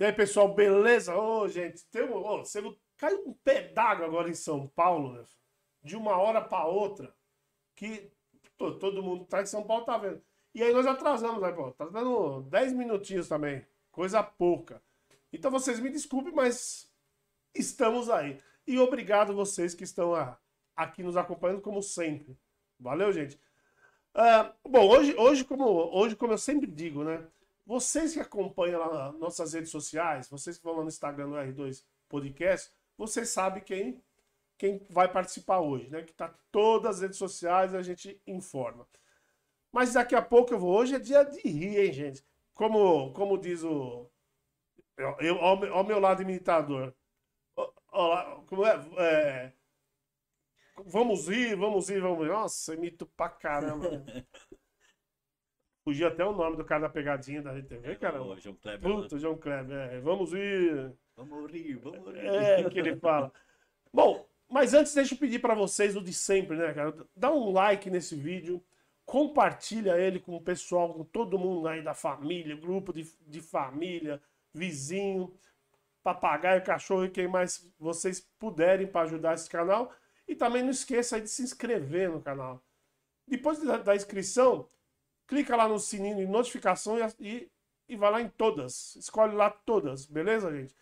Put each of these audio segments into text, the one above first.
E aí, pessoal, beleza? Ô, gente, tem um, ô, você caiu um pé d'água agora em São Paulo, né? De uma hora para outra, que pô, todo mundo tá em São Paulo tá vendo. E aí nós atrasamos, né, pô? Tá dando 10 minutinhos também, coisa pouca. Então vocês me desculpem, mas estamos aí. E obrigado vocês que estão aqui nos acompanhando, como sempre. Valeu, gente. Uh, bom, hoje, hoje, como, hoje, como eu sempre digo, né? Vocês que acompanham lá nossas redes sociais, vocês que vão lá no Instagram do R2 Podcast, vocês sabem quem, quem vai participar hoje, né? Que tá todas as redes sociais a gente informa. Mas daqui a pouco eu vou. Hoje é dia de rir, hein, gente? Como, como diz o. Eu, eu, ao, ao meu lado imitador. Ó, como é, é, Vamos ir, vamos ir, vamos ir. Nossa, imito pra caramba. Fugiu até o nome do cara da pegadinha da RTV, é, cara. O João Kleber. Puta, né? João Kleber. É, vamos ir. Vamos rir, vamos rir. É, que ele fala. Bom, mas antes deixa eu pedir para vocês o de sempre, né, cara? Dá um like nesse vídeo, compartilha ele com o pessoal, com todo mundo aí da família, grupo de, de família, vizinho, papagaio, cachorro e quem mais vocês puderem para ajudar esse canal. E também não esqueça de se inscrever no canal. Depois da, da inscrição, clica lá no sininho de notificação e, e, vai lá em todas. Escolhe lá todas, beleza, gente?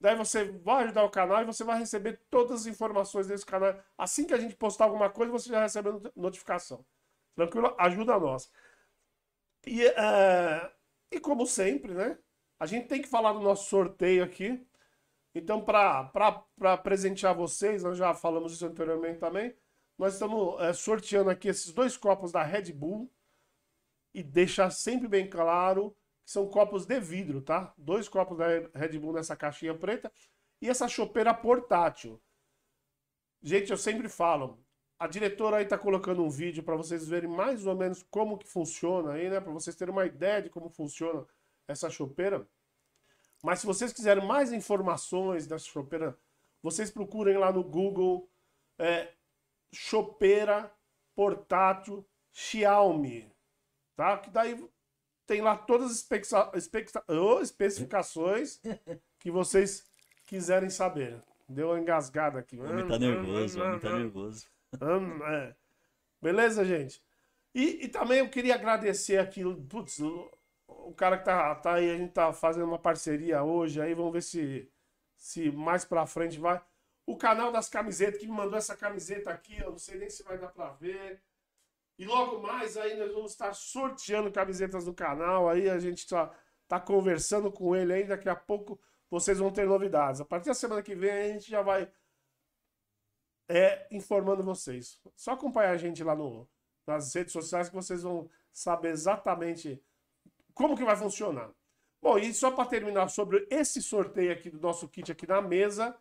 Daí você vai ajudar o canal e você vai receber todas as informações desse canal. Assim que a gente postar alguma coisa, você já recebe a notificação. Tranquilo? Ajuda nós. E, uh, e como sempre, né? A gente tem que falar do nosso sorteio aqui. Então, para presentear vocês, nós já falamos isso anteriormente também. Nós estamos é, sorteando aqui esses dois copos da Red Bull e deixar sempre bem claro que são copos de vidro, tá? Dois copos da Red Bull nessa caixinha preta e essa chopeira portátil. Gente, eu sempre falo, a diretora aí tá colocando um vídeo para vocês verem mais ou menos como que funciona aí, né? Para vocês terem uma ideia de como funciona essa chopeira. Mas se vocês quiserem mais informações dessa chopeira, vocês procurem lá no Google é, chopeira portátil Xiaomi tá? Que daí tem lá todas as especificações que vocês quiserem saber. Deu uma engasgada aqui. O homem tá nervoso, o homem tá nervoso. É. Beleza, gente? E, e, também eu queria agradecer aqui, putz, o, o cara que tá, tá aí, a gente tá fazendo uma parceria hoje, aí vamos ver se, se mais pra frente vai. O canal das camisetas, que me mandou essa camiseta aqui, eu não sei nem se vai dar pra ver. E logo mais aí nós vamos estar sorteando camisetas do canal. Aí a gente está tá conversando com ele aí. Daqui a pouco vocês vão ter novidades. A partir da semana que vem a gente já vai é, informando vocês. Só acompanhar a gente lá no, nas redes sociais que vocês vão saber exatamente como que vai funcionar. Bom, e só para terminar sobre esse sorteio aqui do nosso kit aqui na mesa,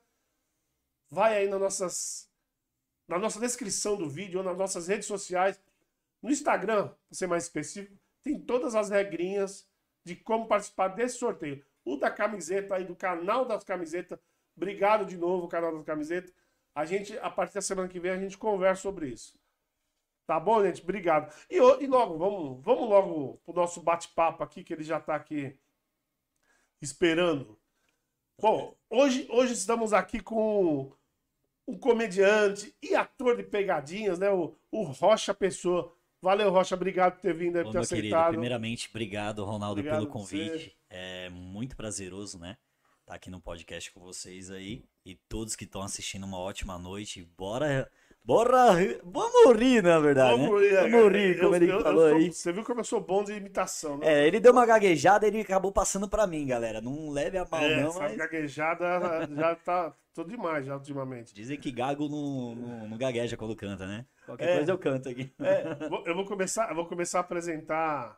vai aí nas nossas, na nossa descrição do vídeo ou nas nossas redes sociais no Instagram, para ser mais específico, tem todas as regrinhas de como participar desse sorteio. O da camiseta aí, do canal das camisetas. Obrigado de novo, canal das camisetas. A gente, a partir da semana que vem, a gente conversa sobre isso. Tá bom, gente? Obrigado. E, e logo, vamos, vamos logo pro nosso bate-papo aqui, que ele já tá aqui esperando. Bom, hoje, hoje estamos aqui com um comediante e ator de pegadinhas, né? O, o Rocha Pessoa. Valeu, Rocha, obrigado por ter vindo e por ter aceitado. Querido, primeiramente, obrigado, Ronaldo, obrigado pelo convite. É muito prazeroso, né? Estar tá aqui no podcast com vocês aí. E todos que estão assistindo, uma ótima noite. Bora Bora. Vamos rir, na verdade. Vamos né? rir, Vamos rir, como eu, ele eu, falou eu aí. Você viu como eu sou bom de imitação, né? É, ele deu uma gaguejada e ele acabou passando pra mim, galera. Não leve a mal, é, não. Essa mas... gaguejada já tá tudo demais já ultimamente. Dizem que gago não, não, não gagueja quando canta, né? Qualquer é, coisa eu canto aqui. É, eu vou começar, eu vou começar a apresentar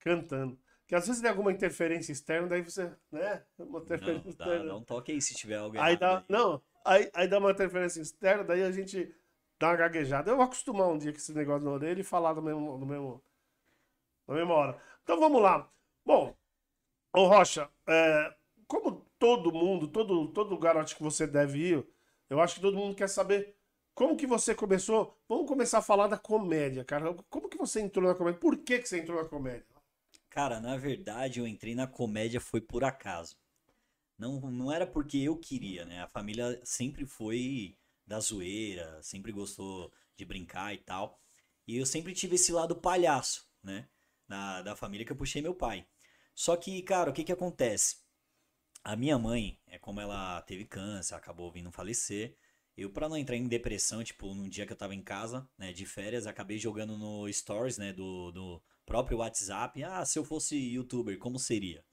cantando. Que às vezes tem alguma interferência externa, daí você, né? Uma interferência não, externa. Dá, um toque aí se tiver algo aí dá, aí. Não, aí, aí dá uma interferência externa, daí a gente dá uma gaguejada. Eu vou acostumar um dia com esse negócio na orelha e falar no mesmo, no mesmo, na mesma hora. Então vamos lá. Bom, ô Rocha, é, como todo mundo, todo, todo lugar acho que você deve ir, eu acho que todo mundo quer saber como que você começou. Vamos começar a falar da comédia, cara. Como que você entrou na comédia? Por que, que você entrou na comédia? Cara, na verdade, eu entrei na comédia foi por acaso. Não, não era porque eu queria, né? A família sempre foi da zoeira, sempre gostou de brincar e tal. E eu sempre tive esse lado palhaço, né? Da, da família que eu puxei meu pai. Só que, cara, o que que acontece? A minha mãe, é como ela teve câncer, acabou vindo falecer. Eu, para não entrar em depressão, tipo, num dia que eu tava em casa, né, de férias, acabei jogando no Stories, né, do, do próprio WhatsApp. Ah, se eu fosse youtuber, como seria?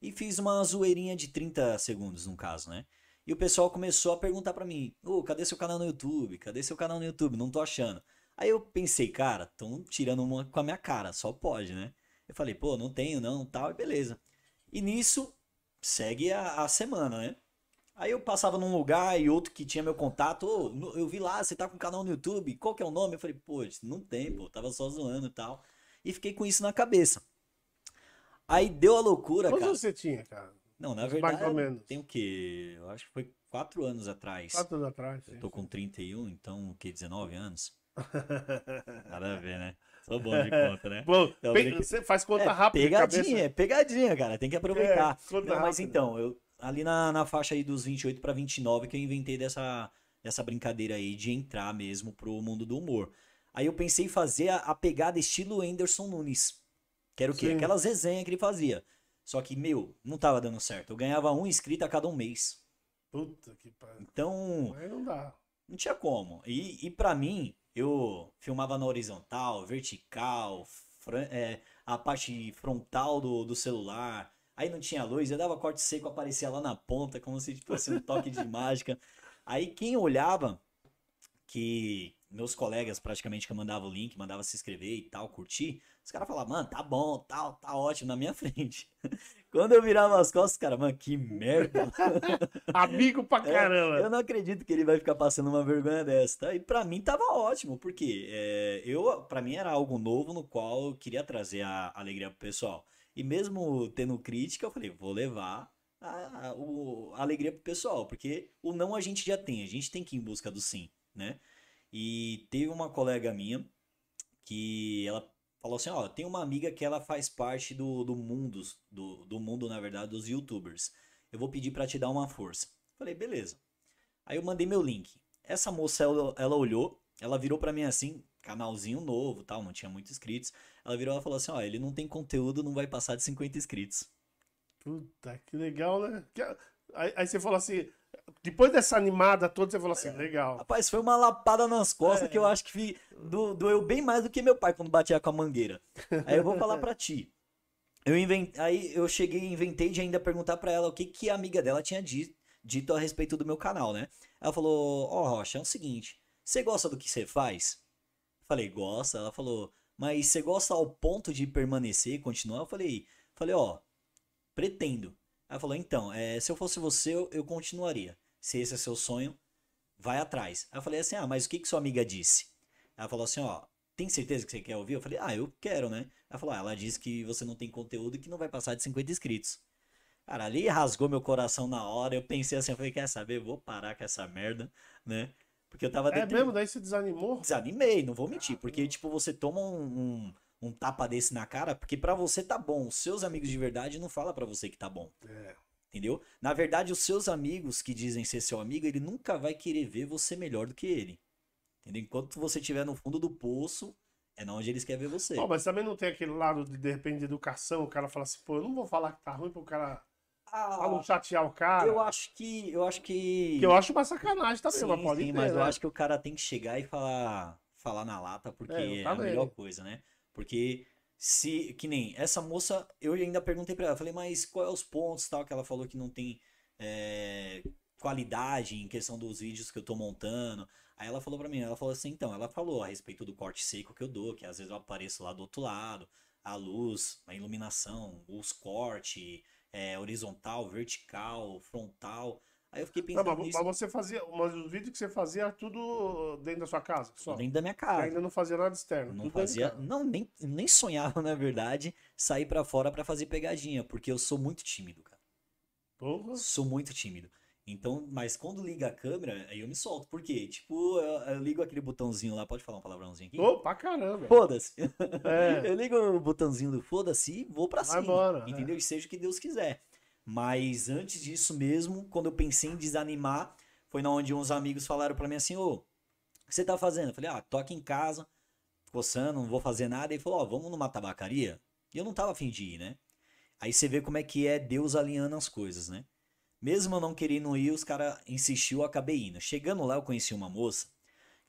E fiz uma zoeirinha de 30 segundos, no caso, né? E o pessoal começou a perguntar para mim: Ô, oh, cadê seu canal no YouTube? Cadê seu canal no YouTube? Não tô achando. Aí eu pensei, cara, tão tirando uma com a minha cara, só pode, né? Eu falei, pô, não tenho, não, tal, e beleza. E nisso, segue a, a semana, né? Aí eu passava num lugar e outro que tinha meu contato, oh, eu vi lá, você tá com um canal no YouTube, qual que é o nome? Eu falei, pô, não tem, pô, tava só zoando e tal. E fiquei com isso na cabeça. Aí deu a loucura, Quantos cara. você tinha, cara? Não, na verdade, Mais ou menos. tem o quê? Eu acho que foi quatro anos atrás. Quatro anos atrás. Eu tô com 31, então o que, 19 anos? Nada a ver, né? Sou bom de conta, né? Bom, então, pe... Você faz conta é, rápida. Pegadinha, é pegadinha, cara. Tem que aproveitar. É, Não, mas então, eu ali na, na faixa aí dos 28 para 29 que eu inventei dessa, dessa brincadeira aí de entrar mesmo pro mundo do humor. Aí eu pensei em fazer a, a pegada estilo Anderson Nunes. Que era o quê? Sim. Aquelas resenhas que ele fazia. Só que, meu, não tava dando certo. Eu ganhava um inscrito a cada um mês. Puta que pariu. Então. Aí não dá. Não tinha como. E, e para mim, eu filmava na horizontal, vertical, é, a parte frontal do, do celular. Aí não tinha luz, eu dava corte seco, aparecia lá na ponta, como se fosse um toque de mágica. Aí quem olhava, que meus colegas praticamente que eu mandava o link, mandava se inscrever e tal, curtir, os caras falavam, mano, tá bom, tal, tá, tá ótimo, na minha frente. Quando eu virava as costas, cara, mano, que merda. Amigo pra é, caramba. É, eu não acredito que ele vai ficar passando uma vergonha dessa, tá? E pra mim tava ótimo, porque é, eu, pra mim era algo novo no qual eu queria trazer a alegria pro pessoal. E mesmo tendo crítica, eu falei, vou levar a, a, o, a alegria pro pessoal, porque o não a gente já tem, a gente tem que ir em busca do sim, né? E teve uma colega minha que ela falou assim, ó, tem uma amiga que ela faz parte do, do mundo, do, do mundo, na verdade, dos youtubers. Eu vou pedir para te dar uma força. Falei, beleza. Aí eu mandei meu link. Essa moça, ela, ela olhou, ela virou para mim assim, canalzinho novo, tal, não tinha muitos inscritos. Ela virou e falou assim, ó, ele não tem conteúdo, não vai passar de 50 inscritos. Puta, que legal, né? Aí, aí você falou assim, depois dessa animada toda, você falou assim, legal. Rapaz, foi uma lapada nas costas é. que eu acho que do, doeu bem mais do que meu pai quando batia com a mangueira. Aí eu vou falar pra ti. Eu invent... Aí eu cheguei e inventei de ainda perguntar para ela o que, que a amiga dela tinha dito, dito a respeito do meu canal, né? Ela falou, ó, oh, Rocha, é o seguinte, você gosta do que você faz? Falei, gosta. Ela falou, mas você gosta ao ponto de permanecer e continuar? Eu falei, falei, ó, pretendo. Ela falou, então, é, se eu fosse você, eu, eu, continuaria. Se esse é seu sonho, vai atrás. Aí eu falei assim, ah, mas o que, que sua amiga disse? Ela falou assim, ó, tem certeza que você quer ouvir? Eu falei, ah, eu quero, né? Ela falou, ah, ela disse que você não tem conteúdo e que não vai passar de 50 inscritos. Cara, ali rasgou meu coração na hora. Eu pensei assim, eu falei, quer saber? Vou parar com essa merda, né? Porque eu tava... É mesmo? Daí você desanimou? Desanimei, não vou mentir. Porque, tipo, você toma um, um um tapa desse na cara, porque para você tá bom. Os seus amigos de verdade não fala para você que tá bom. É. Entendeu? Na verdade, os seus amigos que dizem ser seu amigo, ele nunca vai querer ver você melhor do que ele. Entendeu? Enquanto você estiver no fundo do poço, é não onde eles querem ver você. Mas também não tem aquele lado de, de repente, de educação, o cara fala assim, pô, eu não vou falar que tá ruim pro cara. Ah, pra não chatear o cara. Eu acho que. Eu acho que. que eu acho uma sacanagem também, sim, mas pode sim, ter, mas né? eu acho que o cara tem que chegar e falar, falar na lata, porque é, é a melhor coisa, né? Porque se, que nem essa moça, eu ainda perguntei pra ela, falei, mas qual é os pontos tal, que ela falou que não tem é, qualidade em questão dos vídeos que eu tô montando. Aí ela falou pra mim, ela falou assim, então, ela falou a respeito do corte seco que eu dou, que às vezes eu apareço lá do outro lado, a luz, a iluminação, os cortes, é, horizontal, vertical, frontal. Aí eu fiquei pensando não, mas, nisso. Mas você fazia, mas os vídeos que você fazia tudo dentro da sua casa, só? Dentro da minha casa. ainda não fazia nada externo. Não fazia, não nem, nem sonhava na verdade sair para fora para fazer pegadinha, porque eu sou muito tímido, cara. Porra. Sou muito tímido. Então, mas quando liga a câmera, aí eu me solto. Por quê? Tipo, eu, eu ligo aquele botãozinho lá, pode falar um palavrãozinho aqui? Ô, pra caramba. Foda-se. É. eu ligo o botãozinho do foda-se e vou pra Vai cima. Embora, entendeu? É. E seja o que Deus quiser. Mas antes disso mesmo, quando eu pensei em desanimar, foi na onde uns amigos falaram para mim assim, ô, o que você tá fazendo? Eu falei, ah, tô aqui em casa, coçando, não vou fazer nada. E ele falou, ó, vamos numa tabacaria? E eu não tava afim de ir, né? Aí você vê como é que é Deus alinhando as coisas, né? Mesmo eu não querendo ir, os caras insistiu, acabei indo. Chegando lá, eu conheci uma moça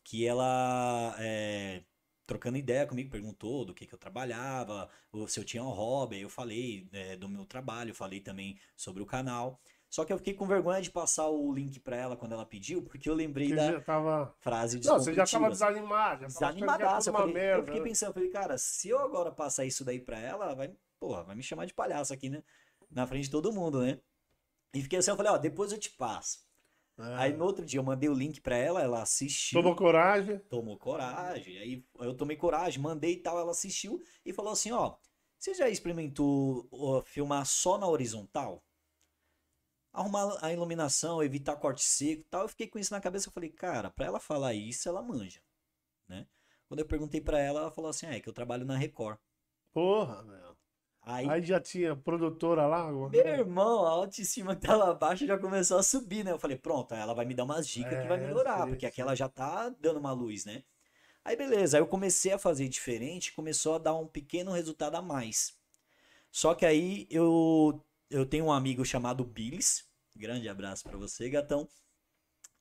que ela, é, trocando ideia comigo, perguntou do que, que eu trabalhava, ou se eu tinha um hobby. Aí eu falei é, do meu trabalho, falei também sobre o canal. Só que eu fiquei com vergonha de passar o link pra ela quando ela pediu, porque eu lembrei da tava... frase de Não, você já tava desanimado. Já Desanimadaço. Eu, uma falei, merda, eu fiquei pensando, eu falei, cara, se eu agora passar isso daí pra ela, ela vai, porra, vai me chamar de palhaço aqui, né? Na frente de todo mundo, né? E fiquei assim, eu falei, ó, depois eu te passo. É. Aí no outro dia eu mandei o link pra ela, ela assistiu. Tomou coragem. tomou coragem. Aí eu tomei coragem, mandei e tal, ela assistiu e falou assim, ó, você já experimentou ó, filmar só na horizontal? Arrumar a iluminação, evitar corte seco e tal. Eu fiquei com isso na cabeça, eu falei, cara, pra ela falar isso, ela manja, né? Quando eu perguntei pra ela, ela falou assim, ah, é que eu trabalho na Record. Porra, meu. Aí, Aí já tinha produtora lá. meu irmão, a autoestima que tava baixa já começou a subir, né? Eu falei, pronto, ela vai me dar umas dicas que vai É, melhorar, porque aquela já tá dando uma luz, né? Aí beleza, aí eu comecei a fazer diferente, começou a dar um pequeno resultado a mais. Só que aí eu, eu tenho um amigo chamado Billis, grande abraço pra você, gatão,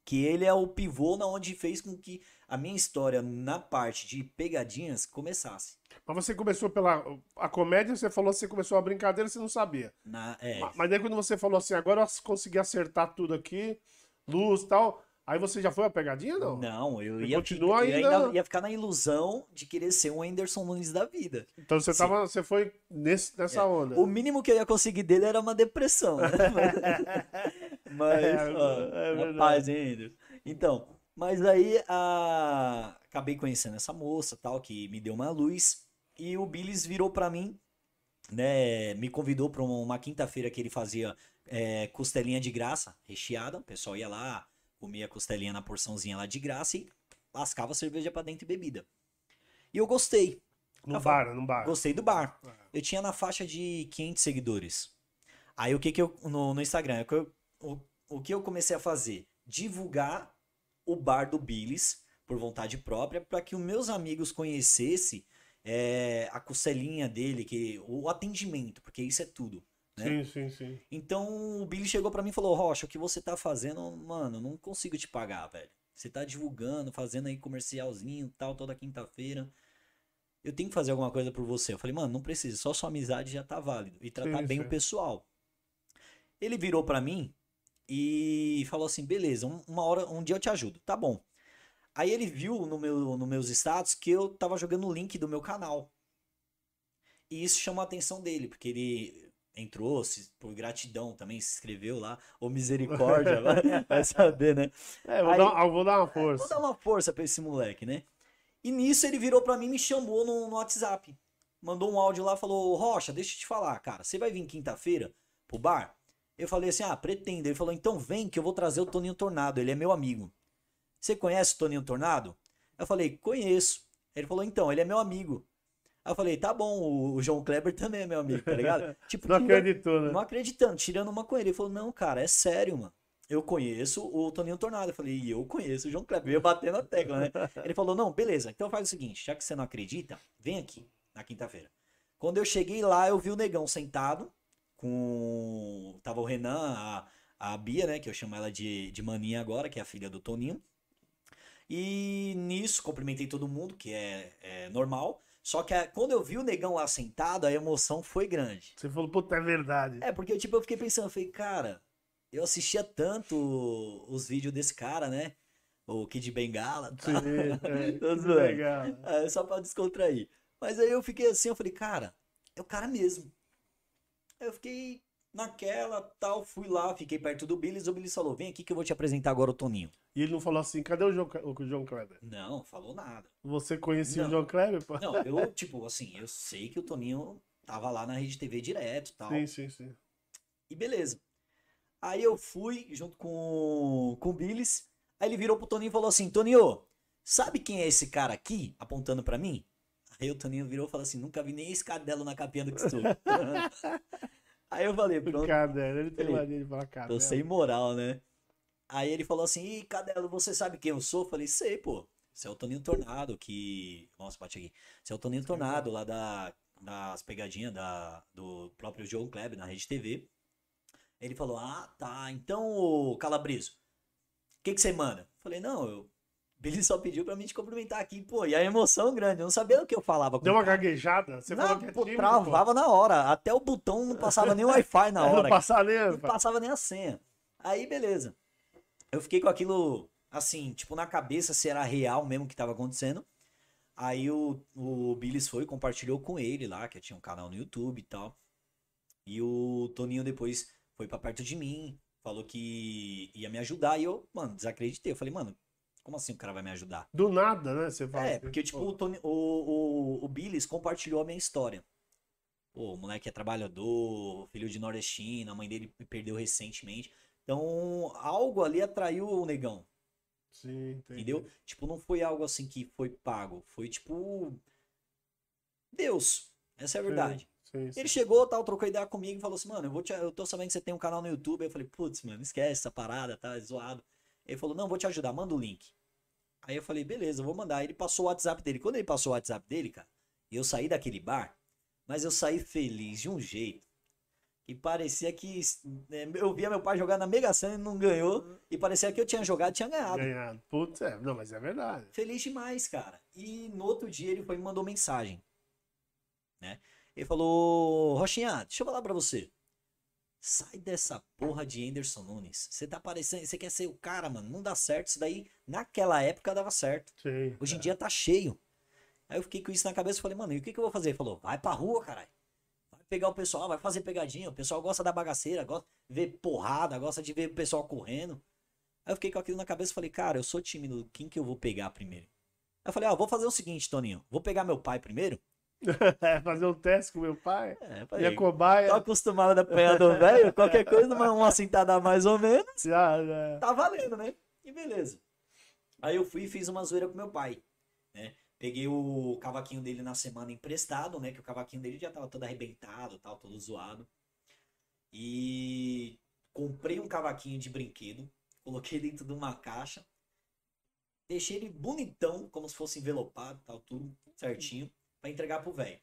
que ele é o pivô na onde fez com que a minha história na parte de pegadinhas começasse. Mas você começou pela. A comédia, você falou que você começou a brincadeira, você não sabia. Na, é, Ma- Mas daí quando você falou assim, agora eu consegui acertar tudo aqui, luz e tal. Aí você já foi a pegadinha, não? Não, eu ia, continua ainda- ainda ia ficar na ilusão de querer ser um Anderson Nunes da vida. Então você, Sim. tava, você foi nesse, nessa onda. É. O mínimo que eu ia conseguir dele era uma depressão, né? Mas, É, ó, é rapaz, hein, Anderson? Então, mas aí a... acabei conhecendo essa moça, tal, que me deu uma luz. E o Billis virou pra mim, né? Me convidou pra uma quinta-feira que ele fazia é, costelinha de graça, recheada. O pessoal ia lá, comia costelinha na porçãozinha lá de graça e lascava cerveja pra dentro e bebida. E eu gostei. No bar, no bar. Gostei do bar. Eu tinha na faixa de 500 seguidores. Aí o que que eu no, no Instagram, o eu, o, o que eu comecei a fazer? Divulgar o bar do Billis por vontade própria para que os meus amigos conhecessem é, a costelinha dele, que o atendimento, porque isso é tudo. né? Sim, sim, sim. Então o Billy chegou pra mim e falou: Rocha, o que você tá fazendo, mano, não consigo te pagar, velho. Você tá divulgando, fazendo aí comercialzinho tal, toda quinta-feira. Eu tenho que fazer alguma coisa por você. Eu falei, mano, não precisa, só sua amizade já tá válido. E tratar Sim, bem sim. o pessoal. Ele virou pra mim e falou assim: beleza, um- uma hora, um dia eu te ajudo. Tá bom. Aí ele viu no meu, nos meus status que eu tava jogando o link do meu canal. E isso chamou a atenção dele, porque ele entrou se- por gratidão também, se inscreveu lá. Ô misericórdia, vai, vai saber, né? É, vou, Aí- dar, eu vou dar uma Vou força. dar uma força pra esse moleque, né? E nisso ele virou pra mim e me chamou no, no WhatsApp. Mandou um áudio lá, falou: Rocha, deixa eu te falar, cara, você vai vir quinta-feira pro bar? Eu falei assim: ah, pretendo. Ele falou: então vem que eu vou trazer o Toninho Tornado, ele é meu amigo. Você conhece o Toninho Tornado? Eu falei: conheço. Ele falou: então, ele é meu amigo. Aí eu falei: tá bom, o, o João Kleber também é meu amigo, tá ligado? Tipo, Não acreditou, né? não acreditando, tirando uma com ele. Ele falou, não, cara, é sério, mano. Eu conheço o Toninho Tornado. Eu falei, e eu conheço o João Kleber. Eu ia bater na tecla, né? Ele falou, não, beleza, então faz o seguinte, já que você não acredita, vem aqui na quinta-feira. Quando eu cheguei lá, eu vi o negão sentado com. Tava o Renan, a, a Bia, né? Que eu chamo ela de, de maninha agora, que é a filha do Toninho. E nisso, cumprimentei todo mundo, que é, é normal. Só que a- quando eu vi o negão lá sentado, a emoção foi grande. Você falou, puta, é verdade. É, porque tipo, eu fiquei pensando, eu falei, cara, eu assistia tanto os vídeos desse cara, né? O Kid Bengala. Sim, Tá? é, que zoando. legal. É, só pra descontrair. Mas aí eu fiquei assim, eu falei, cara, é o cara mesmo. Eu fiquei naquela, tal, fui lá, fiquei perto do Billis, o Billis falou, vem aqui que eu vou te apresentar agora o Toninho. E ele não falou assim, cadê o João, o João Kleber? Não, falou nada. Você conhecia Não. o João Kleber? pô? Não, eu, tipo, assim, eu sei que o Toninho tava lá na Rede TV direto, tal. Sim, sim, sim. E beleza. Aí eu fui junto com, com o Billis. Aí ele virou pro Toninho e falou assim: Toninho, sabe quem é esse cara aqui? Apontando pra mim. Aí o Toninho virou e falou assim: nunca vi nem esse cadelo na capinha do costume. Aí eu falei, pronto. Cadelo, ele tem mania de falar cadelo. Tô sem moral, né? Aí ele falou assim, Ih, Cadelo, você sabe quem eu sou? Eu falei, sei, pô. Você é o Toninho Tornado, que. Nossa, bate aqui. Você é o Toninho Tornado, lá da, das pegadinhas da, do próprio João Kleber, na Rede TV. Ele falou, ah, tá. Então, Calabriso, o que, que você manda? Eu falei, não, eu. Billy só pediu pra mim te cumprimentar aqui, pô. E a emoção grande, eu não sabia o que eu falava Deu uma cara. gaguejada? Você não, falou que é pô, tímido, travava na hora. Até o botão não passava nem o Wi-Fi na pô. hora. Não passar nem, Não passava nem a senha. Aí, beleza. Eu fiquei com aquilo, assim, tipo, na cabeça se era real mesmo o que tava acontecendo. Aí o, o Billis foi e compartilhou com ele lá, que tinha um canal no YouTube e tal. E o Toninho depois foi pra perto de mim, falou que ia me ajudar. E eu, mano, desacreditei. Eu falei, mano, como assim o cara vai me ajudar? Do nada, né? Você fala É, assim, porque, tipo, o, Tony, o, o, o Billis compartilhou a minha história. Pô, o moleque é trabalhador, filho de nordestino, a mãe dele perdeu recentemente. Então, algo ali atraiu o negão, Sim, entendi. entendeu? Tipo, não foi algo assim que foi pago. Foi, tipo, Deus. Essa é a verdade. Sim, sim. Ele chegou, tal, trocou ideia comigo e falou assim, mano, eu, vou te, eu tô sabendo que você tem um canal no YouTube. Eu falei, putz, mano, esquece essa parada, tá zoado. Ele falou, não, vou te ajudar, manda o link. Aí eu falei, beleza, vou mandar. Aí ele passou o WhatsApp dele. Quando ele passou o WhatsApp dele, cara, eu saí daquele bar, mas eu saí feliz de um jeito. Que parecia que né, eu via meu pai jogar na Mega Sena e não ganhou. E parecia que eu tinha jogado e tinha ganhado. Ganhado. Putz, é. Não, mas é verdade. Feliz demais, cara. E no outro dia ele foi e me mandou mensagem. Né? Ele falou: Rochinha, deixa eu falar pra você. Sai dessa porra de Anderson Nunes. Você tá parecendo. Você quer ser o cara, mano. Não dá certo. Isso daí, naquela época, dava certo. Sim. Hoje em é. dia tá cheio. Aí eu fiquei com isso na cabeça e falei, mano, e o que, que eu vou fazer? Ele falou, vai pra rua, caralho. Vai pegar o pessoal, vai fazer pegadinha. O pessoal gosta da bagaceira, gosta de ver porrada, gosta de ver o pessoal correndo. Aí eu fiquei com aquilo na cabeça e falei, cara, eu sou tímido, quem que eu vou pegar primeiro? Aí eu falei, ó, vou fazer o seguinte, Toninho. Vou pegar meu pai primeiro. É, fazer um teste com meu pai. É, E a falei, cobaia. tô acostumado a apanhar do velho, qualquer coisa, uma, uma cintada mais ou menos. Já, já. tá valendo, né? E beleza. Aí eu fui e fiz uma zoeira com meu pai, né? Peguei o cavaquinho dele na semana emprestado, né? Que o cavaquinho dele já tava todo arrebentado, tal, todo zoado. E comprei um cavaquinho de brinquedo, coloquei dentro de uma caixa, deixei ele bonitão, como se fosse envelopado, tal, tudo certinho, pra entregar pro velho.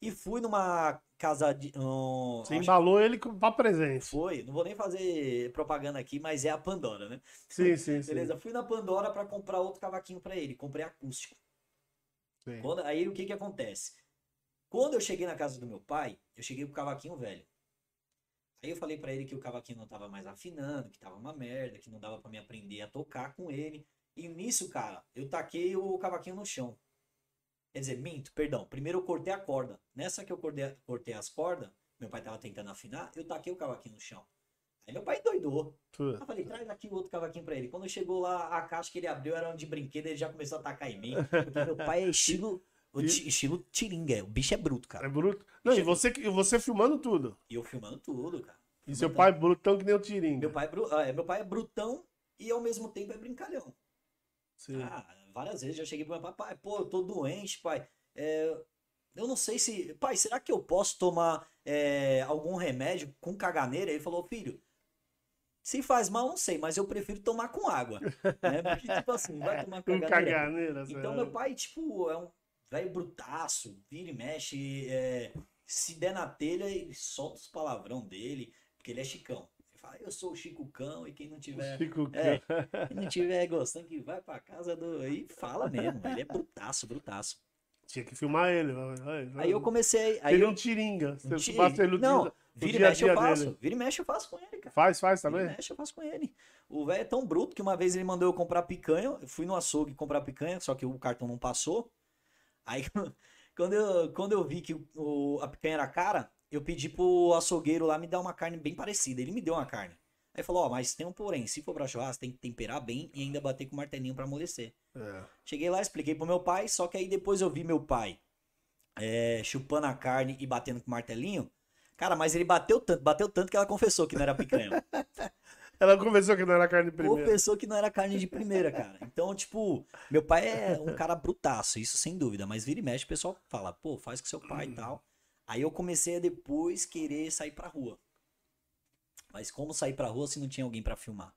E fui numa casa de. um, Você embalou ele com- pra presente. Foi, não vou nem fazer propaganda aqui, mas é a Pandora, né? Sim, sim, sim. Beleza, fui na Pandora pra comprar outro cavaquinho pra ele. Comprei acústico. Sim. Quando- aí o que que acontece? Quando eu cheguei na casa do meu pai, eu cheguei com o cavaquinho velho. Aí eu falei pra ele que o cavaquinho não tava mais afinando, que tava uma merda, que não dava pra me aprender a tocar com ele. E nisso, cara, eu taquei o cavaquinho no chão. Quer dizer, minto, perdão. Primeiro eu cortei a corda. Nessa que eu cortei, cortei as cordas, meu pai tava tentando afinar, eu taquei o cavaquinho no chão. Aí meu pai doidou. Eu falei, traz aqui o outro cavaquinho pra ele. Quando chegou lá, a caixa que ele abriu era um de brinquedo, ele já começou a atacar em mim. Porque meu pai é estilo, o ti- estilo tiringa. O bicho é bruto, É cara. bruto. Não, e você, e você filmando tudo. E eu filmando tudo, cara. E seu Filmando pai brutão que nem o Tiringa. Meu pai, é bru- é, meu pai é brutão e ao mesmo tempo é brincalhão. Sim. Ah, várias vezes já cheguei pro meu pai, pai, pô, eu tô doente, pai. É, eu não sei se. Pai, será que eu posso tomar é, algum remédio com caganeira? Ele falou, filho. Se faz mal, não sei, mas eu prefiro tomar com água. Né? Porque, tipo assim, vai tomar Com caganeira. caganeira. Então, sério. meu pai, tipo, é um velho brutaço, vira e mexe. é, se der na telha, ele solta os palavrão dele, porque ele é chicão. Fala, eu sou o Chico Cão, e quem não tiver. Chico É, quem não tiver gostando, que vai pra casa do. E fala mesmo, ele é brutaço, brutaço. Tinha que filmar ele. vai, vai, vai. Aí eu comecei. Aí Ele é eu. um Tiringa. Você Ti- basta ele não, dia- vira e mexe eu faço. dele. Vira e mexe eu faço com ele, cara. Faz, faz Vira também? e mexe eu faço com ele. O velho é tão bruto que uma vez ele mandou eu comprar picanha. Eu fui no açougue comprar picanha, só que o cartão não passou. Aí quando eu, quando eu vi que o, a picanha era cara, eu pedi pro açougueiro lá me dar uma carne bem parecida. Ele me deu uma carne. Aí falou, ó, mas tem um porém, se for pra churrasco, tem que temperar bem e ainda bater com martelinho pra amolecer. É. Cheguei lá, expliquei pro meu pai, só que aí depois eu vi meu pai é, chupando a carne e batendo com martelinho. Cara, mas ele bateu tanto, bateu tanto que ela confessou que não era picanha. Ela conversou que não era carne primeiro. confessou que não era carne de primeira, cara. Então, tipo, meu pai é um cara brutaço, isso sem dúvida. Mas vira e mexe, o pessoal fala, pô, faz com seu pai e tal. Aí eu comecei a depois querer sair pra rua. Mas como sair pra rua se não tinha alguém para filmar?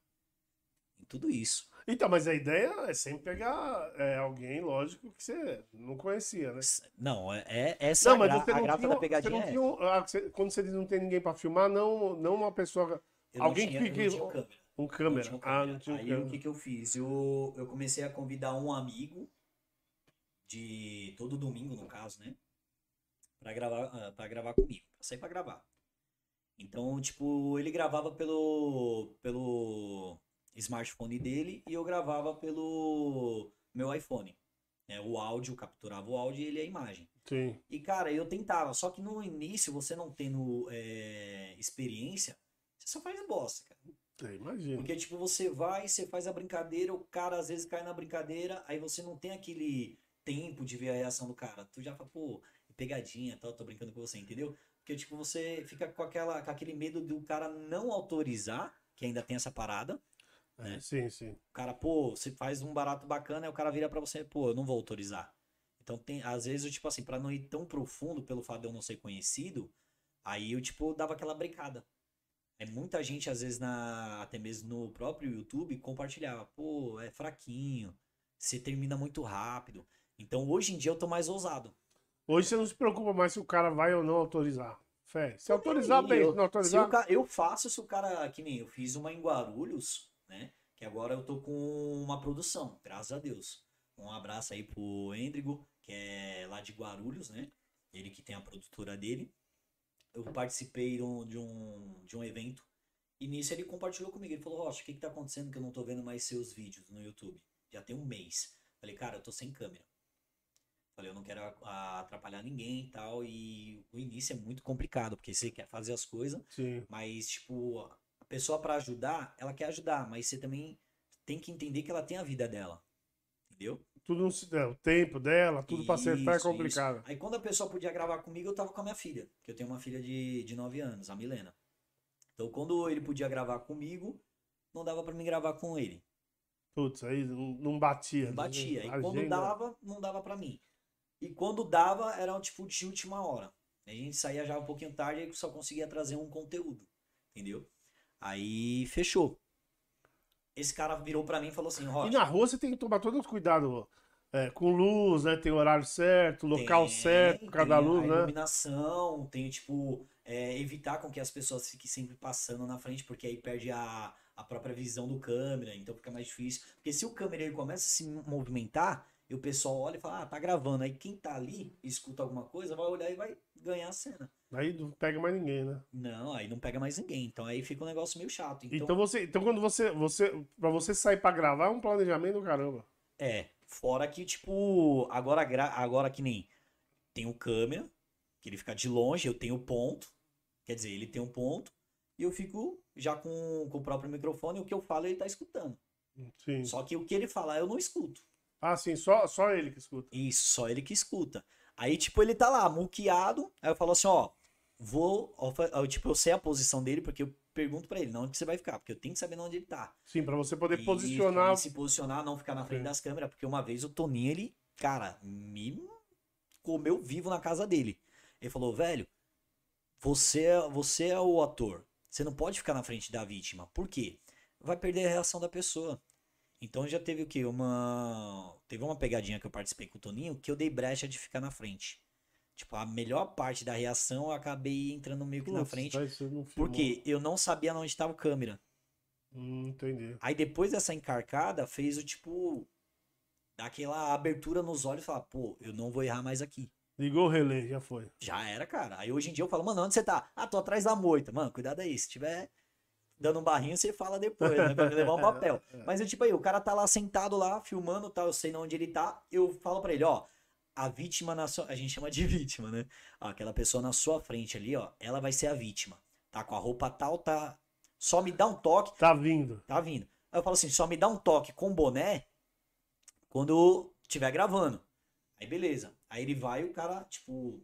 E tudo isso. Então, mas a ideia é sempre pegar é, alguém, lógico, que você não conhecia, né? Não, é, é essa não, mas a, gra a graça da pegadinha. Você não tinha, é quando você diz não tem ninguém para filmar, não, não uma pessoa. Eu alguém tinha, que. Câmera. Um câmera. Não câmera. Ah, não tinha Aí câmera. o que, que eu fiz? Eu, eu comecei a convidar um amigo de todo domingo, no caso, né? Pra gravar, uh, pra gravar comigo, pra sair pra gravar. Então, tipo, ele gravava pelo, pelo smartphone dele e eu gravava pelo meu iPhone. É, o áudio, capturava o áudio e ele a imagem. Sim. E, cara, eu tentava. Só que no início, você não tendo é, experiência, você só faz bosta, cara. É, imagina. Porque, tipo, você vai, você faz a brincadeira, o cara às vezes cai na brincadeira, aí você não tem aquele tempo de ver a reação do cara. Tu já fala, pô, pegadinha, tal, tô brincando com você, entendeu? Porque, tipo, você fica com, aquela, com aquele medo do cara não autorizar, que ainda tem essa parada. Né? É, sim, sim. O cara, pô, você faz um barato bacana, e o cara vira para você, pô, eu não vou autorizar. Então, tem, às vezes, eu, tipo assim, pra não ir tão profundo pelo fato de eu não ser conhecido, aí eu, tipo, dava aquela brincada. É muita gente, às vezes, na, até mesmo no próprio YouTube, compartilhava, pô, é fraquinho, você termina muito rápido. Então, hoje em dia, eu tô mais ousado. Hoje você não se preocupa mais se o cara vai ou não autorizar. Fé. Se autorizar, bem. Eu, não autorizar. Se eu faço se o cara. Que nem eu fiz uma em Guarulhos, né? Que agora eu tô com uma produção, graças a Deus. Um abraço aí pro Endrigo, que é lá de Guarulhos, né? Ele que tem a produtora dele. Eu participei de um, de um evento. E nisso ele compartilhou comigo. Ele falou: Rocha, o que, que tá acontecendo que eu não tô vendo mais seus vídeos no YouTube? Já tem um mês. Falei, cara, eu tô sem câmera. Falei, eu não quero atrapalhar ninguém e tal. E o início é muito complicado, porque você quer fazer as coisas, Sim. mas, tipo, a pessoa para ajudar, ela quer ajudar, mas você também tem que entender que ela tem a vida dela. Entendeu? Tudo não se der, o tempo dela, tudo para acertar é complicado. Isso. Aí quando a pessoa podia gravar comigo, eu tava com a minha filha, que eu tenho uma filha de, de 9 anos, a Milena. Então quando ele podia gravar comigo, não dava para mim gravar com ele. Putz, aí não batia. Não né? batia. E quando dava, não dava para mim. E quando dava, era tipo de última hora. A gente saía já um pouquinho tarde e só conseguia trazer um conteúdo. Entendeu? Aí fechou. Esse cara virou para mim e falou assim: Rocha. E na rua você tem que tomar todo cuidado é, com luz, né? Tem horário certo, local tem, certo, cada luz, a né? Iluminação, tem tipo. É, evitar com que as pessoas fiquem sempre passando na frente, porque aí perde a, a própria visão do câmera, então fica mais difícil. Porque se o câmera ele começa a se movimentar, e o pessoal olha e fala, ah, tá gravando. Aí quem tá ali, escuta alguma coisa, vai olhar e vai ganhar a cena. Aí não pega mais ninguém, né? Não, aí não pega mais ninguém. Então aí fica um negócio meio chato. Então, então você, então quando você, você, para você sair para gravar é um planejamento do caramba. É, fora que tipo, agora agora que nem tem o câmera, que ele fica de longe, eu tenho ponto. Quer dizer, ele tem um ponto e eu fico já com, com o próprio microfone, o que eu falo ele tá escutando. Sim. Só que o que ele falar eu não escuto. Ah, sim, só, só ele que escuta. Isso, só ele que escuta. Aí, tipo, ele tá lá, muqueado. Aí eu falo assim, ó, vou. Eu, tipo, eu sei a posição dele, porque eu pergunto para ele, não onde você vai ficar, porque eu tenho que saber onde ele tá. Sim, para você poder e, posicionar. Se posicionar, não ficar na frente sim. das câmeras, porque uma vez o Toninho, ele, cara, me comeu vivo na casa dele. Ele falou, velho, você, é, você é o ator. Você não pode ficar na frente da vítima. Por quê? Vai perder a reação da pessoa. Então já teve o quê? Uma. Teve uma pegadinha que eu participei com o Toninho que eu dei brecha de ficar na frente. Tipo, a melhor parte da reação eu acabei entrando meio que Putz, na frente. Porque eu não sabia onde estava o câmera. Hum, entendi. Aí depois dessa encarcada, fez o tipo. Daquela abertura nos olhos e falar, pô, eu não vou errar mais aqui. Ligou o relé, já foi. Já era, cara. Aí hoje em dia eu falo, mano, onde você tá? Ah, tô atrás da moita. Mano, cuidado aí. Se tiver dando um barrinho, você fala depois, né? Pra levar um papel. É, é. Mas eu, tipo aí, o cara tá lá sentado lá, filmando, tá, eu sei onde ele tá, eu falo para ele, ó, a vítima na sua. A gente chama de vítima, né? Aquela pessoa na sua frente ali, ó, ela vai ser a vítima. Tá com a roupa tal, tá. Só me dá um toque. Tá vindo. Tá vindo. Aí eu falo assim, só me dá um toque com boné quando estiver gravando. Aí beleza. Aí ele vai e o cara, tipo,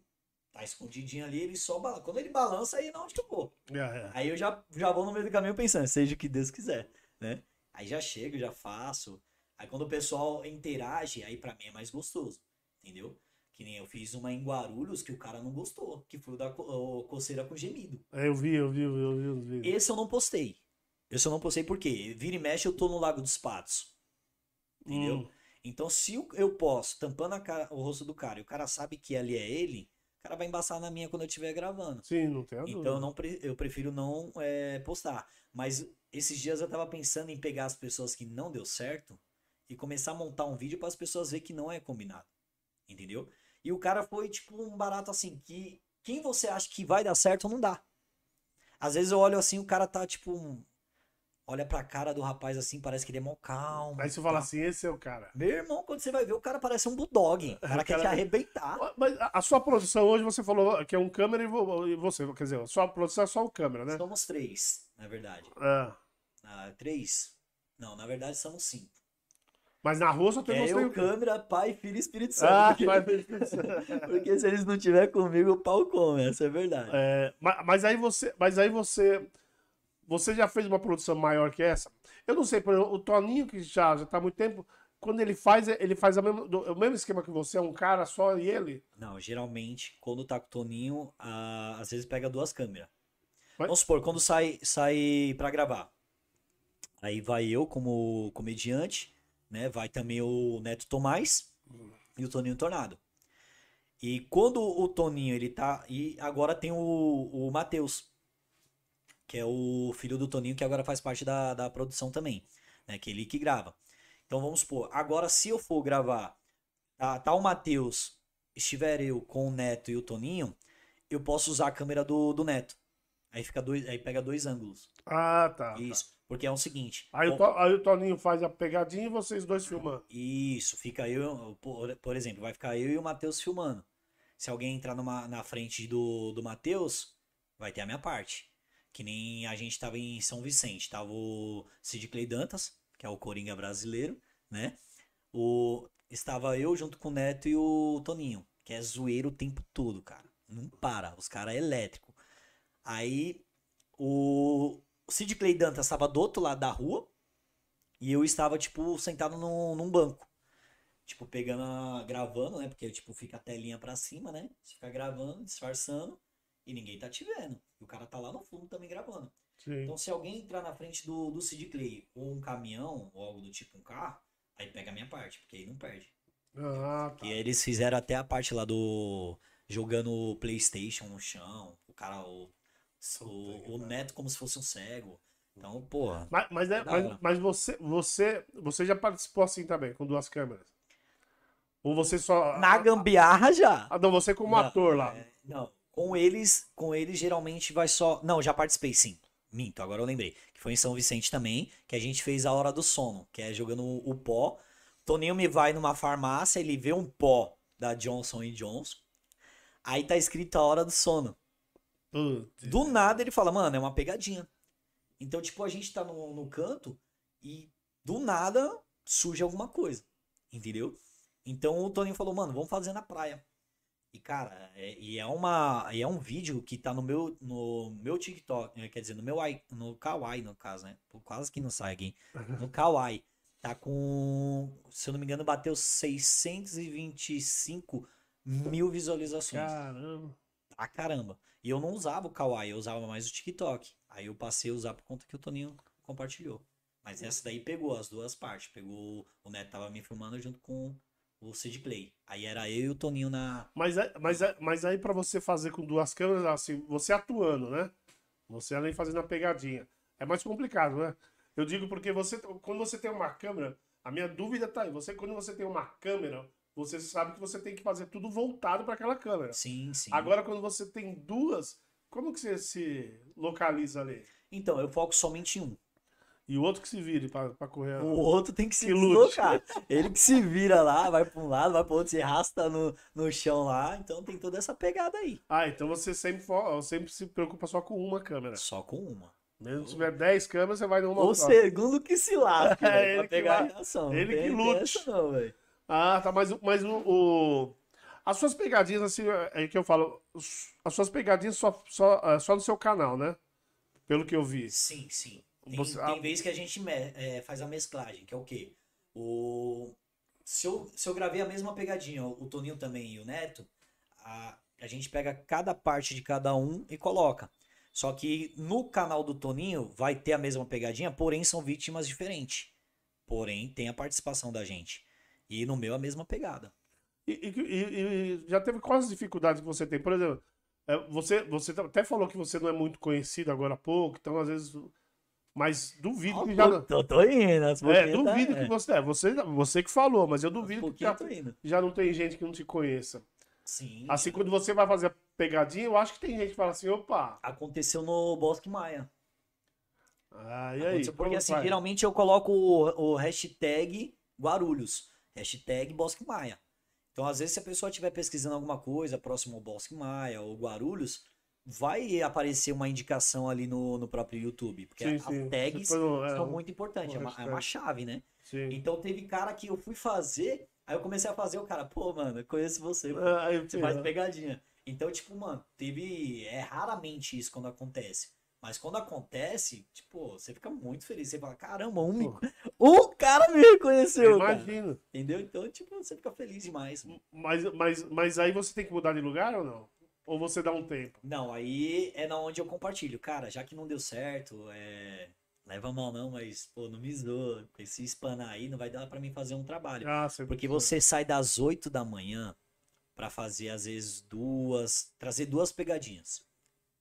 tá escondidinho ali, ele só balança. Quando ele balança, aí não onde que eu vou. É, é. Aí eu já, já vou no meio do caminho pensando, seja o que Deus quiser, né? Aí já chego, já faço. Aí quando o pessoal interage, aí para mim é mais gostoso, entendeu? Que nem eu fiz uma em Guarulhos que o cara não gostou, que foi o da co- o coceira com gemido. É, eu vi, eu vi, eu vi, eu vi. Esse eu não postei. Esse eu não postei porque vira e mexe eu tô no Lago dos Patos. Entendeu? Hum. Então, se eu posso, tampando a cara- o rosto do cara, e o cara sabe que ali é ele, o cara vai embaçar na minha quando eu estiver gravando. Sim, não tem a dúvida. Então, eu, não eu prefiro não é, postar. Mas esses dias eu tava pensando em pegar as pessoas que não deu certo e começar a montar um vídeo para as pessoas verem que não é combinado. Entendeu? E o cara foi tipo um barato assim, que quem você acha que vai dar certo não dá. Às vezes eu olho assim, o cara tá tipo. Um- Olha pra cara do rapaz assim, parece que ele é mó calmo. Aí você fala assim, esse é o cara. Meu irmão, quando você vai ver, o cara parece um bulldog. O cara quer te Cara- arrebentar. Mas a sua produção hoje, você falou que é um câmera e vo- você, quer dizer, a sua produção é só o câmera, né? Somos três, na verdade. É. Ah, três? Não, na verdade somos cinco. Mas na rua só tem É você. eu, câmera. pai, filho e Espírito Santo. Ah, porque, mas, porque se eles não tiver comigo, o pau come, essa é verdade. é, ma- mas aí você, mas aí você, você já fez uma produção maior que essa? Eu não sei, por exemplo, o Toninho que já já tá há muito tempo, quando ele faz, ele faz a mesma- o mesmo esquema que você, é um cara só e ele. Não, geralmente, quando tá com o Toninho, ah, às vezes pega duas câmeras. Mas- Vamos supor, quando sai, sai pra gravar. Aí vai eu como comediante, né? Vai também o Neto Tomás e o Toninho Tornado. E quando o Toninho, ele tá. E agora tem o, o Matheus, que é o filho do Toninho, que agora faz parte da, da produção também, né? Que é ele que grava. Então vamos supor, agora se eu for gravar, tá, tá o Matheus, estiver eu com o Neto e o Toninho, eu posso usar a câmera do, do Neto. Aí fica dois, aí pega dois ângulos. Ah, tá. tá. Isso. Porque é o seguinte. Aí, o bom, To- aí o Toninho faz a pegadinha e vocês dois filmando. Isso, fica eu, por, por exemplo, vai ficar eu e o Matheus filmando. Se alguém entrar numa, na frente do, do Matheus, vai ter a minha parte. Que nem a gente tava em São Vicente, tava o Sid Clay Dantas, que é o Coringa brasileiro, né? O, estava eu junto com o Neto e o Toninho, que é zoeiro o tempo todo, cara. Não para, os caras é elétrico. Aí o, Sid Clay Dantas estava do outro lado da rua, e eu estava, tipo, sentado num, num banco. Tipo, pegando, gravando, né? Porque, tipo, fica a telinha pra cima, né? Você fica gravando, disfarçando, e ninguém tá te vendo. E o cara tá lá no fundo também gravando. Sim. Então, se alguém entrar na frente do, do Sid Clay, ou um caminhão, ou algo do tipo, um carro, aí pega a minha parte, porque aí não perde. Ah, tá. E eles fizeram até a parte lá do. jogando o PlayStation no chão, o cara, o, o, o neto como se fosse um cego. Então, porra. Mas, mas, é- Da mas, mas você, você, você já participou assim também, com duas câmeras? Ou você só. Na gambiarra já. Ah, não, você como Não, ator lá. é, não, com eles, com eles geralmente vai só. Não, já participei sim. Minto, agora eu lembrei. Que foi em São Vicente também, que a gente fez a hora do sono, que é jogando o, pó. Toninho me vai numa farmácia, ele vê um pó da Johnson Johnson. Aí tá escrito a hora do sono. Do nada ele fala, mano, é uma pegadinha. Então, tipo, a gente tá no, no canto e do nada surge alguma coisa. Entendeu? Então o Toninho falou, mano, vamos fazer na praia. E, cara, é, e é, uma, e é um vídeo que tá no meu, no meu TikTok, eh, quer dizer, no meu no Kawaii, no caso, né? Quase que não sai aqui. No Kawaii. Tá com, se eu não me engano, bateu 625 mil visualizações. Caramba. Pra caramba. E eu não usava o Kawaii, eu usava mais o TikTok. Aí eu passei a usar por conta que o Toninho compartilhou. Mas essa daí pegou as duas partes. Pegou. O Neto tava me filmando junto com o Sid Clay. Aí era eu e o Toninho na. Mas, é- mas, é- mas aí pra você fazer com duas câmeras, assim, você atuando, né? Você além de fazendo a pegadinha. É mais complicado, né? Eu digo porque você, quando você tem uma câmera, a minha dúvida tá aí. Você, quando você tem uma câmera, você sabe que você tem que fazer tudo voltado para aquela câmera. Sim, sim. Agora, quando você tem duas, como que você se localiza ali? Então, eu foco somente em um. E o outro que se vire pra, pra correr. O outro tem que se Que lute. deslocar. Ele que se vira lá, vai pra um lado, vai pro outro, se arrasta no, no chão lá. Então tem toda essa pegada aí. Ah, então você sempre, fo- sempre se preocupa só com uma câmera. Só com uma. Mesmo se tiver 10 câmeras, você vai numa O segundo que se lasca, É, ele pra pegar vai- a reação. Ele tem- que lute. não. Ah, tá, mas, o- mas o, o- As suas pegadinhas, assim, é que eu falo. As suas pegadinhas só, só, é só no seu canal, né? Pelo que eu vi. Sim, sim. Tem, Você- tem ah, vez que a gente é, faz a mesclagem, que é o quê? O... se eu, se eu gravei a mesma pegadinha, o Toninho também e o Neto, a, a gente pega cada parte de cada um e coloca. Só que no canal do Toninho vai ter a mesma pegadinha, porém são vítimas diferentes. Porém, tem a participação da gente. E no meu a mesma pegada. E, e, e, já teve quais as dificuldades que você tem? Por exemplo, é, você, você até falou que você não é muito conhecido agora há pouco, então às vezes. Mas duvido oh, que já. Tô, tô indo, É, duvido tá, que você. É, você, você que falou, mas eu duvido que já, já não tem gente que não te conheça. Sim. Assim, quando você vai fazer a pegadinha, eu acho que tem gente que fala assim, opa. Aconteceu no Bosque Maia. Ah, e aí? Porque assim, vai? geralmente eu coloco o, o hashtag Guarulhos. Hashtag Bosque Maia. Então, às vezes, se a pessoa estiver pesquisando alguma coisa próximo ao Bosque Maia ou Guarulhos, vai aparecer uma indicação ali no, no próprio YouTube. Porque sim, as sim. tags é, são muito importantes. É uma, é uma, chave, né? Sim. Então, teve cara que eu fui fazer, aí eu comecei a fazer o cara, pô, mano, eu conheço você. Ah, você faz pegadinha. Então, tipo, mano, teve. É raramente isso quando acontece. Mas quando acontece, tipo, você fica muito feliz. Você fala, caramba, um, me... um cara me reconheceu. Imagino. Entendeu? Então, tipo, você fica feliz demais. Mas, mas, mas aí você tem que mudar de lugar ou não? Ou você dá um tempo? Não, aí é na onde eu compartilho. Cara, já que não deu certo, é... leva mão não, mas, pô, não me zoa. Porque se espanar aí, não vai dar para mim fazer um trabalho. Ah, porque você sai das 8 da manhã para fazer, às vezes, duas... Trazer duas pegadinhas.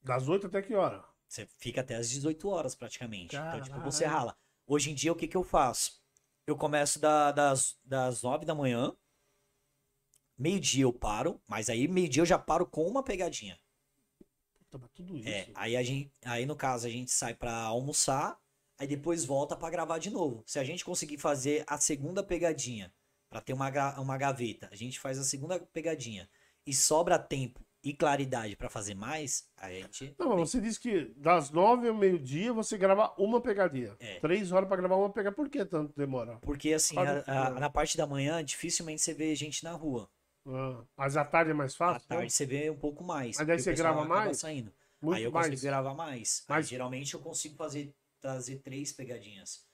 Das 8 até que hora? Você fica até às 18 horas praticamente. Caralho. Então, tipo, você rala. Hoje em dia, o que, que eu faço? Eu começo da, das, das 9 da manhã. Meio-dia eu paro, mas aí meio-dia eu já paro com uma pegadinha. Puta, tudo isso. É, aí, a gente, aí no caso a gente sai pra almoçar, aí depois volta para gravar de novo. Se a gente conseguir fazer a segunda pegadinha, para ter uma, uma gaveta, a gente faz a segunda pegadinha e sobra tempo e claridade para fazer mais, a gente. Não, você disse que das nove ao meio-dia você grava uma pegadinha. É. Três horas para gravar uma pegadinha. Por que tanto demora? Porque assim, a, a, na parte da manhã, dificilmente você vê gente na rua. Ah, mas à tarde é mais fácil? À tarde você vê um pouco mais. Mas daí você grava mais? Saindo. Muito aí eu mais. consigo gravar mais. Mas... Aí, geralmente eu consigo fazer trazer três pegadinhas.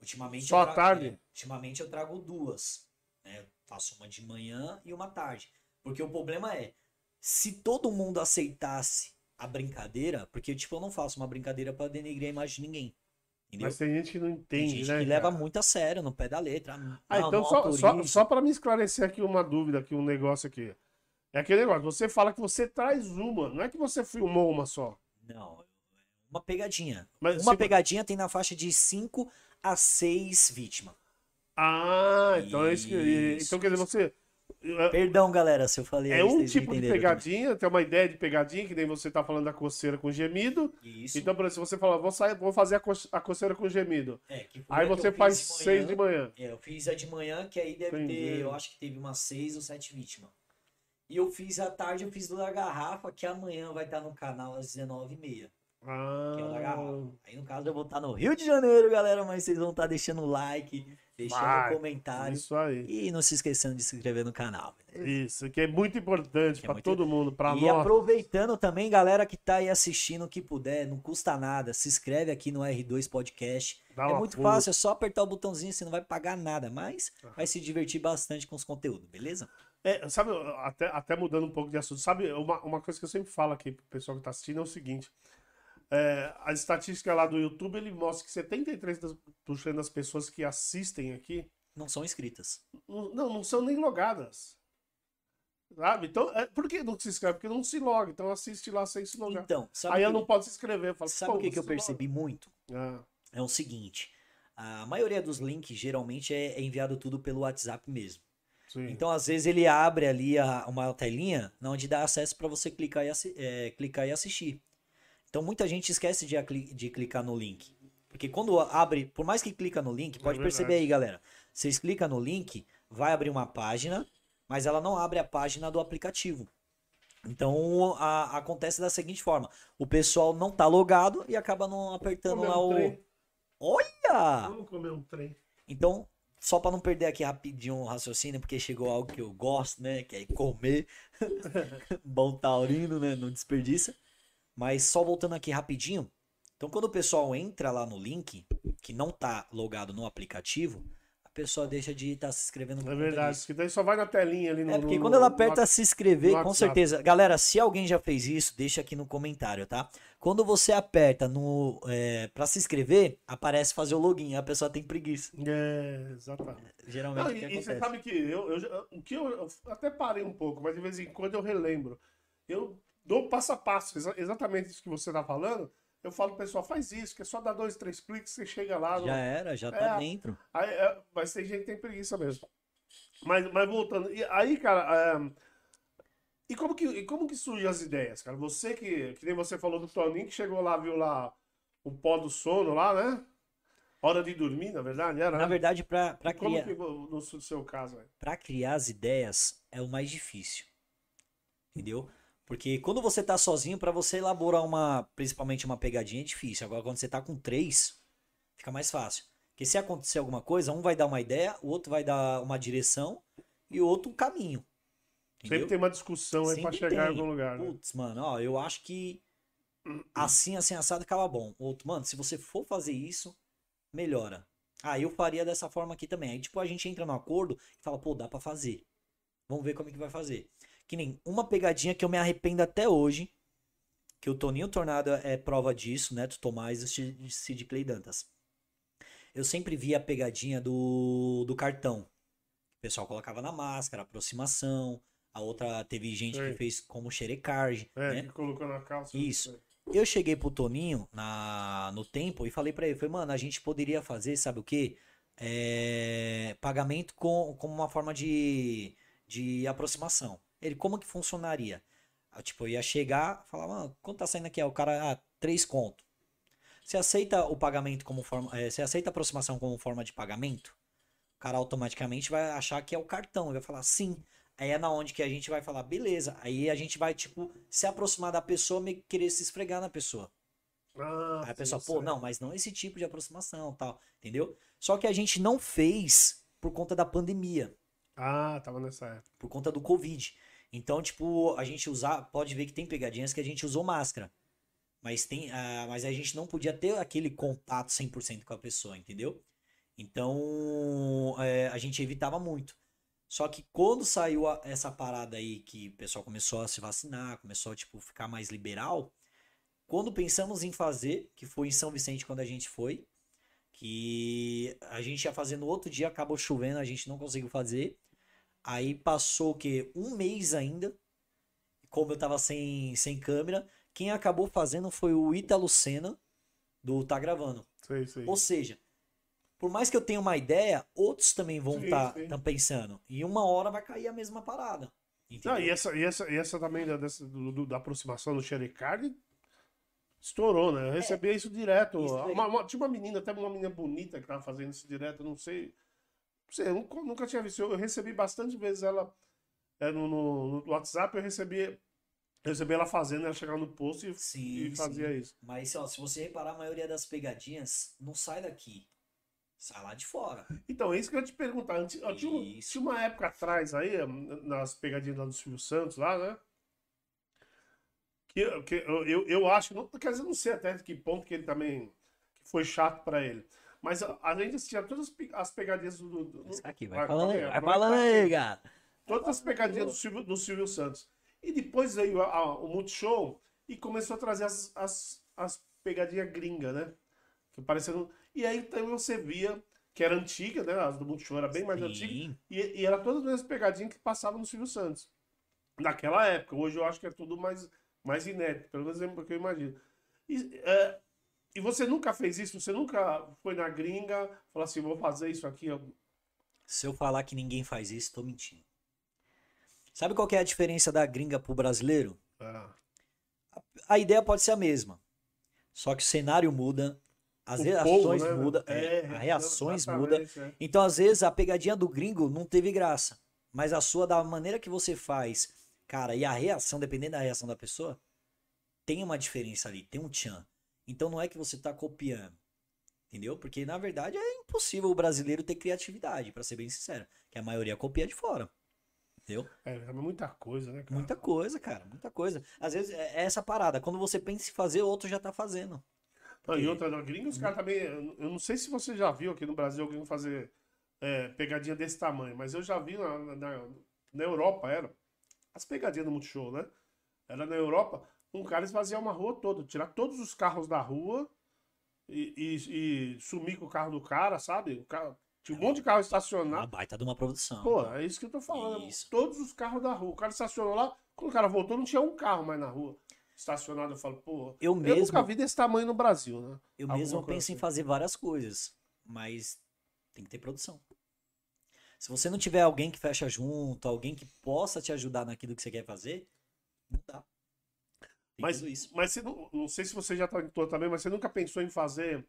Ultimamente Só trago, à tarde? É, ultimamente eu trago duas. Né? Eu faço uma de manhã e uma tarde. Porque o problema é, se todo mundo aceitasse a brincadeira, porque tipo, eu não faço uma brincadeira para denegrir a imagem de ninguém. Entendeu? Mas tem gente que não entende, tem gente né? Que cara? leva muito a sério, no pé da letra. Ah, não, então só, só, só para me esclarecer aqui uma dúvida, aqui um negócio aqui. É aquele negócio, você fala que você traz uma, não é que você filmou uma só. Não, uma pegadinha. Mas, uma se... pegadinha tem na faixa de 5 a 6 vítimas. Ah, então isso. é isso que. Então quer dizer, você Perdão, galera, se eu falei. É um tipo de pegadinha, tem uma ideia de pegadinha, que nem você tá falando da coceira com gemido. Isso. Então, por exemplo, se você falar, vou, sair, vou fazer a, co a coceira com gemido. É, aí você faz seis de manhã. É, eu fiz a de manhã, que aí deve Entendi. ter, eu acho que teve umas seis ou sete vítimas. E eu fiz à tarde, eu fiz do da garrafa, que amanhã vai estar no canal às 19h30. Ah. Que é o da garrafa. Aí no caso eu vou estar no Rio de Janeiro, galera, mas vocês vão estar deixando o like deixando Vai, um comentário. Isso aí. E não se esquecendo de se inscrever no canal. Beleza? Isso, que é muito importante é para todo mundo, para nós. E aproveitando também, galera que tá aí assistindo, que puder, não custa nada, se inscreve aqui no R2 Podcast. Dá é muito fácil, é só apertar o botãozinho, você não vai pagar nada, mas ah. vai se divertir bastante com os conteúdos, beleza? É, sabe, até, até mudando um pouco de assunto, sabe, uma, uma coisa que eu sempre falo aqui pro pessoal que tá assistindo é o seguinte: é, a estatística lá do YouTube ele mostra que 73% das pessoas que assistem aqui não são inscritas. Não, não são nem logadas. Sabe? Então, é, por que não se inscreve? Porque não se loga. Então assiste lá sem se logar. Então, Aí eu não posso se inscrever. Falo, sabe o que, que eu percebi loga? muito? Ah. É o seguinte: a maioria dos links geralmente é, é enviado tudo pelo WhatsApp mesmo. Sim. Então, às vezes, ele abre ali a, uma telinha onde dá acesso para você clicar e, é, clicar e assistir. Então muita gente esquece de, de clicar no link. Porque quando abre, por mais que clica no link, pode é perceber aí, galera. Vocês clicam no link, vai abrir uma página, mas ela não abre a página do aplicativo. Então a, acontece da seguinte forma: o pessoal não tá logado e acaba não apertando lá o. Trem. Olha! Vamos comer um trem. Então, só para não perder aqui rapidinho o raciocínio, porque chegou algo que eu gosto, né? Que é comer. Bom taurino, né? Não desperdiça. Mas só voltando aqui rapidinho. Então, quando o pessoal entra lá no link, que não está logado no aplicativo, pessoa deixa de estar tá se inscrevendo. É verdade, que daí só vai na telinha ali no. É, porque no, quando ela aperta no, se inscrever, com certeza. Galera, se alguém já fez isso, deixa aqui no comentário, tá? Quando você aperta no é, para se inscrever, aparece fazer o login, a pessoa tem preguiça. É, exatamente. Geralmente. Não, e, e você sabe que eu, eu, o que eu, eu até parei um pouco, mas de vez em quando eu relembro. Eu dou passo a passo, exatamente isso que você tá falando eu falo pro pessoal, faz isso, que é só dar dois, três cliques, você chega lá. Já no... era, já tá é, dentro. Aí, é, mas tem gente que tem preguiça mesmo. Mas, mas voltando, e aí, cara, é... e, como que, e como que surgem as ideias, cara? Você que, que nem você falou do Toninho, que chegou lá, viu lá o pó do sono lá, né? Hora de dormir, na verdade, era? Na né? verdade, pra criar... Como que, no seu caso, velho? Pra criar as ideias é o mais difícil. Entendeu? Porque quando você tá sozinho, para você elaborar uma, principalmente uma pegadinha, é difícil. Agora, quando você tá com três, fica mais fácil. Porque se acontecer alguma coisa, um vai dar uma ideia, o outro vai dar uma direção e o outro um caminho. Entendeu? Sempre tem uma discussão aí pra chegar tem. em algum lugar. Né? Putz, mano, ó, eu acho que assim, assim, assado acaba bom. Outro, mano, se você for fazer isso, melhora. Ah, eu faria dessa forma aqui também. Aí, tipo, a gente entra no acordo e fala, pô, dá pra fazer. Vamos ver como é que vai fazer. Que nem uma pegadinha que eu me arrependo até hoje. Que o Toninho Tornado é prova disso, né, Tomás e Sid Clay Dantas. Eu sempre via a pegadinha do, do cartão. O pessoal colocava na máscara, aproximação. A outra teve gente que fez como xerecard. É, né? que colocou na calça. Isso. Eu cheguei pro Toninho na, no tempo e falei para ele, falei, mano, a gente poderia fazer, sabe o quê? É, pagamento com, como uma forma de, de aproximação. Ele, como que funcionaria? Eu, tipo, eu ia chegar, falar, mano, quanto tá saindo aqui? O cara, ah, três conto. Você aceita o pagamento como forma. É, você aceita a aproximação como forma de pagamento? O cara automaticamente vai achar que é o cartão. Ele vai falar sim. Aí é na onde que a gente vai falar, beleza. Aí a gente vai, tipo, se aproximar da pessoa, me querer se esfregar na pessoa. Ah, Aí a pessoa, pô, não, mas não esse tipo de aproximação tal. Entendeu? Só que a gente não fez por conta da pandemia. Ah, tava nessa época. Por conta do Covid. Então, tipo, a gente usar, pode ver que tem pegadinhas que a gente usou máscara. Mas tem, uh, mas a gente não podia ter aquele contato 100% com a pessoa, entendeu? Então, é, a gente evitava muito. Só que quando saiu a, essa parada aí que o pessoal começou a se vacinar, começou a tipo ficar mais liberal, quando pensamos em fazer, que foi em São Vicente quando a gente foi, que a gente ia fazer no outro dia, acabou chovendo, a gente não conseguiu fazer. Aí passou o quê? Um mês ainda. Como eu tava sem, sem câmera. Quem acabou fazendo foi o Ítalo Senna, do Tá Gravando. Sei, sei. Ou seja, por mais que eu tenha uma ideia, outros também vão estar tá, tá pensando. E uma hora vai cair a mesma parada. Não, e, essa, e, essa, e essa também da, dessa, do, da aproximação do Sherry Card estourou, né? Eu recebia é, isso direto. Uma, uma, tinha uma menina, até uma menina bonita que tava fazendo isso direto, não sei sei, eu nunca tinha visto. Eu recebi bastante vezes ela é, no, no, no, WhatsApp, eu recebi, eu recebi ela fazendo, ela chegava no posto e, sim, e fazia sim. isso. Mas ó, se você reparar, a maioria das pegadinhas não sai daqui. Sai lá de fora. Então, é isso que eu ia te perguntar. Tinha, tinha, tinha uma época atrás aí, nas pegadinhas lá do Silvio Santos, lá, né? Que, que eu, eu, eu acho, não, quer dizer, não sei até que ponto que ele também foi chato para ele. Mas a gente assistia todas as pegadinhas do. do, do aqui, vai, vai falando aí, vai falando aí, cara. Todas as pegadinhas do Silvio, do Silvio Santos. E depois veio a, a, o Multishow e começou a trazer as, as, as pegadinhas gringas, né? Que parecendo. E aí também você via que era antiga, né? As do Multishow era bem mais antiga. E, e era todas as mesmas pegadinhas que passavam no Silvio Santos. Naquela época. Hoje eu acho que é tudo mais, mais inédito, pelo menos é o que eu imagino. E, é, e você nunca fez isso? Você nunca foi na gringa, falou assim, vou fazer isso aqui? Se eu falar que ninguém faz isso, tô mentindo. Sabe qual é a diferença da gringa pro brasileiro? Ah. A, a, ideia pode ser a mesma. Só que o cenário muda, as o reações povo, né? mudam, é, é, as reações mudam. É. Então, às vezes, a pegadinha do gringo não teve graça. Mas a sua, da maneira que você faz, cara, e a reação, dependendo da reação da pessoa, tem uma diferença ali, tem um tchan. Então não é que você está copiando. Entendeu? Porque na verdade é impossível o brasileiro ter criatividade, para ser bem sincero. Que a maioria copia de fora. Entendeu? É, é muita coisa, né, cara? Muita coisa, cara. Muita coisa. Às vezes é, é essa parada. Quando você pensa em fazer, o outro já tá fazendo. Não, e outra, na gringa, os caras também. Eu não sei se você já viu aqui no Brasil alguém fazer é, pegadinha desse tamanho, mas eu já vi na, na, na Europa, era. As pegadinhas do Multishow, né? Era na Europa, um cara esvaziar uma rua toda, tirar todos os carros da rua e, e, e sumir com o carro do cara, sabe? O carro, tinha um monte de carro estacionado. Uma baita de uma produção. Pô, é isso que eu tô falando. Isso. Todos os carros da rua. O cara estacionou lá, quando o cara voltou, não tinha um carro mais na rua. Estacionado, eu falo, pô. Eu mesmo. nunca vi desse tamanho no Brasil, né? Eu Alguma mesmo penso em assim. fazer várias coisas, mas tem que ter produção. Se você não tiver alguém que fecha junto, alguém que possa te ajudar naquilo que você quer fazer, não dá. Mas, isso. mas você não, não sei se você já tentou também, mas você nunca pensou em fazer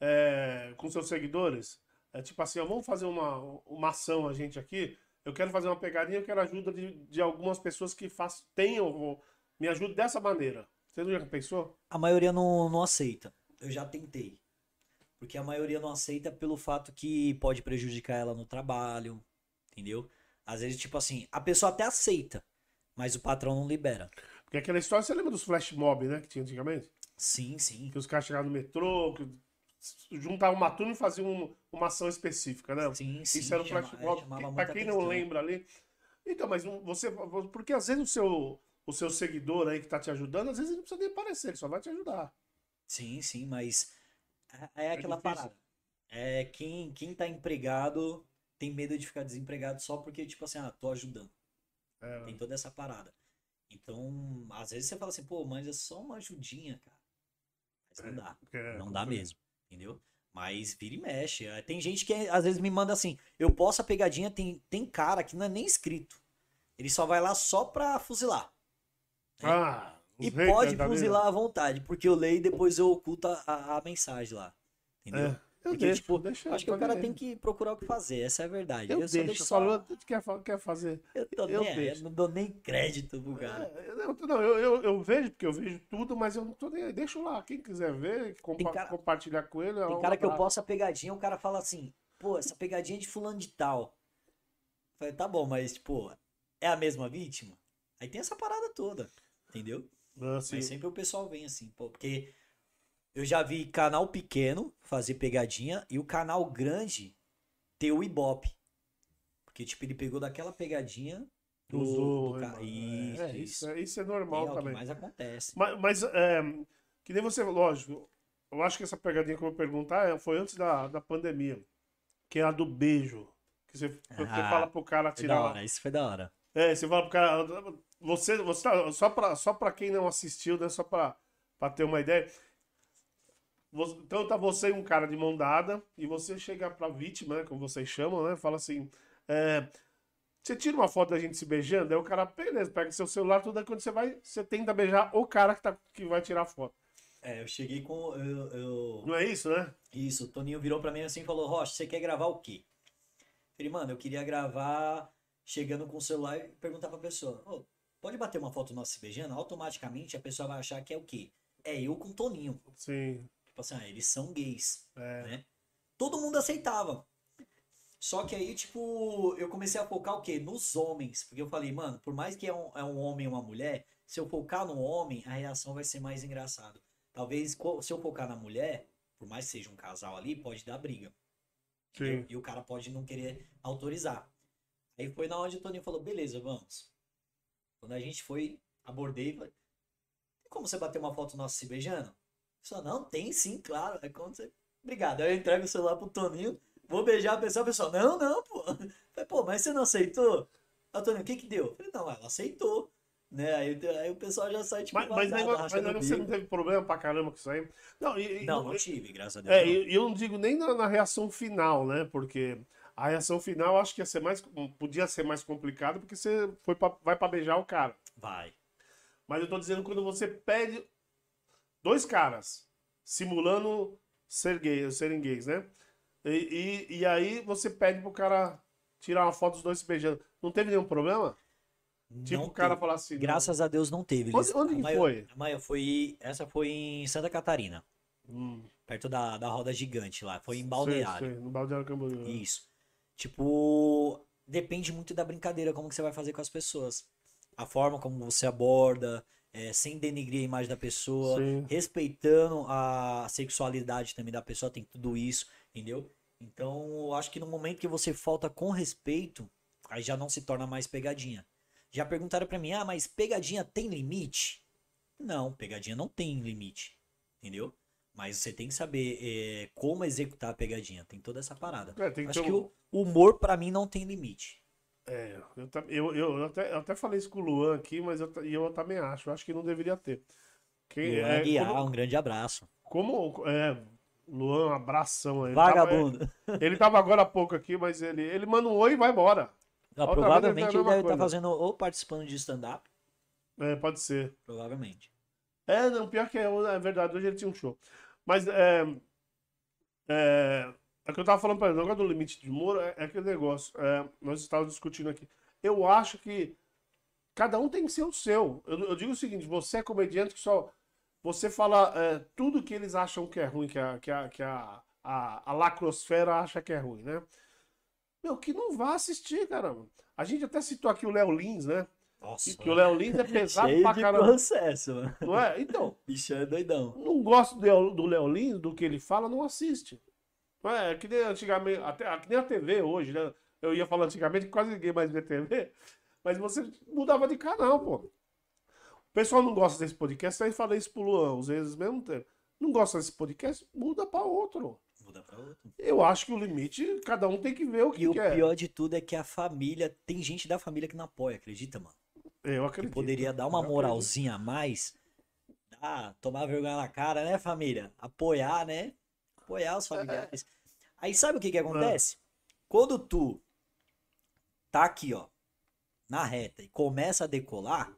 é, com seus seguidores? É tipo assim, ó, vamos fazer uma, uma ação a gente aqui. Eu quero fazer uma pegadinha, eu quero ajuda de, de algumas pessoas que faz, tenham, me ajudem dessa maneira. Você nunca pensou? A maioria não, não aceita. Eu já tentei. Porque a maioria não aceita pelo fato que pode prejudicar ela no trabalho, entendeu? Às vezes, tipo assim, a pessoa até aceita, mas o patrão não libera. Porque aquela história, você lembra dos flash mob, né, que tinha antigamente? Sim, sim. Que os caras chegavam no metrô, que juntavam uma turma e faziam um- uma ação específica, né? Sim, sim. Isso era um chama- flash é, mob. chamava Pra quem não lembra ali. Então, mas você. Porque às vezes o seu, o seu seguidor aí que tá te ajudando, às vezes ele não precisa nem aparecer, ele só vai te ajudar. Sim, sim, mas é- é aquela difícil. parada. É quem, quem tá empregado tem medo de ficar desempregado só porque, tipo assim, ah, tô ajudando. É, Tem toda essa parada. Então, às vezes você fala assim, pô, mas é só uma ajudinha, cara. Mas não dá. porque é Não dá mesmo, entendeu? Mas vira e mexe. É, Tem gente que às vezes me manda assim, eu posso a pegadinha, tem, tem cara que não é nem inscrito. Ele só vai lá só pra fuzilar. Ah, os E pode fuzilar à vontade, porque eu leio e depois eu oculto a, a- a mensagem lá. Entendeu? É, eu Porque, deixo, tipo, deixa Acho que o cara tem que procurar o que fazer, essa é a verdade. Eu, só deixo, deixo falou, quer, quer fazer. Eu, tô eu nem deixo. eu não dou nem crédito pro cara. É, eu- não, eu, eu, eu vejo, porque eu vejo tudo, mas eu não tô nem aí. Deixa lá. Quem quiser ver, compa- cara- compartilhar com ele. é Tem um cara que eu abraço. posto a pegadinha, o cara fala assim, pô, essa pegadinha é de fulano de tal. Eu falei, tá bom, mas, tipo, é a mesma vítima? Aí tem essa parada toda, entendeu? Ah. Mas sempre o pessoal vem assim, pô, porque eu já vi canal pequeno fazer pegadinha e o canal grande ter o Ibope. Porque, tipo, ele pegou daquela pegadinha do, Usou, do ca- é, Isso, é, isso. é, isso é É, normal que também. mais acontece. Mas, mas, é, que nem você, lógico, eu acho que essa pegadinha que eu vou perguntar é, foi antes da, da pandemia, que é a do beijo. Que você, você Ah, fala pro cara Foi tirar. da hora, isso foi da hora. É, você fala pro cara. Você, você tá- só, pra, só pra quem não assistiu, né? Só pra, pra ter uma ideia. Então tá você e um cara de mão dada, e você chega pra vítima, né? Como vocês chamam, né? Fala assim. é, você tira uma foto da gente se beijando, aí o cara, beleza, pega seu celular, tudo aí quando você vai, você tenta beijar o cara que, tá, que vai tirar a foto. É, eu cheguei com. Eu, eu- Não é isso, né? Isso, o Toninho virou pra mim assim e falou: Rocha, você quer gravar o quê? Falei, mano, eu queria gravar chegando com o celular e perguntar pra pessoa: "Ô, pode bater uma foto nossa se beijando? Automaticamente a pessoa vai achar que é o quê? É eu com o Toninho. Sim. Tipo assim, ah, eles são gays, É. né? Todo mundo aceitava. Só que aí, tipo, eu comecei a focar o quê? Nos homens. Porque eu falei, mano, por mais que é um, é um homem e uma mulher, se eu focar no homem, a reação vai ser mais engraçada. Talvez se eu focar na mulher, por mais que seja um casal ali, pode dar briga. Sim. E o cara pode não querer autorizar. Aí foi na onde o Toninho falou, beleza, vamos. Quando a gente foi, abordei e falei, tem como você bater uma foto nossa se beijando? Só não, tem sim, claro. É quando você. Obrigado. Aí eu entrego o celular pro Toninho, vou beijar a pessoa, a pessoa, não, não, pô. Falei, pô, mas você não aceitou? Aí o Toninho, o que que deu? Falei, não, ela aceitou. Né? Aí, aí o pessoal já sai tipo. Mas, mas, negócio- mas o você não teve problema pra caramba com isso aí? Não, e, Não, não tive, graças a Deus. É, e e eu não digo nem na, na reação final, né? Porque a reação final eu acho que ia ser mais, podia ser mais complicado porque você foi pra, vai pra beijar o cara. Vai. Mas eu tô dizendo quando você pede dois caras simulando ser gay, serem gays, né? E, e, e aí você pede pro cara tirar uma foto dos dois se beijando. Não teve nenhum problema? Tipo, Não o cara teve. falar assim. Graças a Deus não teve. Onde- Eles- onde maior- foi? Maior foi. Essa foi em Santa Catarina. Hum, Perto da, da roda gigante lá. Foi em Balneário. sei, no Balneário Camboriú. Isso. Tipo, depende muito da brincadeira, como que você vai fazer com as pessoas. A forma como você aborda, é, sem denigrir a imagem da pessoa, Sim. respeitando a sexualidade também da pessoa, tem tudo isso, entendeu? Então, eu acho que no momento que você falta com respeito, aí já não se torna mais pegadinha. Já perguntaram para mim: "Ah, mas pegadinha tem limite?" Não, pegadinha não tem limite. Entendeu? Mas você tem que saber é, como executar a pegadinha. Tem toda essa parada. É, tem que Acho ter que o humor, pra mim, não tem limite. É, eu, eu, eu, até, eu até falei isso com o Luan aqui, mas eu, eu também acho. Eu acho que não deveria ter. Quem, Luan é, Guiar, como, um grande abraço. como é, Luan, um abração aí. Ele tava- Vagabundo. Ele tava agora há pouco aqui, mas ele, ele manda um oi e vai embora. Não, provavelmente é ele mesma deve estar coisa. fazendo ou participando de stand-up. É, pode ser. Provavelmente. É, não, pior que é, é verdade, hoje ele tinha um show. Mas é. É, é que eu tava falando pra ele, o negócio do limite de humor é, é aquele negócio. é, nós estávamos discutindo aqui. Eu acho que cada um tem que ser o seu. Eu, eu digo o seguinte: você é comediante que só. Você fala é, tudo que eles acham que é ruim, que a, que a, que a, a, a lacrosfera acha que é ruim, né? Meu, que não vá assistir, caramba. A gente até citou aqui o Léo Lins, né? Nossa. E que o Léo Lins é pesado Cheio pra caramba. processo, mano. Não é? Então, Bicho é doidão. não gosto do Léo Lins, do que ele fala, não assiste. É, que nem antigamente, até, que nem a TV hoje, né? Eu ia falar antigamente que quase ninguém mais vê TV, mas você mudava de canal, pô. O pessoal não gosta desse podcast, aí falei isso pro Luan, às vezes mesmo tempo. Não gosta desse podcast, muda pra outro. Muda pra outro. Eu acho que o limite, cada um tem que ver o que E o quer. pior de tudo é que a família. Tem gente da família que não apoia, acredita, mano? Eu Que acredito. poderia dar uma moralzinha a mais. Ah, tomar vergonha na cara, né, família? Apoiar, né? Apoiar os familiares. Aí sabe o que que acontece? Quando tu tá aqui, ó, na reta e começa a decolar,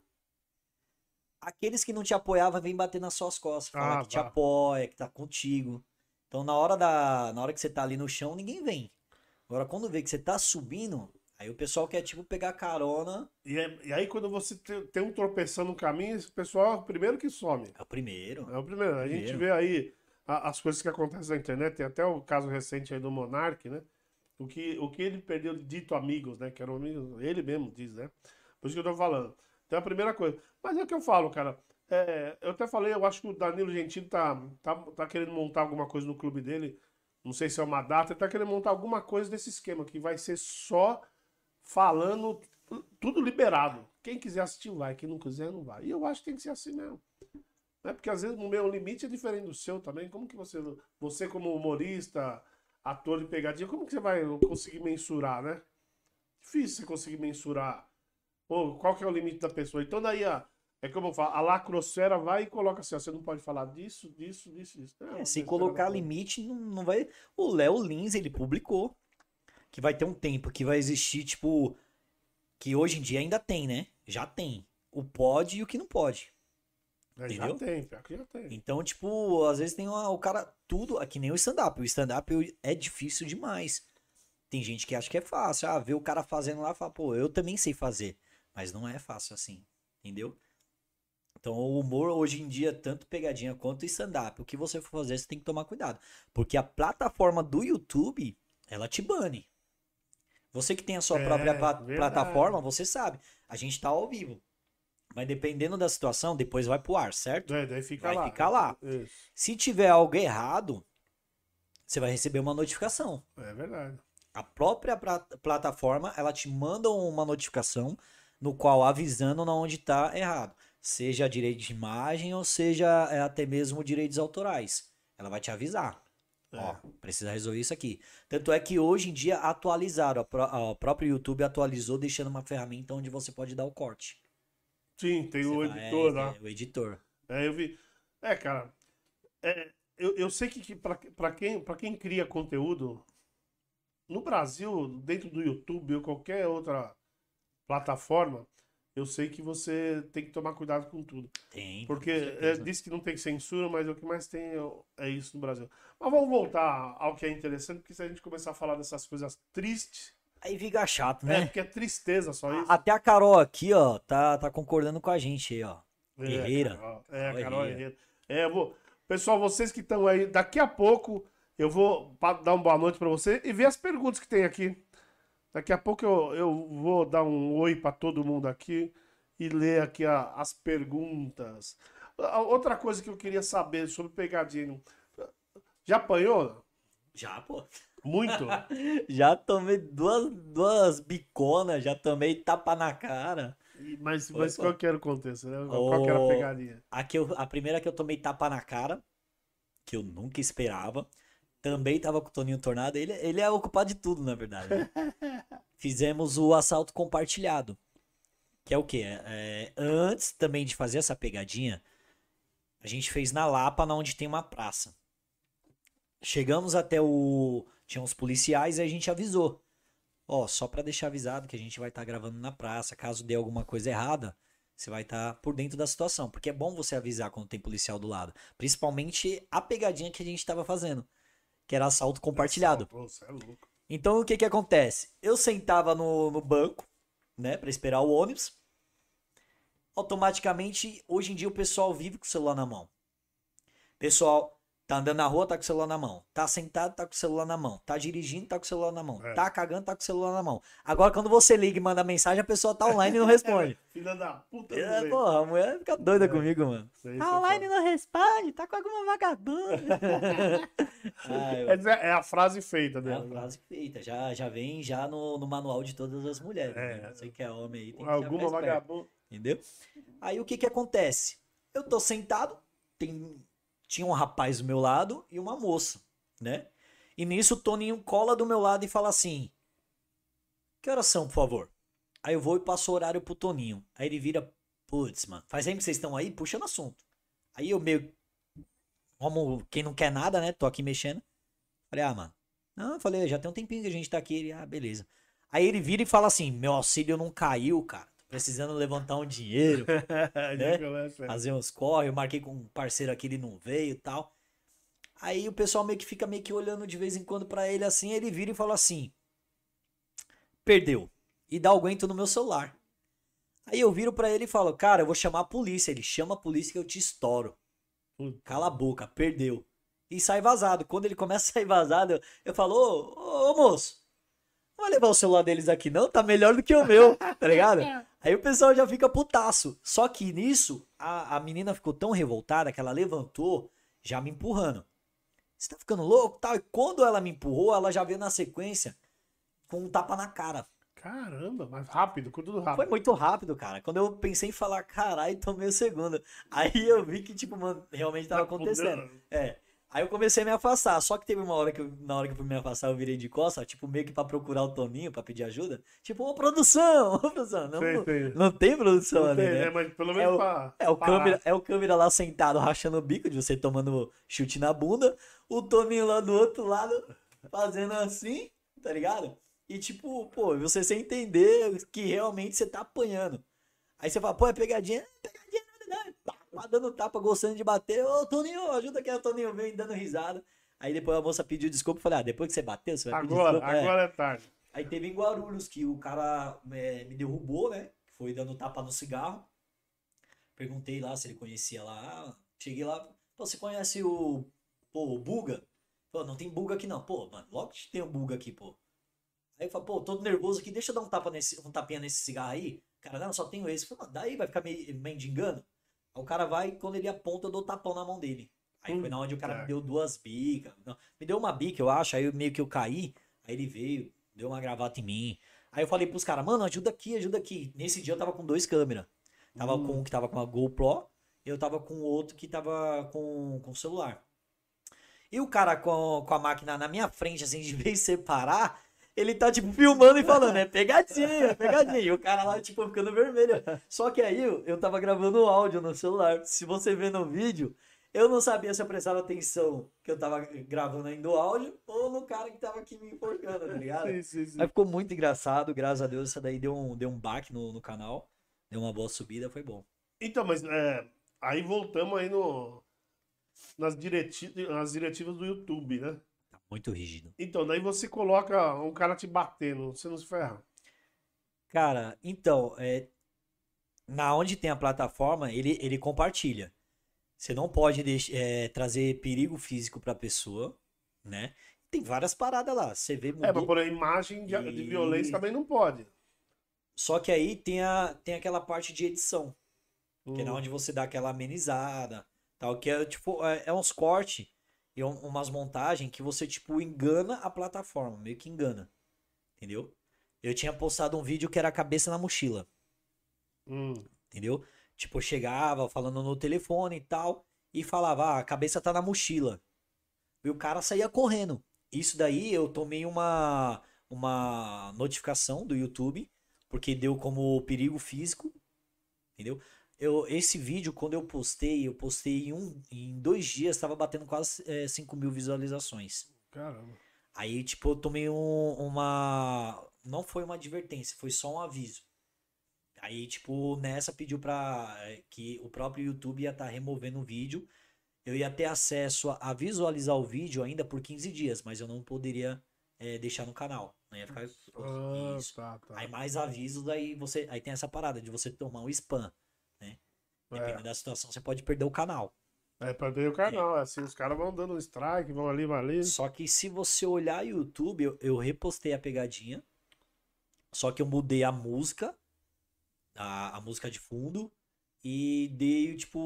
aqueles que não te apoiavam vêm bater nas suas costas, falar Ah, que te apoia, que tá contigo. Então na hora da, na hora que você tá ali no chão, ninguém vem. Agora quando vê que você tá subindo, aí o pessoal quer tipo pegar carona, E, é- e aí, quando você te- tem um tropeção no caminho, esse pessoal é o primeiro que some. é o primeiro. É o primeiro. A gente Primeiro. vê aí as coisas que acontecem na internet, tem até o caso recente aí do Monark, né? O que, o que ele perdeu de dito amigos, né? Que eram amigos, ele mesmo diz, né? Por isso que eu tô falando. Então é a primeira coisa. Mas é o que eu falo, cara. É, eu até falei, eu acho que o Danilo Gentili tá, tá, tá querendo montar alguma coisa no clube dele. Não sei se é uma data, ele tá querendo montar alguma coisa desse esquema, que vai ser só falando tudo liberado. Quem quiser assistir, vai. Quem não quiser, não vai. E eu acho que tem que ser assim mesmo. Né? Porque às vezes o meu limite é diferente do seu também. Como que você, você como humorista, ator de pegadinha, como que você vai conseguir mensurar, né? Difícil você conseguir mensurar. Pô, qual que é o limite da pessoa? Então daí, a, é como eu falo, a lacrosfera vai e coloca assim, ó, você não pode falar disso, disso, disso, disso. É, É, se colocar limite, não, não vai. O Léo Lins, ele publicou que vai ter um tempo que vai existir, tipo. Que hoje em dia ainda tem, né? Já tem. O pode e o que não pode. É, já entendeu? tem, pior que já tem. Então, tipo, às vezes tem uma- o cara. Tudo. É que nem o stand-up. O stand-up é difícil demais. Tem gente que acha que é fácil. Ah, vê o cara fazendo lá e fala, pô, eu também sei fazer. Mas não é fácil assim. Entendeu? Então, o humor hoje em dia, tanto pegadinha quanto stand-up, o que você for fazer, você tem que tomar cuidado. Porque a plataforma do YouTube, ela te bane. Você que tem a sua É, própria verdade. plataforma, você sabe. A gente tá ao vivo. Mas dependendo da situação, depois vai pro ar, certo? É, daí fica Vai lá. ficar lá. Isso. Se tiver algo errado, você vai receber uma notificação. É verdade. A própria plataforma, ela te manda uma notificação no qual avisando na onde está errado. Seja direito de imagem ou seja é, até mesmo direitos autorais. Ela vai te avisar. É. Ó, precisa resolver isso aqui. Tanto é que hoje em dia atualizaram, o próprio YouTube atualizou deixando uma ferramenta onde você pode dar o corte. Sim, tem o vai- editor é, lá. é, o editor. É, eu vi. É, cara. é, eu, eu sei que, que para quem, pra quem cria conteúdo, no Brasil, dentro do YouTube ou qualquer outra plataforma, eu sei que você tem que tomar cuidado com tudo. Tem. Porque é, diz que não tem censura, mas o que mais tem é, é isso no Brasil. Mas vamos voltar ao que é interessante, porque se a gente começar a falar dessas coisas tristes, Aí fica chato, é né? porque é tristeza só isso. Até a Carol aqui, ó, tá, tá concordando com a gente aí, ó. É, Guerreira. Carol, é, Carol Carol. Herrera. É, vou. Pessoal, vocês que estão aí, daqui a pouco eu vou dar uma boa noite pra você e ver as perguntas que tem aqui. Daqui a pouco eu, eu vou dar um oi pra todo mundo aqui e ler aqui a- as perguntas. Outra coisa que eu queria saber sobre pegadinha. Já apanhou? Já, pô. Muito. já tomei duas, duas biconas, já tomei tapa na cara. Mas, mas qual que era o contexto? Né? Qual que era a pegadinha? A, que eu, a primeira que eu tomei tapa na cara, que eu nunca esperava. Também tava com o Toninho Tornado. Ele, ele é ocupado de tudo, na verdade. Né? Fizemos o assalto compartilhado. Que é o quê? É, antes também de fazer essa pegadinha, a gente fez na Lapa, na onde tem uma praça. Chegamos até o. Tinha uns policiais e a gente avisou. Ó, só para deixar avisado que a gente vai estar tá gravando na praça. Caso dê alguma coisa errada, você vai estar tá por dentro da situação. Porque é bom você avisar quando tem policial do lado. Principalmente a pegadinha que a gente estava fazendo. Que era assalto compartilhado. Nossa, é louco. Então o que que acontece? Eu sentava no, no banco, né, para esperar o ônibus. Automaticamente, hoje em dia o pessoal vive com o celular na mão. Pessoal Tá andando na rua, tá com o celular na mão. Tá sentado, tá com o celular na mão. Tá dirigindo, tá com o celular na mão. É. Tá cagando, tá com o celular na mão. Agora, quando você liga e manda mensagem, a pessoa tá online e não responde. Filha da puta. É, porra, a mulher fica doida é. comigo, mano. Tá online e não responde, tá com alguma vagabunda. é, é, a frase feita dela. É a né? frase feita. Já, já vem já no, no manual de todas as mulheres. É. Né? Você que é homem aí, tem que Alguma vagabunda. Entendeu? Aí o que que acontece? Eu tô sentado, tem tinha um rapaz do meu lado e uma moça, né? E nisso o Toninho cola do meu lado e fala assim: Que horas são, por favor? Aí eu vou e passo o horário pro Toninho. Aí ele vira: Putz, mano, faz tempo que vocês estão aí, puxa no assunto. Aí eu meio. Como quem não quer nada, né? Tô aqui mexendo. Falei: Ah, mano. Não, eu falei: Já tem um tempinho que a gente tá aqui. Ele, ah, beleza. Aí ele vira e fala assim: Meu auxílio não caiu, cara precisando levantar um dinheiro, né? fazer uns corre, eu marquei com um parceiro aqui, ele não veio e tal. Aí o pessoal meio que fica meio que olhando de vez em quando para ele assim, ele vira e fala assim: "Perdeu". E dá o aguento no meu celular. Aí eu viro para ele e falo: "Cara, eu vou chamar a polícia". Ele chama a polícia que eu te estouro. Cala a boca, perdeu. E sai vazado. Quando ele começa a sair vazado, eu, eu falo: "Ô, ô, ô moço, vai levar o celular deles aqui não, tá melhor do que o meu", tá ligado? Aí o pessoal já fica putaço. Só que nisso, a, a menina ficou tão revoltada que ela levantou, já me empurrando. Você tá ficando louco? Tal. E quando ela me empurrou, ela já veio na sequência com um tapa na cara. Caramba, mas rápido, tudo rápido. Foi muito rápido, cara. Quando eu pensei em falar, caralho, tomei o segundo. Aí eu vi que, tipo, mano, realmente tava tá acontecendo. É. Aí eu comecei a me afastar. Só que teve uma hora que eu, na hora que eu fui me afastar, eu virei de costa, tipo, meio que pra procurar o Toninho, pra pedir ajuda. Tipo, ô produção, ô produção. Não, sei, sei. não tem produção não ali, tem, né? É, mas pelo menos é o, pra, é o câmera É o câmera lá sentado, rachando o bico, de você tomando chute na bunda. O Toninho lá do outro lado, fazendo assim, tá ligado? E tipo, pô, você sem entender que realmente você tá apanhando. Aí você fala, pô, é pegadinha? É pegadinha, não, não, não dando tapa, gostando de bater. Ô, Toninho, ajuda aqui. O Toninho vem dando risada. Aí depois a moça pediu desculpa. Falei, ah, depois que você bateu, você vai pedir agora, desculpa. Agora é. é tarde. Aí teve em Guarulhos que o cara é, me derrubou, né? Foi dando tapa no cigarro. Perguntei lá se ele conhecia lá. Cheguei lá. Pô, você conhece o. Pô, o Buga? Pô, não tem Buga aqui não. Pô, mano, logo que tem o Buga aqui, pô. Aí eu falei, pô, todo nervoso aqui, deixa eu dar um tapa nesse, um tapinha nesse cigarro aí. Cara, não, só tenho esse. Eu falei, daí vai ficar me mendigando. Aí o cara vai, quando ele aponta, eu dou tapão na mão dele. Aí hum, foi na onde o cara é. me deu duas bicas. Não, me deu uma bica, eu acho. Aí meio que eu caí. Aí ele veio, deu uma gravata em mim. Aí eu falei pros caras, mano, ajuda aqui, ajuda aqui. Nesse dia eu tava com dois câmeras. Tava hum. com um que tava com a GoPro. E eu tava com o outro que tava com, com o celular. E o cara com, com a máquina na minha frente, assim, de vez separar, ele tá, tipo, filmando e falando, é pegadinha, é pegadinha. E o cara lá, tipo, ficando vermelho. Só que aí eu tava gravando o áudio no celular. Se você ver no vídeo, eu não sabia se eu prestava atenção que eu tava gravando ainda o áudio ou no cara que tava aqui me enforcando, tá ligado? Sim, sim, sim. Aí ficou muito engraçado, graças a Deus, essa daí deu um, deu um baque no, no canal. Deu uma boa subida, foi bom. Então, mas é, aí voltamos aí no, nas, direti nas diretivas do YouTube, né? Muito rígido. Então, daí você coloca um cara te batendo, você não se ferra. Cara, então, é, na onde tem a plataforma, ele, ele compartilha. Você não pode deixar, é, trazer perigo físico pra pessoa, né? Tem várias paradas lá. Você vê. Mudou... É, mas por a imagem de, e... de, violência também não pode. Só que aí tem, a, tem aquela parte de edição. Hum. Que é hum. onde você dá aquela amenizada. Tal, que é tipo, é, é uns cortes e um- umas montagens que você, tipo, engana a plataforma, meio que engana. Entendeu? Eu tinha postado um vídeo que era a cabeça na mochila, Hum. entendeu? Tipo, eu chegava falando no telefone e tal, e falava, ah, a cabeça tá na mochila. E o cara saía correndo. Isso daí eu tomei uma, uma notificação do YouTube, porque deu como perigo físico, entendeu? Eu, esse vídeo, quando eu postei, eu postei em, um, em dois dias, tava batendo quase é, 5 mil visualizações. Caramba. Aí, tipo, eu tomei um- uma. Não foi uma advertência, foi só um aviso. Aí, tipo, nessa pediu pra. eh, que o próprio YouTube ia estar removendo o vídeo. Eu ia ter acesso a, a visualizar o vídeo ainda por 15 dias, mas eu não poderia eh, deixar no canal. Não ia ficar. Ah, tá, tá. Aí mais avisos, aí você. Aí tem essa parada de você tomar um spam. Né? Dependendo da situação, você pode perder o canal. É pra ver o canal, é assim, os caras vão dando um strike, vão ali, vão ali. Só que se você olhar YouTube, eu, eu repostei a pegadinha. Só que eu mudei a música, a, a música de fundo, e dei, tipo,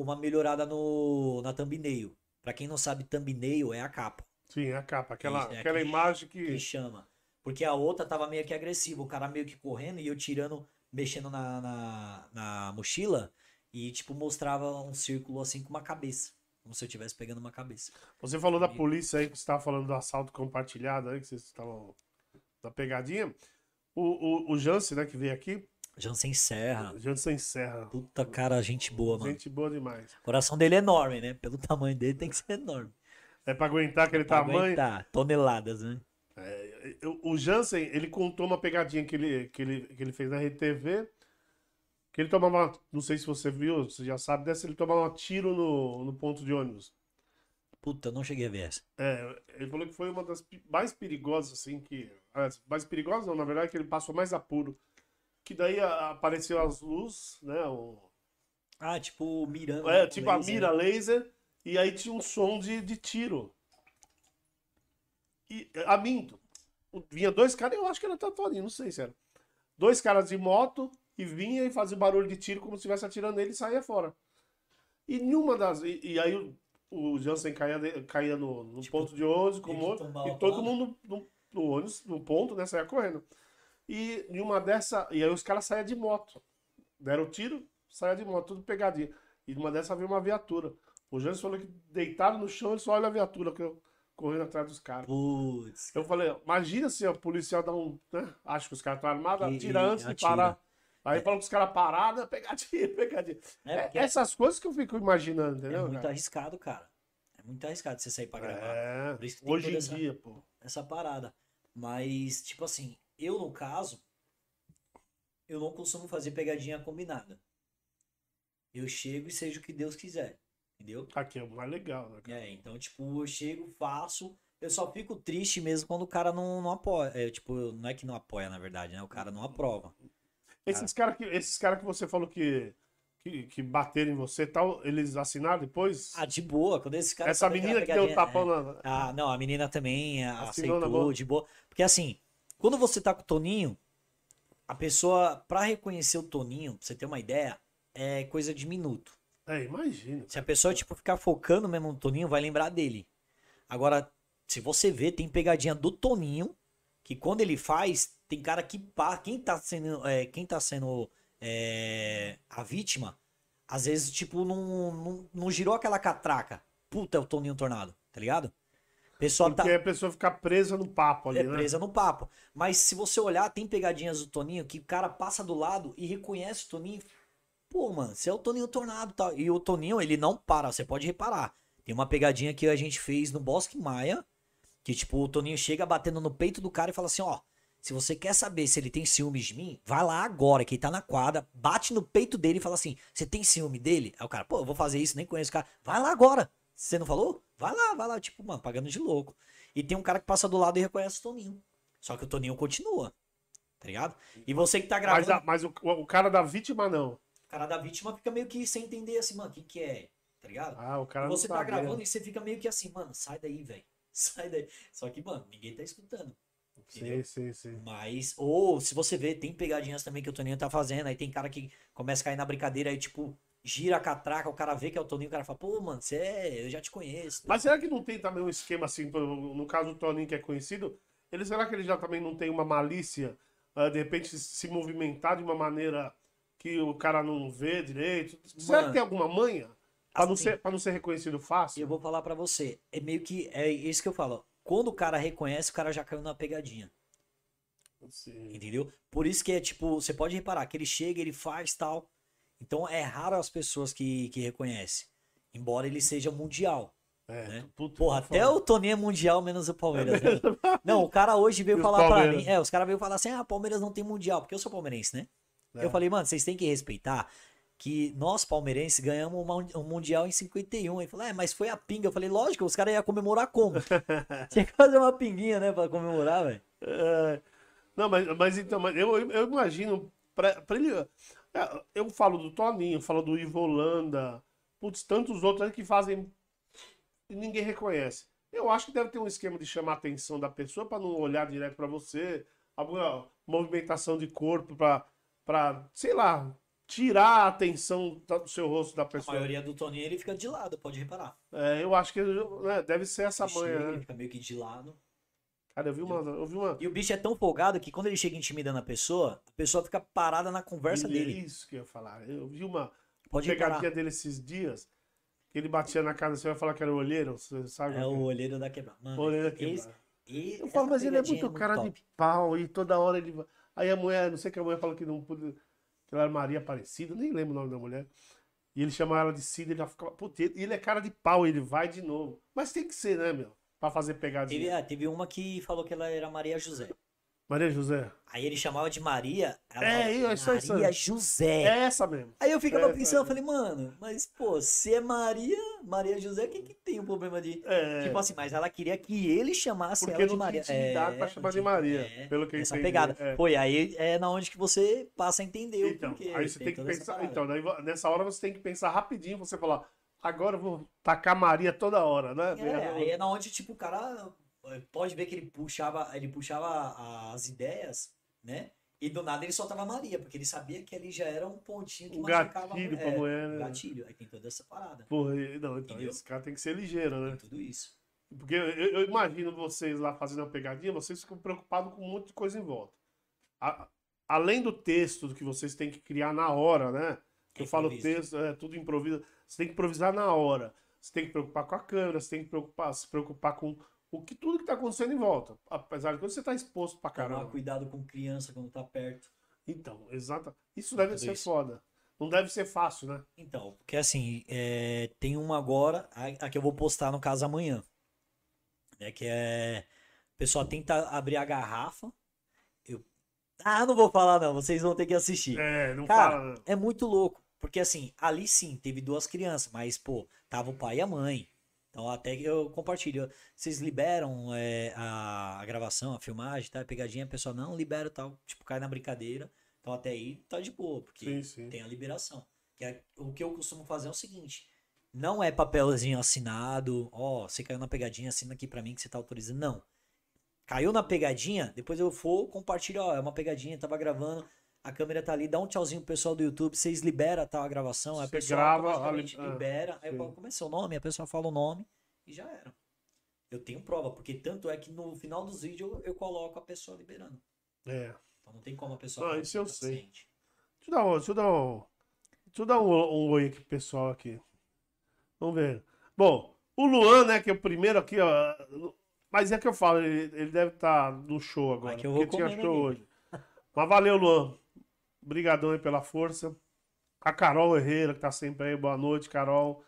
uma melhorada no, na thumbnail. Pra quem não sabe, thumbnail é a capa Sim, é a capa, aquela, é aquela que- imagem que que. chama. Porque a outra tava meio que agressiva, o cara meio que correndo e eu tirando, mexendo na, na, na mochila e, tipo, mostrava um círculo assim com uma cabeça. Como se eu estivesse pegando uma cabeça. Você falou da E- polícia aí, que você estava falando do assalto compartilhado aí, que vocês estavam da pegadinha. O, o, o Jansen, né, que veio aqui, Jansen Serra. Jansen Serra. Puta cara, gente boa, mano. Gente boa demais. O coração dele é enorme, né? Pelo tamanho dele tem que ser enorme. É pra aguentar aquele Pra tamanho. aguentar, toneladas, né? O- O Jansen, ele contou uma pegadinha que ele, que ele, que ele fez na RTV. Que ele tomava, não sei se você viu, você já sabe dessa, ele tomava um tiro no, no ponto de ônibus. Puta, não cheguei a ver essa. É, ele falou que foi uma das mais perigosas, assim, que. Mais perigosas não, na verdade, que ele passou mais apuro. Que daí a- apareceu as luzes, né? o- Ah, tipo, mirando. é, com tipo a laser, mira né? laser, e aí tinha um som de, de tiro. E, a minto. Vinha dois caras, eu acho que era tatuadinho, não sei se era. Dois caras de moto e vinha e fazia barulho de tiro como se estivesse atirando nele e saía fora. E nenhuma das. E, e aí o, o Jansen caía, de- caía no, no Tipo, ponto de ônibus, que outro, e todo mundo no, no ônibus, no ponto, né? Saia correndo. E nenhuma dessa. E aí os caras saíam de moto. Deram o tiro, saia de moto, tudo pegadinha. E numa dessa veio uma viatura. O Jansen falou que deitado no chão, ele só olha a viatura que eu, correndo atrás dos caras. Putz. Eu falei, imagina se o policial dá um. Né? Acha que os caras estão armados, atira antes de parar. Aí falou que os caras pararam, pegadinha, pegadinha. É, É, porque essas coisas que eu fico imaginando, é entendeu? muito cara? arriscado, cara. É muito arriscado você sair pra gravar. É, hoje em essa- dia, pô. essa parada. Mas, tipo assim, eu no caso, eu não costumo fazer pegadinha combinada. Eu chego e seja o que Deus quiser. Entendeu? Aqui é o mais legal, né, cara? É, então, tipo, eu chego, faço. Eu só fico triste mesmo quando o cara não, não apoia. É, tipo, não é que não apoia, na verdade, né? O cara não aprova. Esses caras que, esses cara que você falou que, que, que bateram em você e tal, eles assinaram depois? Ah, de boa, quando esse cara. Essa menina que deu o tapão é. na. Ah, não, a menina também Assinou aceitou de boa. Porque assim, quando você tá com o Toninho, a pessoa, pra reconhecer o Toninho, pra você ter uma ideia, é coisa de minuto. É, imagina. Se a pessoa, tipo, ficar focando mesmo no Toninho, vai lembrar dele. Agora, se você vê, tem pegadinha do Toninho, que quando ele faz, tem cara que pá, quem tá sendo, é, quem tá sendo é, a vítima, às vezes, tipo, não, não, não girou aquela catraca. Puta, é o Toninho Tornado, tá ligado? Pessoa tá Porque a pessoa fica presa no papo ali, é né? presa no papo. Mas se você olhar, tem pegadinhas do Toninho que o cara passa do lado e reconhece o Toninho. Pô, mano, você é o Toninho Tornado e tal. E o Toninho, ele não para, você pode reparar. Tem uma pegadinha que a gente fez no Bosque Maia, que tipo, o Toninho chega batendo no peito do cara e fala assim, ó, se você quer saber se ele tem ciúmes de mim, vai lá agora, que ele tá na quadra, bate no peito dele e fala assim, você tem ciúme dele? Aí o cara, pô, eu vou fazer isso, nem conheço o cara. Vai lá agora. Você não falou? Vai lá, vai lá, tipo, mano, pagando de louco. E tem um cara que passa do lado e reconhece o Toninho. Só que o Toninho continua. Tá ligado? E você que tá gravando, Mas, a- mas o, o cara da vítima não. O cara da vítima fica meio que sem entender assim, mano, o que que é? Tá ligado? Ah, o cara E você tá sabe, gravando né? e você fica meio que assim, mano, sai daí, velho. Sai daí. Só que, mano, ninguém tá escutando. Sim, Entendeu? sim, sim. Mas, ou se você vê, tem pegadinhas também que o Toninho tá fazendo, aí tem cara que começa a cair na brincadeira, aí tipo, gira a catraca, o cara vê que é o Toninho, o cara fala, pô, mano, você é, eu já te conheço. Mas será que não tem também um esquema assim, no caso do Toninho que é conhecido, ele será que ele já também não tem uma malícia, uh, de repente se movimentar de uma maneira que o cara não vê direito? Será que tem alguma manha? Pra, não assim, ser, pra não ser reconhecido fácil? Eu vou falar pra você, é meio que, é isso que eu falo, quando o cara reconhece, o cara já caiu na pegadinha. Sim. Entendeu? Por isso que é tipo, você pode reparar que ele chega, ele faz tal. Então é raro as pessoas que, que reconhecem. Embora ele seja mundial. É, né? puta, Porra, até o Toninho é mundial, menos o Palmeiras. né? Não, o cara hoje veio falar pra Palmeiras? mim. É, os caras veio falar assim: ah, Palmeiras não tem mundial, porque eu sou palmeirense, né? É. Eu falei, mano, vocês têm que respeitar que nós palmeirenses ganhamos uma- um mundial em 51. Ele falou, é, mas foi a pinga. Eu falei, lógico, os caras iam comemorar como? Tinha que fazer uma pinguinha, né, pra comemorar, velho. É, não, mas, mas então, mas eu, eu imagino, pra, pra ele. é, Eu falo do Toninho, falo do Ivo Holanda, putz, tantos outros que fazem e ninguém reconhece. Eu acho que deve ter um esquema de chamar a atenção da pessoa para não olhar direto para você, alguma movimentação de corpo para, para, sei lá, tirar a atenção da- do seu rosto da A pessoa. maioria do Toninho, ele fica de lado, pode reparar. É, eu acho que né, deve ser essa Ele manha, chega, né? ele fica meio que de lado. Cara, eu vi uma, eu vi uma E o bicho é tão folgado que quando ele chega intimidando a pessoa, a pessoa fica parada na conversa Ele- dele. Isso que eu ia falar. Eu vi uma Pode pegadinha reparar. dele esses dias, que ele batia na casa, você vai falar que era o olheiro, você sabe? É o olheiro da quebrada. Mano, é? olheiro esse- e Eu falo, mas ele é pegadinha muito cara top. de pau e toda hora ele vai. Aí a mulher, não sei que a mulher falou que não podia. Que ela era Maria Aparecida, nem lembro o nome da mulher. E ele chamava ela de Cida, ele já ficava. Putz, ele ele é cara de pau, ele vai de novo. Mas tem que ser, né, meu? Pra fazer pegadinha. Teve, ah, teve uma que falou que ela era Maria José. Maria José. Aí ele chamava de Maria. Ela É, falava, isso, isso, Maria isso. José. É essa mesmo. Aí eu ficava É, pensando, é. eu falei, mano, mas pô, se é Maria, Maria José, quem que tem o problema de. É. Tipo assim, mas ela queria que ele chamasse Porque ela de Maria. intimidade pra É, chamar de Maria, é, pelo que eu essa entendi, pegada. é. Foi, aí é na onde que você passa a entender Então, o porquê. aí você tem que pensar. Então, daí nessa hora você tem que pensar rapidinho, você falar, agora eu vou tacar Maria toda hora, né? É, aí é na onde, tipo, o cara pode ver que ele puxava, ele puxava as ideias, né? E do nada ele soltava Maria, porque ele sabia que ali já era um pontinho que Um machucava gatilho a pra mulher, um né? gatilho. Aí tem toda essa parada. Porra, não, então Entendeu? esse cara tem que ser ligeiro, né? Tem tudo isso. Porque eu, eu imagino vocês lá fazendo uma pegadinha, vocês ficam preocupados com um monte de coisa em volta. A- além do texto que vocês têm que criar na hora, né? Que eu falo texto, é tudo improviso. Você tem que improvisar na hora. Você tem que preocupar com a câmera, você tem que preocupar, se preocupar com o que tudo que tá acontecendo em volta. Apesar de quando você tá exposto pra Tomar caramba. cuidado com criança quando tá perto. Então, exato. Isso deve ser isso. foda. Não deve ser fácil, né? Então, porque assim, é, tem uma agora, a, a que eu vou postar no caso amanhã. Né, que é. O pessoal tenta abrir a garrafa. Eu. Ah, não vou falar, não. Vocês vão ter que assistir. É, não Cara, fala. né? é muito louco. Porque assim, ali sim, teve duas crianças, mas, pô, tava o pai e a mãe. Então até que eu compartilho. Vocês liberam é, a, a gravação, a filmagem, tá? A pegadinha, a pessoa não libera tal. Tipo, cai na brincadeira. Então até aí tá de boa, porque Sim, sim. tem a liberação. Que é, o que eu costumo fazer é o seguinte. Não é papelzinho assinado, ó, você caiu na pegadinha, assina aqui pra mim que você tá autorizando. Não. Caiu na pegadinha, depois eu for, compartilho, ó, é uma pegadinha, tava gravando, a câmera tá ali, dá um tchauzinho pro pessoal do YouTube, vocês liberam tal a gravação, a Você pessoa grava, automaticamente ali- ah, libera, aí eu falo, como é seu nome? A pessoa fala o nome e já era. Eu tenho prova, porque tanto é que no final dos vídeos eu, eu coloco a pessoa liberando. É. Então não tem como a pessoa Ah, isso eu tá sei. Deixa eu dar um, deixa eu dar um, deixa eu dar um, um oi aqui pro pessoal aqui. Vamos ver. Bom, o Luan, né, que é o primeiro aqui, ó. Mas é que eu falo, ele, ele deve estar no show agora. Vai que eu vou porque tinha show hoje. Mas valeu, Luan. Obrigadão aí pela força. A Carol Herrera, que tá sempre aí. Boa noite, Carol.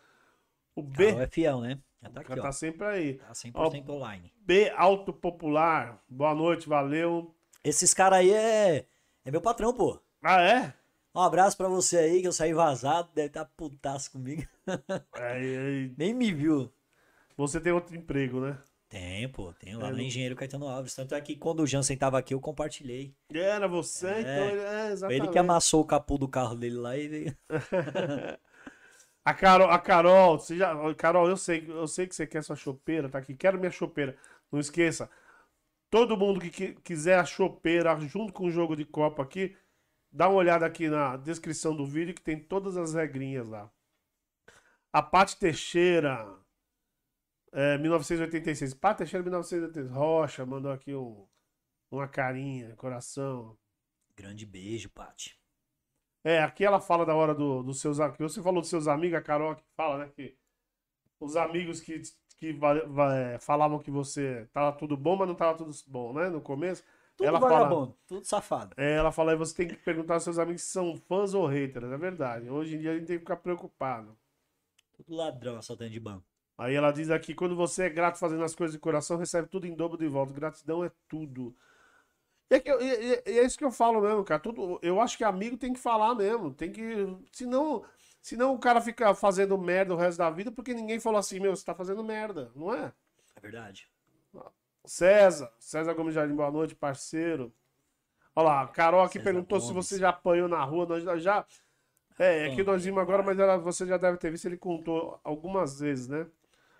O B, Carol é fiel, né? Já tá aqui, tá ó. sempre aí. Tá 100% online. B Alto Popular. Boa noite, valeu. Esses caras aí é, é meu patrão, pô. Ah, é? Um abraço pra você aí, que eu saí vazado, deve estar putaço comigo. É, é, Nem me viu. Você tem outro emprego, né? Tem, pô, tem lá É, no Engenheiro Caetano Alves. Tanto é que quando o Jansen tava aqui, eu compartilhei. Era você, É. então ele é exatamente. ele que amassou o capô do carro dele lá e veio. A Carol, a Carol, você já, Carol, eu sei, eu sei que você quer sua chopeira, tá aqui. Quero minha chopeira. Não esqueça. Todo mundo que qui- quiser a chopeira junto com o jogo de Copa aqui, Dá uma olhada aqui na descrição do vídeo que tem todas as regrinhas lá. A Paty Teixeira, é, 1986. Paty Teixeira, 1986. Rocha, mandou aqui um, uma carinha, coração. Grande beijo, Paty. É, aqui ela fala da hora dos do seus amigos. Você falou dos seus amigos, a Carol que fala, né? Que os amigos que, que é, falavam que você tava tudo bom, mas não tava tudo bom, né? No começo. Tudo ela vagabundo, fala, tudo safado. É, ela fala, você tem que perguntar aos seus amigos se são fãs ou haters, é verdade. Hoje em dia a gente tem que ficar preocupado. Tudo ladrão assaltando de banco. Aí ela diz aqui, quando você é grato fazendo as coisas de coração, recebe tudo em dobro de volta. Gratidão é tudo. E é, que, e, e é isso que eu falo mesmo, cara. Tudo, eu acho que amigo tem que falar mesmo. Tem que. Senão, senão o cara fica fazendo merda o resto da vida porque ninguém falou assim, meu, você tá fazendo merda, não é? É verdade. César, César Gomes Jardim, boa noite, parceiro. Olha lá, a Carol aqui César perguntou Gomes. se você já apanhou na rua. Nós já. É, é que nós vimos agora, mas ela, você já deve ter visto, ele contou algumas vezes, né?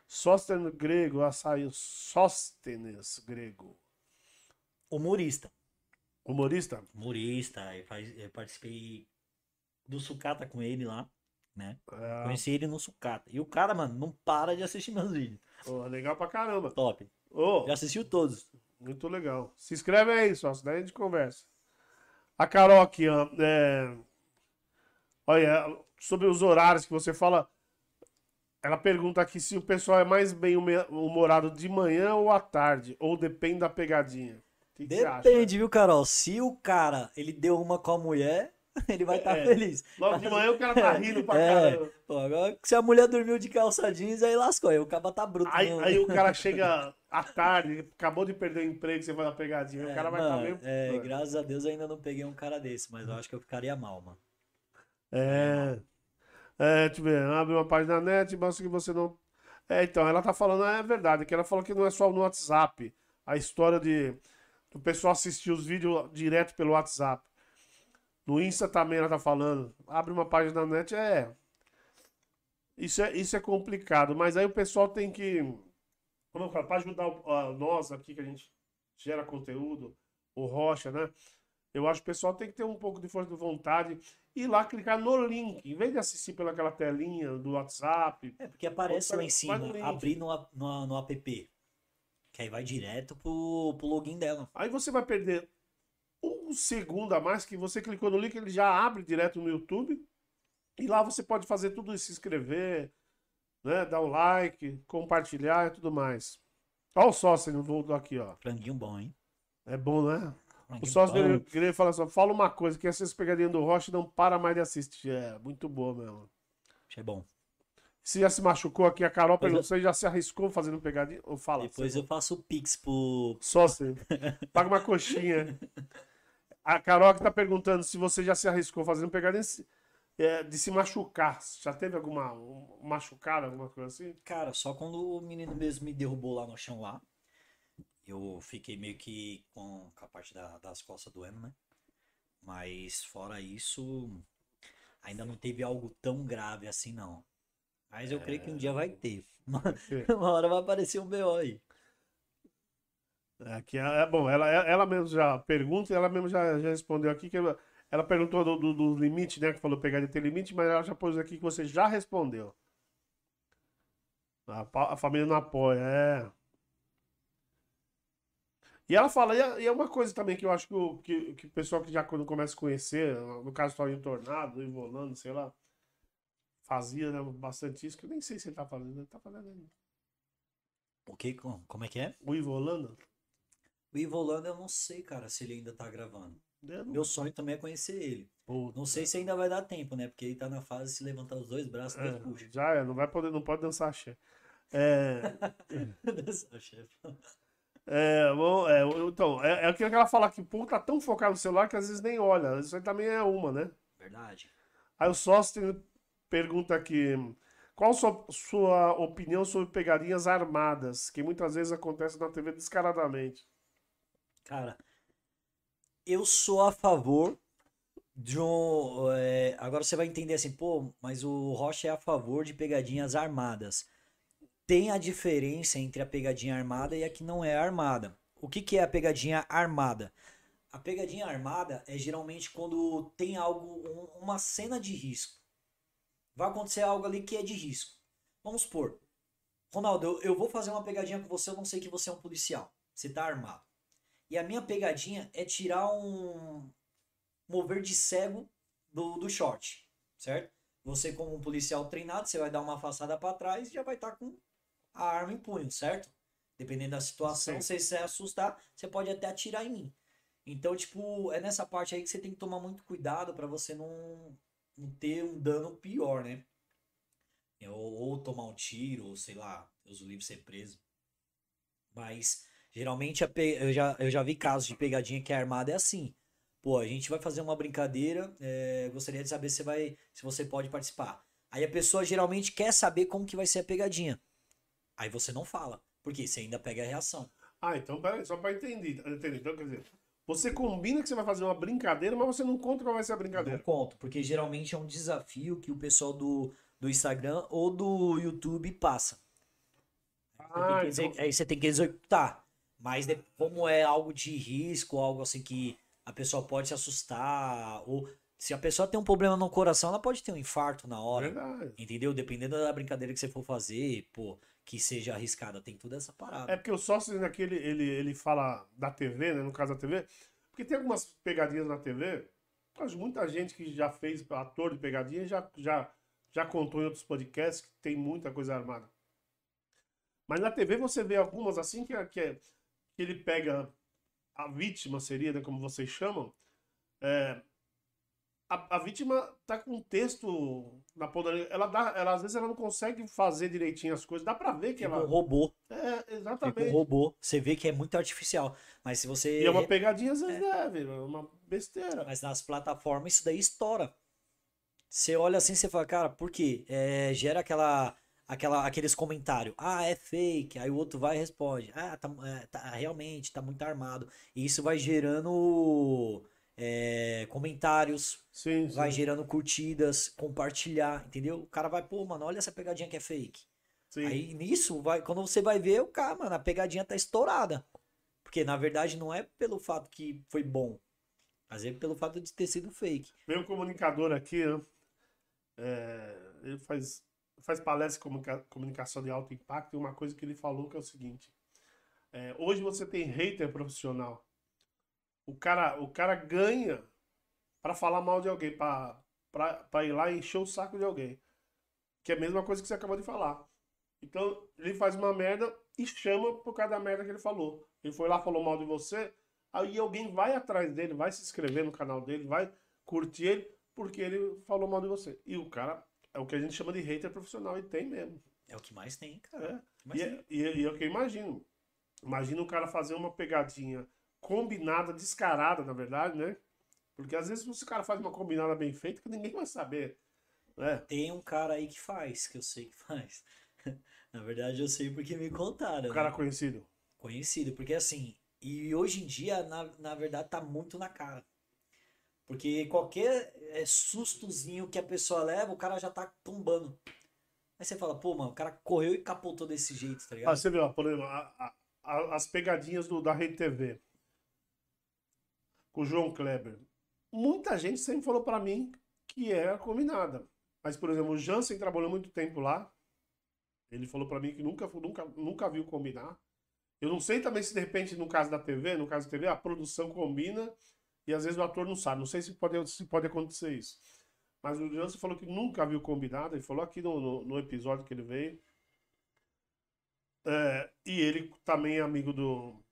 Sóstenes grego, açaí, Sóstenes grego. Humorista. Humorista? Humorista, eu, faz, eu participei do sucata com ele lá, né? É. Conheci ele no sucata. E o cara, mano, não para de assistir meus vídeos. Oh, legal pra caramba. Top. Oh, Já assistiu todos. Muito legal. Se inscreve aí, só, daí a gente conversa. A Carol aqui, ó, é... olha, sobre os horários que você fala, ela pergunta aqui se o pessoal é mais bem humorado de manhã ou à tarde, ou depende da pegadinha. Que depende, viu, Carol? Se o cara ele deu uma com a mulher, ele vai estar tá é. feliz. Logo de manhã o cara tá rindo pra é. caramba. Pô, agora, se a mulher dormiu de calça jeans, aí lascou. Aí o cara tá bruto. Aí, aí o cara chega à tarde, acabou de perder o emprego, você vai dar pegadinha. É, o cara vai estar tá meio. É, graças a Deus ainda não peguei um cara desse, mas eu acho que eu ficaria mal, mano. É. É, ver. Abre uma página na net, mostra que você não. É, então, ela tá falando, é verdade, que ela falou que não é só no WhatsApp. A história de o pessoal assistir os vídeos direto pelo WhatsApp. No Insta também ela tá falando. Abre uma página na net, é. Isso é, isso é complicado, mas aí o pessoal tem que. Como eu falo, para ajudar uh, nós aqui que a gente gera conteúdo, o Rocha, né? Eu acho que o pessoal tem que ter um pouco de força de vontade e ir lá clicar no link, em vez de assistir pelaquela telinha do WhatsApp. É, porque aparece lá em cima, abrir no, no, no app. Que aí vai direto pro, pro login dela. Aí você vai perder um segundo a mais que você clicou no link, ele já abre direto no YouTube. E lá você pode fazer tudo isso, se inscrever, né? Dar o um like, compartilhar e tudo mais. Olha o sócio no voo aqui, ó. Franguinho bom, hein? É bom, né? O sócio dele fala assim: fala uma coisa, que essas pegadinhas do Rocha não para mais de assistir. É, muito boa mesmo. Achei bom. Você já se machucou aqui, a Carol perguntou, você já se arriscou fazendo pegadinha? Ou fala? Depois eu faço o pix pro... Sócio, paga uma coxinha. A Carol que tá perguntando se você já se arriscou fazendo pegadinha é, de se machucar. Já teve alguma um, machucada, alguma coisa assim? Cara, só quando o menino mesmo me derrubou lá no chão lá. Eu fiquei meio que com, com a parte da, das costas doendo, né? Mas fora isso, ainda não teve algo tão grave assim, não. Mas eu é... creio que um dia vai ter. Uma, uma hora vai aparecer um BO aí. Aqui é, é bom, ela, ela mesmo já pergunta e ela mesmo já, já respondeu aqui que ela, ela perguntou do, do, do, limite, né? Que falou pegar de ter limite, mas ela já pôs aqui que você já respondeu. A, a família não apoia, é. E ela fala, e é, e é uma coisa também que eu acho que o, que, que o pessoal que já quando começa a conhecer, no caso do Tornado, do Ivolando, sei lá, fazia né, bastante isso, que eu nem sei se ele tá fazendo, ele tá fazendo ainda. O que? Como é que é? O Ivolando? O Ivo Holanda eu não sei, cara, se ele ainda tá gravando. Meu sonho também é conhecer ele. Puta. Não sei se ainda vai dar tempo, né? Porque ele tá na fase de se levantar os dois braços é, puxa. Já é, não vai poder, não pode dançar axé. É... dançar axé. É, bom, é, então, é, é aquilo que ela fala que o povo tá tão focado no celular que às vezes nem olha. Isso aí também é uma, né? Verdade. Aí o sócio pergunta aqui: qual sua, sua opinião sobre pegadinhas armadas, que muitas vezes acontecem na TV descaradamente? Cara, eu sou a favor de um. É, agora você vai entender assim, pô, mas o Rocha é a favor de pegadinhas armadas. Tem a diferença entre a pegadinha armada e a que não é armada. O que, que é a pegadinha armada? A pegadinha armada é geralmente quando tem algo, um, uma cena de risco. Vai acontecer algo ali que é de risco. Vamos supor, Ronaldo, eu, eu vou fazer uma pegadinha com você, eu não sei que você é um policial. Você tá armado. E a minha pegadinha é tirar um mover de cego do, do short, certo? Você, como um policial treinado, você vai dar uma afastada para trás e já vai estar tá com a arma em punho, certo? Dependendo da situação, Sim. se você assustar, você pode até atirar em mim. Então, tipo, é nessa parte aí que você tem que tomar muito cuidado para você não, não ter um dano pior, né? Ou, ou, tomar um tiro, ou sei lá, Deus o livre ser preso. Mas, geralmente, eu já, eu já vi casos de pegadinha que a armada é assim. Pô, a gente vai fazer uma brincadeira, é, gostaria de saber se, vai, se você pode participar. Aí a pessoa geralmente quer saber como que vai ser a pegadinha. Aí você não fala, porque você ainda pega a reação. Ah, então peraí, só para entender, entender. Então, quer dizer, você combina que você vai fazer uma brincadeira, mas você não conta qual vai ser a brincadeira. Não conto, porque geralmente é um desafio que o pessoal do, do Instagram ou do YouTube passa. Ah, então... Aí você tem que executar. Mas como é algo de risco, algo assim que a pessoa pode se assustar, ou se a pessoa tem um problema no coração, ela pode ter um infarto na hora. Verdade. Entendeu? Dependendo da brincadeira que você for fazer, pô, que seja arriscada, tem toda essa parada. É porque o sócio aqui, ele, ele, ele fala da TV, né? No caso da TV, porque tem algumas pegadinhas na TV, mas muita gente que já fez ator de pegadinha já, já, já contou em outros podcasts que tem muita coisa armada. Mas na TV você vê algumas assim que, é, que, é, que ele pega a vítima, seria, né, como vocês chamam, é, a, a, vítima tá com um texto na ponta ela dá, ela às vezes ela não consegue fazer direitinho as coisas, dá para ver que Fica ela um robô. É, exatamente. Fica um robô. Você vê que é muito artificial, mas se você E é uma pegadinha às vezes é, é uma besteira. Mas nas plataformas isso daí estoura. Você olha assim, você fala, cara, por quê? É, gera aquela aquela, aqueles comentários. Ah, é fake. Aí o outro vai e responde. Ah, tá, é, tá realmente, tá muito armado. E isso vai gerando é, comentários, sim, vai sim. gerando curtidas, compartilhar, entendeu? O cara vai, pô, mano, olha essa pegadinha que é fake. Sim. Aí nisso, vai, quando você vai ver, o cara, mano, a pegadinha tá estourada. Porque na verdade não é pelo fato que foi bom, mas é pelo fato de ter sido fake. Um comunicador aqui, né? É, ele faz, faz palestra de comunicação de alto impacto e uma coisa que ele falou que é o seguinte: é, hoje você tem hater profissional o cara, o cara ganha para falar mal de alguém, para ir lá e encher o saco de alguém. Que é a mesma coisa que você acabou de falar. Então, ele faz uma merda e chama por causa da merda que ele falou. Ele foi lá, falou mal de você, aí alguém vai atrás dele, vai se inscrever no canal dele, vai curtir ele, porque ele falou mal de você. E o cara é o que a gente chama de hater profissional, e tem mesmo. É o que mais tem, cara. É. Mais e, é, tem. E, e, e é o que eu imagino. Imagina o cara fazer uma pegadinha combinada, descarada, na verdade, né? Porque às vezes se o cara faz uma combinada bem feita, que ninguém vai saber. Né? Tem um cara aí que faz, que eu sei que faz. na verdade, eu sei porque me contaram. Um cara né? conhecido. Conhecido, porque assim, e hoje em dia, na, na verdade, tá muito na cara. Porque qualquer é, sustozinho que a pessoa leva, o cara já tá tombando. Aí você fala, pô, mano, o cara correu e capotou desse jeito, tá ligado? Ah, você viu, por exemplo, a, a, as pegadinhas do, da Rede TV com o João Kleber. Muita gente sempre falou para mim que era combinada. Mas, por exemplo, o Jansen trabalhou muito tempo lá. Ele falou para mim que nunca, nunca, nunca viu combinar. Eu não sei também se de repente, no caso da TV, no caso da TV, a produção combina e às vezes o ator não sabe. Não sei se pode, se pode acontecer isso. Mas o Jansen falou que nunca viu combinado. Ele falou aqui no, no, no episódio que ele veio. É, e ele também é amigo do,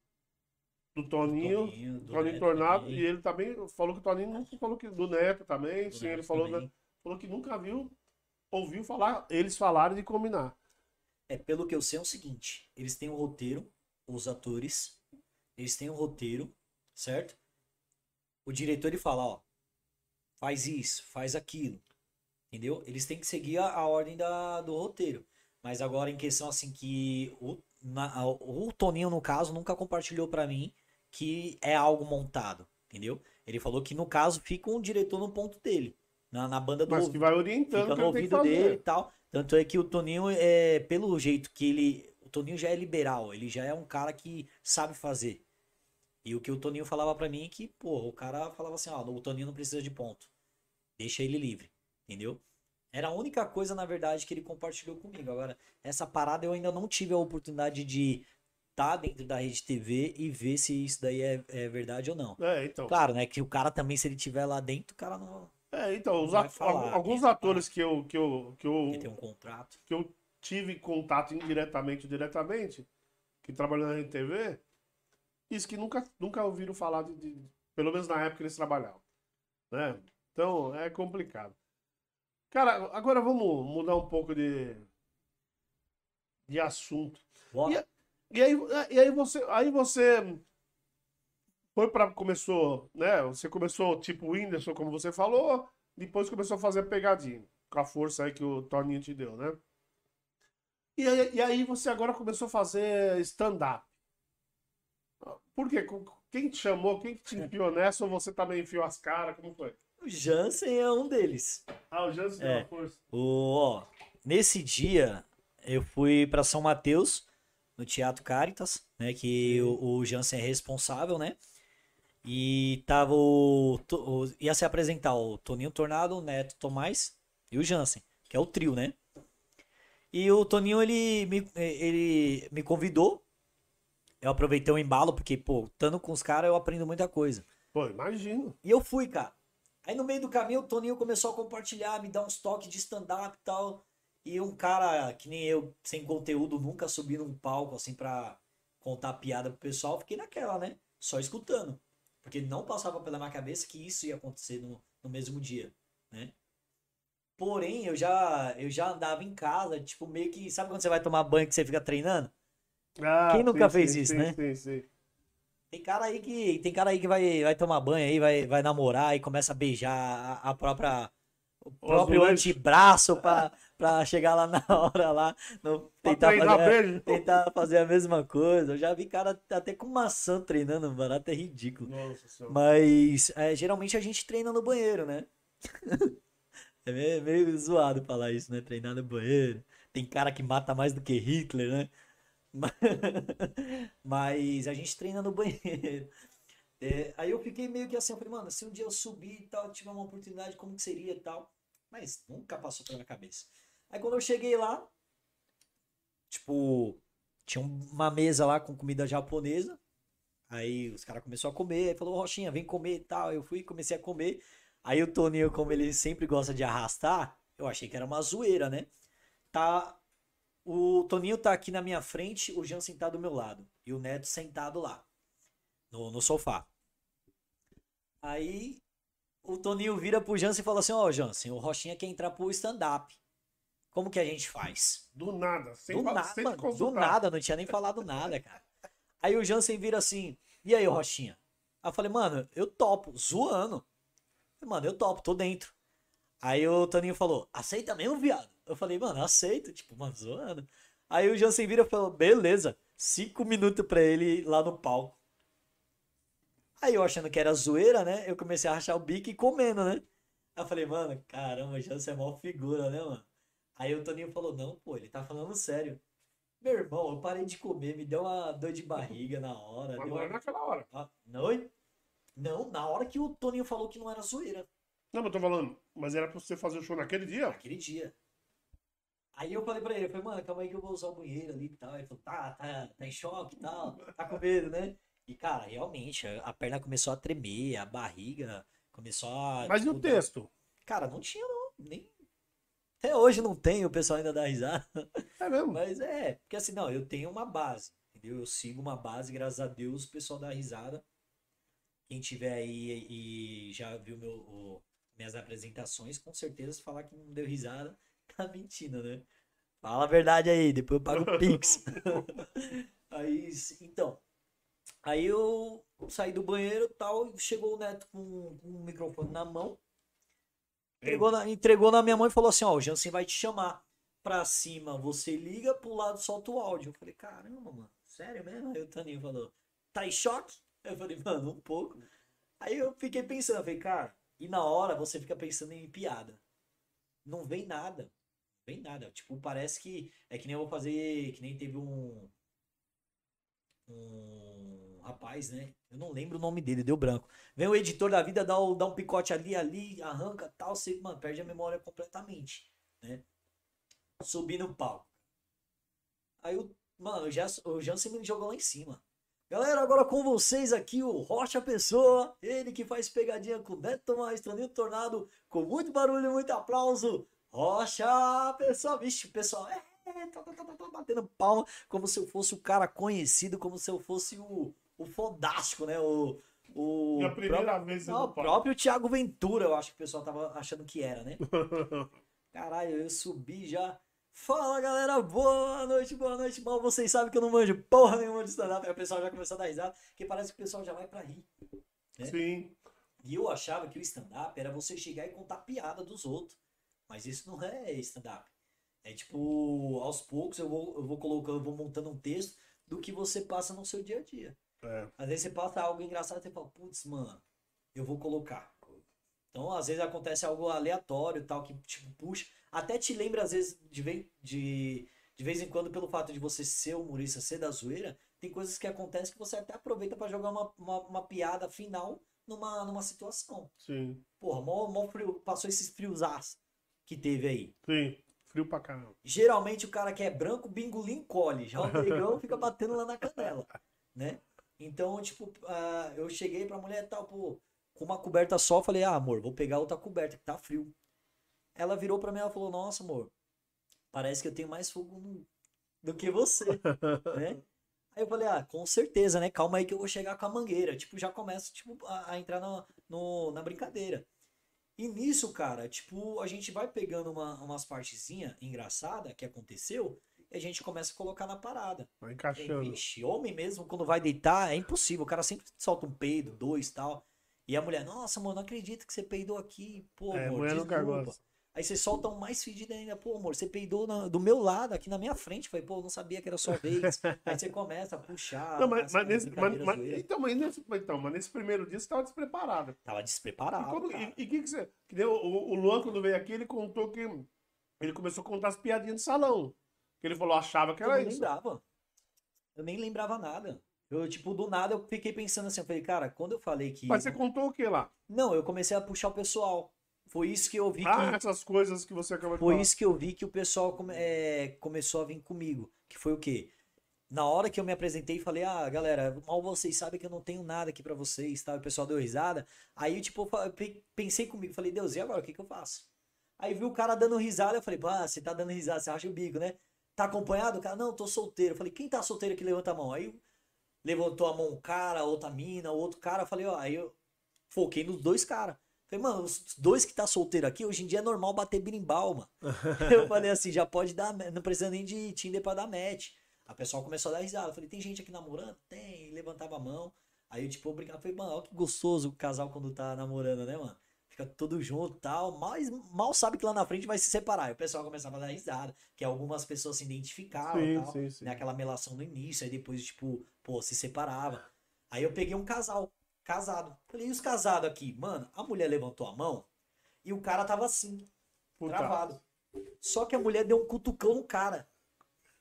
do Toninho, Toninho, do Toninho Tornado, também. e ele também falou que o Toninho nunca falou que do Neto também, do sim, Neto ele falou, né, falou que nunca viu, ouviu falar, eles falaram de combinar. É, pelo que eu sei é o seguinte, eles têm um roteiro, os atores, eles têm um roteiro, certo? O diretor ele fala, ó, faz isso, faz aquilo, entendeu? Eles têm que seguir a, a ordem da, do roteiro. Mas agora em questão assim que o, na, o Toninho no caso nunca compartilhou para mim que é algo montado, entendeu? Ele falou que no caso fica um diretor no ponto dele, na, na banda do Mas que vai orientando fica no ouvido dele e tal. Tanto é que o Toninho é pelo jeito que ele, o Toninho já é liberal, ele já é um cara que sabe fazer. E o que o Toninho falava para mim é que, pô, o cara falava assim, ó, o Toninho não precisa de ponto. Deixa ele livre, entendeu? Era a única coisa, na verdade, que ele compartilhou comigo. Agora, essa parada eu ainda não tive a oportunidade de tá dentro da rede TV e ver se isso daí é, é verdade ou não. É, então. Claro, né? Que o cara também, se ele tiver lá dentro, o cara não. É, então, at falar, alguns atores que eu, que eu. Que eu, que tem um contrato. Que eu tive contato indiretamente ou diretamente, que trabalham na rede TV, isso que nunca, nunca ouviram falar de, de, Pelo menos na época que eles trabalhavam. Né? Então, é complicado. Cara, agora vamos mudar um pouco de, de assunto. E, e, aí, e aí você, aí você foi para começou, né? Você começou tipo o Whindersson, como você falou, depois começou a fazer pegadinha com a força aí que o Toninho te deu, né? E aí, e aí você agora começou a fazer stand-up. Por quê? Quem te chamou? Quem te enfiou nessa? Ou você também enfiou as caras? Como foi? O Jansen é um deles. Ah, o Jansen é, uma força. O, ó, nesse dia, eu fui para São Mateus, no Teatro Caritas, né? Que o, o, Jansen é responsável, né? E tava o, o, Ia se apresentar o Toninho Tornado, o Neto Tomás e o Jansen, que é o trio, né? E o Toninho, ele me, ele me convidou. Eu aproveitei o embalo, porque, pô, estando com os caras, eu aprendo muita coisa. Pô, imagino. E eu fui, cara. Aí no meio do caminho o Toninho começou a compartilhar, me dar uns toques de stand-up e tal. E um cara que nem eu, sem conteúdo, nunca subi num palco assim pra contar piada pro pessoal, fiquei naquela, né? Só escutando. Porque não passava pela minha cabeça que isso ia acontecer no, no mesmo dia, né? Porém, eu já, eu já andava em casa, tipo, meio que. Sabe quando você vai tomar banho que você fica treinando? Ah, Quem nunca sim, fez sim, isso, sim, né? Sim, sim. Tem cara aí que tem cara aí que vai, vai tomar banho aí, vai, vai namorar e começa a beijar a, a própria o próprio antebraço pra, pra chegar lá na hora lá, no, tentar, fazer, tentar fazer a mesma coisa. Eu já vi cara até com maçã treinando, barato é ridículo. Nossa, Mas é, geralmente a gente treina no banheiro, né? é meio, meio zoado falar isso, né? Treinar no banheiro. Tem cara que mata mais do que Hitler, né? Mas a gente treina no banheiro. É, aí eu fiquei meio que assim, eu falei, mano, se um dia eu subir e tal, tiver uma oportunidade, como que seria e tal. Mas nunca passou pela minha cabeça. Aí quando eu cheguei lá, tipo, tinha uma mesa lá com comida japonesa. Aí os caras começaram a comer, aí falou, Rochinha, vem comer e tal. Eu fui e comecei a comer. Aí o Toninho, como ele sempre gosta de arrastar, eu achei que era uma zoeira, né? Tá o Toninho tá aqui na minha frente, o Jean sentado do meu lado. E o Neto sentado lá, no, no sofá. Aí o Toninho vira pro Jansen e fala assim: Ó, oh, Jansen, o Rochinha quer entrar pro stand-up. Como que a gente faz? Do nada, sem Do nada, sem mano, do nada, não tinha nem falado nada, cara. Aí o Jansen vira assim: E aí, Rochinha? Aí eu falei, mano, eu topo, zoando. Mano, eu topo, tô dentro. Aí o Toninho falou: Aceita mesmo, viado? Eu falei, mano, aceito, tipo, mano, zoando. Aí o Jansen vira e falou, beleza, cinco minutos pra ele lá no palco. Aí eu achando que era zoeira, né? Eu comecei a rachar o bico e comendo, né? Aí eu falei, mano, caramba, o Jansen é mó figura, né, mano? Aí o Toninho falou, não, pô, ele tá falando sério. Meu irmão, eu parei de comer, me deu uma dor de barriga na hora. Mas deu não uma... naquela hora. Ah, não, não, na hora que o Toninho falou que não era zoeira. Não, mas eu tô falando, mas era pra você fazer o show naquele dia? Naquele dia. Aí eu falei pra ele, eu falei, mano, calma aí que eu vou usar o banheiro ali e tal. Ele falou, tá, tá, tá em choque e tal, tá com medo, né? E, cara, realmente, a perna começou a tremer, a barriga começou a. Mas e o texto? Cara, não tinha, não. Nem. Até hoje não tem, o pessoal ainda dá risada. É mesmo? Mas é, porque assim, não, eu tenho uma base, entendeu? Eu sigo uma base, graças a Deus, o pessoal dá risada. Quem tiver aí e já viu meu, o, minhas apresentações, com certeza falar que não deu risada tá mentindo, né? Fala a verdade aí, depois eu pago o Pix. aí, então. Aí eu saí do banheiro e tal, chegou o Neto com, com um microfone na mão. Entregou na, entregou na minha mão e falou assim: Ó, o Jansen vai te chamar pra cima, você liga, pro lado solta o áudio. Eu falei: Caramba, mano, sério mesmo? Aí o Taninho falou: Tá em choque? Eu falei: Mano, um pouco. Aí eu fiquei pensando, eu falei: Cara, e na hora você fica pensando em piada. Não vem nada. Vem nada. Tipo, parece que. É que nem eu vou fazer. Que nem teve um. Um rapaz, né? Eu não lembro o nome dele, deu branco. Vem o editor da vida, dá, o, dá um picote ali, ali, arranca tal, você, mano, perde a memória completamente, né? Subi no palco. Aí o, mano, já, o Jansen me jogou lá em cima. Galera, agora com vocês aqui o Rocha Pessoa, ele que faz pegadinha com o Neto Maestro, Nil Tornado, com muito barulho e muito aplauso. Rocha Pessoa, vixe, pessoal, é, tá, tá, tá, tá, batendo palma, como se eu fosse o cara conhecido, como se eu fosse o, o fodástico, né? O, o Minha primeira próprio, vez não, o próprio Thiago Ventura, eu acho que o pessoal tava achando que era, né? Caralho, eu subi já. Fala galera, boa noite, boa noite. Mal vocês sabem que eu não manjo porra nenhuma de stand-up. Aí o pessoal já começou a dar risada, porque parece que o pessoal já vai pra rir. Né? Sim. E eu achava que o stand-up era você chegar e contar piada dos outros. Mas isso não é stand-up. É tipo, aos poucos eu vou, eu vou colocando, eu vou montando um texto do que você passa no seu dia a dia. É. Às vezes você passa algo engraçado e você fala, putz, mano, eu vou colocar. Então, às vezes acontece algo aleatório, tal, que tipo, puxa. Até te lembra, às vezes, de vez, de, de vez em quando, pelo fato de você ser humorista, ser da zoeira, tem coisas que acontecem que você até aproveita para jogar uma, uma, uma, piada final numa, numa situação. Sim. Porra, mó, mó frio, passou esses frios que teve aí. Sim. Frio pra caramba. Geralmente o cara que é branco, bingolim encolhe. Já o negão fica batendo lá na canela, né? Então, tipo, uh, eu cheguei pra mulher e tal, pô, com uma coberta só, falei, ah, amor, vou pegar outra coberta, que tá frio. Ela virou pra mim e falou, nossa, amor, parece que eu tenho mais fogo no... do que você, né? Aí eu falei, ah, com certeza, né? Calma aí que eu vou chegar com a mangueira. Tipo, já começa tipo, a, a entrar no, no, na brincadeira. E nisso, cara, tipo, a gente vai pegando uma, umas partezinhas engraçadas que aconteceu e a gente começa a colocar na parada. Vai encaixando. E, vixe, homem mesmo, quando vai deitar, é impossível. O cara sempre solta um peido, dois tal. E a mulher, nossa, mano, não acredito que você peidou aqui. Pô, é, amor, mulher nunca gosta. Aí você solta um mais fedido ainda. Pô, amor, você peidou na, do meu lado, aqui na minha frente. Falei, pô, não sabia que era sua vez. Aí você começa a puxar. Não, mas, mas nesse, mas, mas, então, mas nesse, então, mas nesse primeiro dia você tava despreparado. Tava despreparado. E o que, que você. Que deu, o, o Luan, quando veio aqui, ele contou que. Ele começou a contar as piadinhas de salão. Que ele falou, achava que era isso. Eu nem lembrava. Eu nem lembrava nada. Eu, tipo, do nada eu fiquei pensando assim, eu falei, cara, quando eu falei que. Mas você contou o que lá? Não, eu comecei a puxar o pessoal. Foi isso que eu vi ah, que. essas coisas que você acabou de Foi falar. isso que eu vi que o pessoal come... é... começou a vir comigo. Que foi o quê? Na hora que eu me apresentei falei, ah, galera, mal vocês sabem que eu não tenho nada aqui para vocês, tá? O pessoal deu risada. Aí, tipo, eu pensei comigo, falei, Deus, e agora o que, que eu faço? Aí vi o cara dando risada, eu falei, ah, você tá dando risada, você acha o bico, né? Tá acompanhado? O cara, não, tô solteiro. Eu falei, quem tá solteiro aqui levanta a mão? Aí levantou a mão um cara, outra mina, outro cara. Eu falei, ó, aí eu foquei nos dois caras. Falei, mano, os dois que tá solteiro aqui, hoje em dia é normal bater birimbau, mano. eu falei assim, já pode dar, não precisa nem de Tinder pra dar match. A pessoa começou a dar risada. Eu falei, tem gente aqui namorando? Tem. E levantava a mão. Aí eu, tipo, brincava. Falei, mano, olha que gostoso o casal quando tá namorando, né, mano? Fica todo junto e tal. Mas mal sabe que lá na frente vai se separar. Aí o pessoal começava a dar risada. Que algumas pessoas se identificavam sim, e tal. Sim, sim. Né, aquela melação no início. Aí depois, tipo, pô, se separava. Aí eu peguei um casal casado. Falei, e os casados aqui? Mano, a mulher levantou a mão e o cara tava assim, Puta. travado. Só que a mulher deu um cutucão no cara.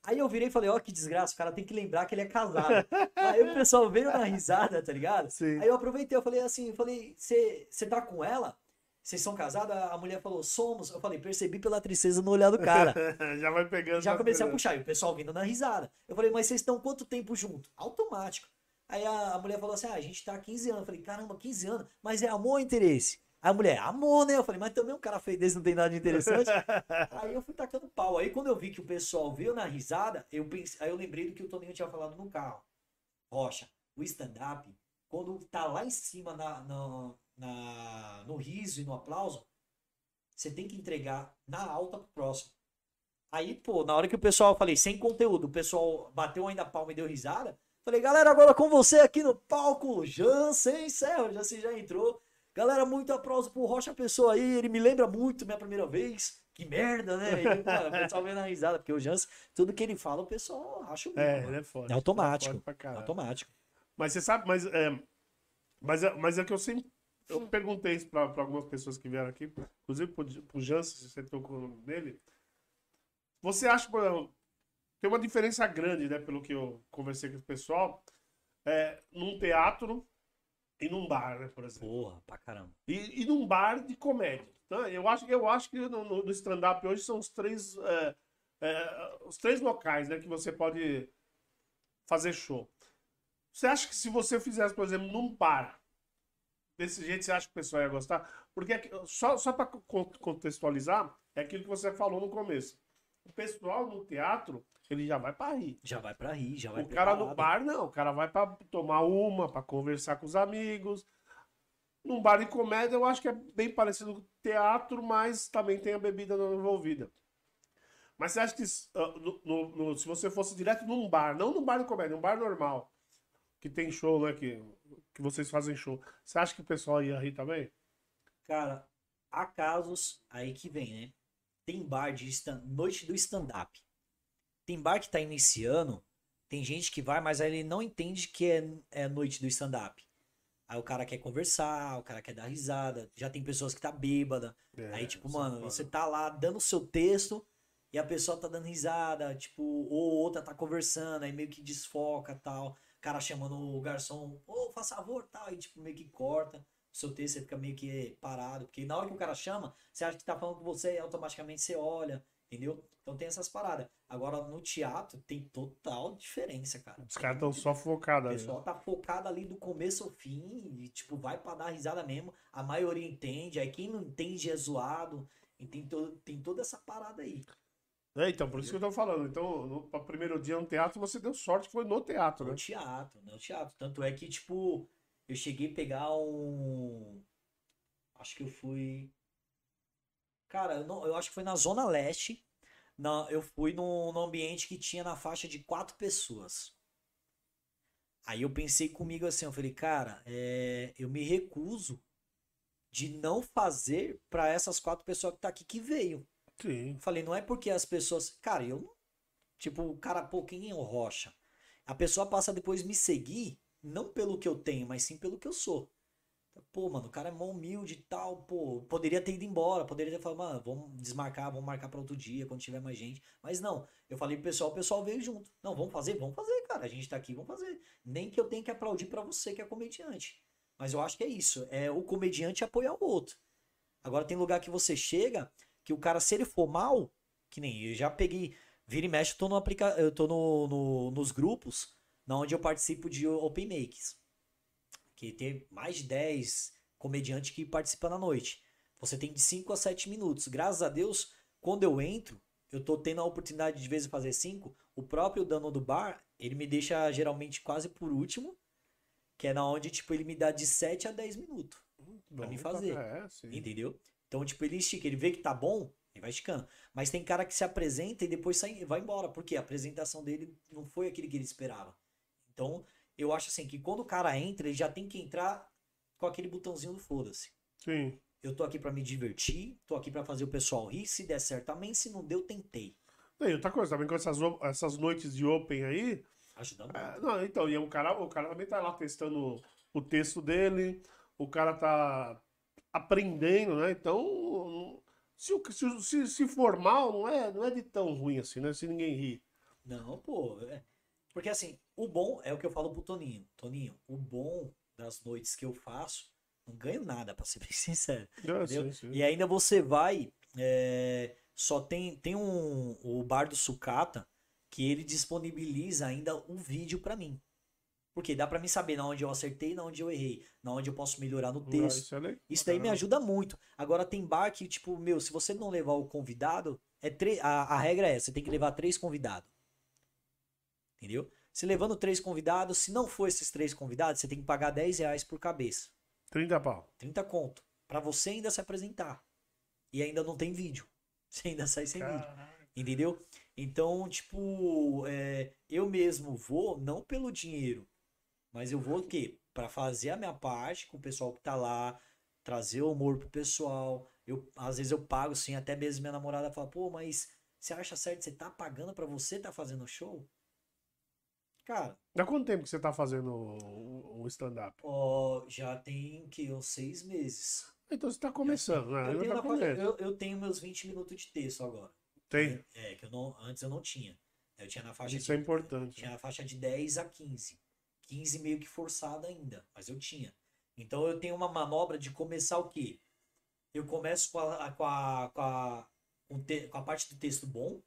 Aí eu virei e falei, ó, oh, que desgraça, o cara tem que lembrar que ele é casado. aí o pessoal veio na risada, tá ligado? Sim. Aí eu aproveitei, eu falei assim, eu falei, você tá com ela? Vocês são casados? A mulher falou, somos. Eu falei, percebi pela tristeza no olhar do cara. Já vai pegando. Já comecei a puxar, e o pessoal vindo na risada. Eu falei, mas vocês estão quanto tempo junto? Automático. Aí a, a, mulher falou assim: ah, a gente tá há 15 anos. Eu falei: caramba, 15 anos, mas é amor ou interesse? Aí a mulher, amor, né? Eu falei, mas também um cara feio desse não tem nada de interessante. aí eu fui tacando pau. Aí quando eu vi que o pessoal veio na risada, eu pensei, aí eu lembrei do que o Toninho tinha falado no carro. Rocha, o stand-up, quando tá lá em cima na, na, na, no riso e no aplauso, você tem que entregar na alta pro próximo. Aí, pô, na hora que o pessoal, eu falei, sem conteúdo, o pessoal bateu ainda a palma e deu risada, Falei, galera, agora com você aqui no palco, Jansen Serra, Jansen já entrou. Galera, muito aplauso pro Rocha Pessoa aí, ele me lembra muito minha primeira vez. Que merda, né? E, cara, o pessoal vendo a risada, porque o Jansen, tudo que ele fala, o pessoal acha o É, ele é foda. É automático. É automático. Mas você sabe, mas é, mas é, mas é que eu sempre eu perguntei isso para algumas pessoas que vieram aqui, inclusive pro, pro Jansen, você tocou o nome dele. Você acha, tem uma diferença grande, né? Pelo que eu conversei com o pessoal. é, num teatro e num bar, né, por exemplo. Porra, pra caramba. E, e num bar de comédia. Então, eu acho, eu acho que no, no, no stand-up hoje são os três, é, é, os três locais né, que você pode fazer show. Você acha que se você fizesse, por exemplo, num bar, desse jeito, você acha que o pessoal ia gostar? Porque só, só para contextualizar, é aquilo que você falou no começo. O pessoal no teatro, ele já vai para rir. Já vai para rir, já vai O cara no bar, não. O cara vai para tomar uma, para conversar com os amigos. Num bar de comédia, eu acho que é bem parecido com teatro, mas também tem a bebida envolvida. Mas você acha que uh, no, no, se você fosse direto num bar, não num bar de comédia, num bar normal, que tem show, né? Que, que vocês fazem show, você acha que o pessoal ia rir também? Cara, há casos aí que vem, né? Tem bar de stand, noite do stand-up. Tem bar que tá iniciando, tem gente que vai, mas aí ele não entende que é, é noite do stand-up. Aí o cara quer conversar, o cara quer dar risada. Já tem pessoas que tá bêbada. É, aí, tipo, mano, é você tá lá dando o seu texto e a pessoa tá dando risada, tipo, ou outra tá conversando, aí meio que desfoca tal. Cara chamando o garçom, ô, oh, faz favor, tal, aí tipo, meio que corta o seu texto, você fica meio que parado. Porque na hora que o cara chama, você acha que tá falando com você e automaticamente você olha, entendeu? Então tem essas paradas. Agora no teatro tem total diferença, cara. Os caras estão só focados ali. O pessoal tá focado ali do começo ao fim e, tipo, vai pra dar risada mesmo. A maioria entende, aí quem não entende é zoado. E tem, to tem toda essa parada aí. É, então, por isso que eu tô falando. Então, no primeiro dia no teatro, você deu sorte que foi no teatro, no né? No teatro, no teatro. Tanto é que, tipo, eu cheguei a pegar um. Acho que eu fui. Cara, eu, não, eu acho que foi na Zona Leste. Na, eu fui num, num ambiente que tinha na faixa de quatro pessoas. Aí eu pensei comigo assim, eu falei, cara, é, eu me recuso de não fazer para essas quatro pessoas que tá aqui que veio. Sim. Falei, não é porque as pessoas. Cara, eu. Tipo, o cara, pô, quem é o Rocha? A pessoa passa depois me seguir, não pelo que eu tenho, mas sim pelo que eu sou. Pô, mano, o cara é mó humilde e tal, pô, poderia ter ido embora, poderia ter falado, mano, vamos desmarcar, vamos marcar para outro dia, quando tiver mais gente. Mas não, eu falei pro pessoal, o pessoal veio junto. Não, vamos fazer? Vamos fazer, cara, a gente tá aqui, vamos fazer. Nem que eu tenha que aplaudir para você que é comediante. Mas eu acho que é isso, é o comediante apoiar o outro. Agora tem lugar que você chega, que o cara, se ele for mal, que nem eu já peguei, vira e mexe, eu tô, no aplica eu tô no, no, nos grupos na onde eu participo de open makes. Que tem mais de 10 comediantes que participam na noite. Você tem de 5 a 7 minutos. Graças a Deus, quando eu entro, eu tô tendo a oportunidade de vezes fazer 5. O próprio dono do bar, ele me deixa geralmente quase por último. Que é na onde, tipo, ele me dá de 7 a 10 minutos. Pra Bom, me fazer. É, entendeu? Então, tipo, ele estica, ele vê que tá bom, ele vai esticando. Mas tem cara que se apresenta e depois sai, vai embora, porque a apresentação dele não foi aquele que ele esperava. Então, eu acho assim que quando o cara entra, ele já tem que entrar com aquele botãozinho do foda-se. Sim. Eu tô aqui para me divertir, tô aqui para fazer o pessoal rir, se der certo também, se não deu, tentei. E outra coisa, também com essas, essas noites de open aí. Ajudando. É, não, então, e o cara, o cara também tá lá testando o texto dele, o cara tá aprendendo, né? Então, se, se, se for mal, não é, não é de tão ruim assim, né? Se ninguém ri. Não, pô. É... Porque assim, o bom é o que eu falo pro Toninho. Toninho, o bom das noites que eu faço, não ganho nada, pra ser bem sincero. É, sim, sim. E ainda você vai. É... Só tem, tem um. O bar do Sucata que ele disponibiliza ainda um vídeo para mim. Porque dá para mim saber na onde eu acertei, na onde eu errei, na onde eu posso melhorar no texto. isso, é isso daí me ajuda muito. Agora tem bar que, tipo, meu, se você não levar o convidado, é tre... a, a regra é, você tem que levar três convidados. Entendeu? Se levando três convidados, se não for esses três convidados, você tem que pagar 10 reais por cabeça. 30 pau. 30 conto. para você ainda se apresentar. E ainda não tem vídeo. Você ainda sai sem Caraca. vídeo. Entendeu? Então, tipo, é, eu mesmo vou, não pelo dinheiro, mas eu vou o quê? Para fazer a minha parte com o pessoal que tá lá, trazer o humor pro pessoal. Eu, às vezes eu pago, sim, até mesmo minha namorada fala, pô, mas você acha certo, você tá pagando para você tá fazendo show? Cara. Há quanto tempo que você tá fazendo o, o stand-up? Ó, já tem que uns seis meses. Então você tá começando, né? Eu, tenho, tá eu, eu, tenho meus 20 minutos de texto agora. Tem? É, que eu não, antes eu não tinha. Eu tinha na faixa Isso de, é importante. Tinha na faixa de 10 a 15. 15 meio que forçada ainda, mas eu tinha. Então eu tenho uma manobra de começar o quê? Eu começo com a, com a, com a, com a parte do texto bom,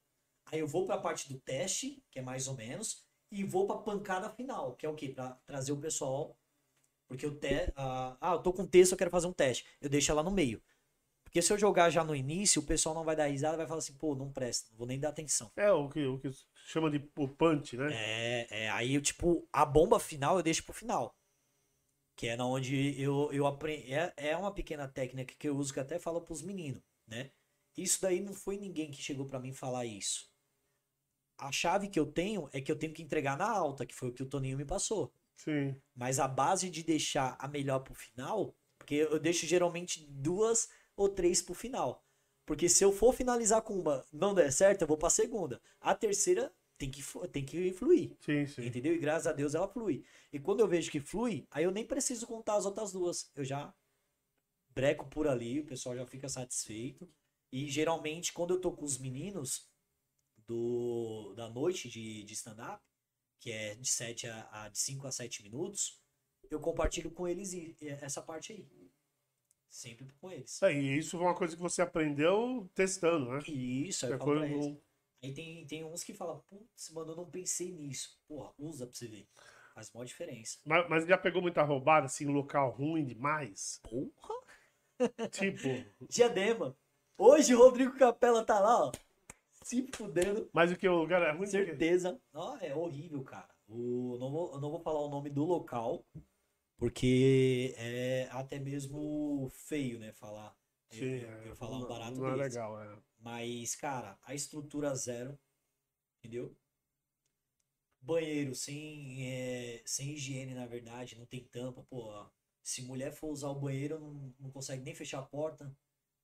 aí eu vou para a parte do teste, que é mais ou menos, e vou para a pancada final, que é o quê? Para trazer o pessoal. Porque o te, ah, eu tô com texto, eu quero fazer um teste. Eu deixo ela no meio. Porque se eu jogar já no início, o pessoal não vai dar risada, vai falar assim, pô, não presta, não vou nem dar atenção. É o que, o que chama de o punch, né? É, é, aí, tipo, a bomba final eu deixo pro final. Que é na onde eu, eu aprendi. É, é uma pequena técnica que eu uso que até falo pros meninos, né? Isso daí não foi ninguém que chegou para mim falar isso. A chave que eu tenho é que eu tenho que entregar na alta, que foi o que o Toninho me passou. Sim. Mas a base de deixar a melhor pro final, porque eu deixo geralmente duas ou três pro final. Porque se eu for finalizar com uma não der certo, eu vou pra segunda. A terceira tem que, tem que fluir. Sim, sim. Entendeu? E graças a Deus ela flui. E quando eu vejo que flui, aí eu nem preciso contar as outras duas. Eu já breco por ali, o pessoal já fica satisfeito. E geralmente, quando eu tô com os meninos do, da noite de, de stand-up, que é de, 7 a, a, de 5 a 7 minutos, eu compartilho com eles essa parte aí. Sempre com eles. É, e isso foi uma coisa que você aprendeu testando, né? Isso, aí, coisa... aí tem, tem uns que falam, putz, mano, eu não pensei nisso. Porra, usa pra você ver. Faz maior diferença. Mas, mas já pegou muita roubada, assim, local ruim demais? Porra! Tipo. Diadema. Hoje o Rodrigo Capela tá lá, ó. Se fudendo. Mas o que o lugar é ruim? Certeza. Não, é horrível, cara. O, não, vou, eu não vou falar o nome do local, porque é até mesmo feio, né? Falar. Sim, eu, é, eu falar um barato Não é desse. legal, é. Mas, cara, a estrutura zero, entendeu? Banheiro sem, é, sem higiene, na verdade, não tem tampa, pô. Se mulher for usar o banheiro, não, não consegue nem fechar a porta,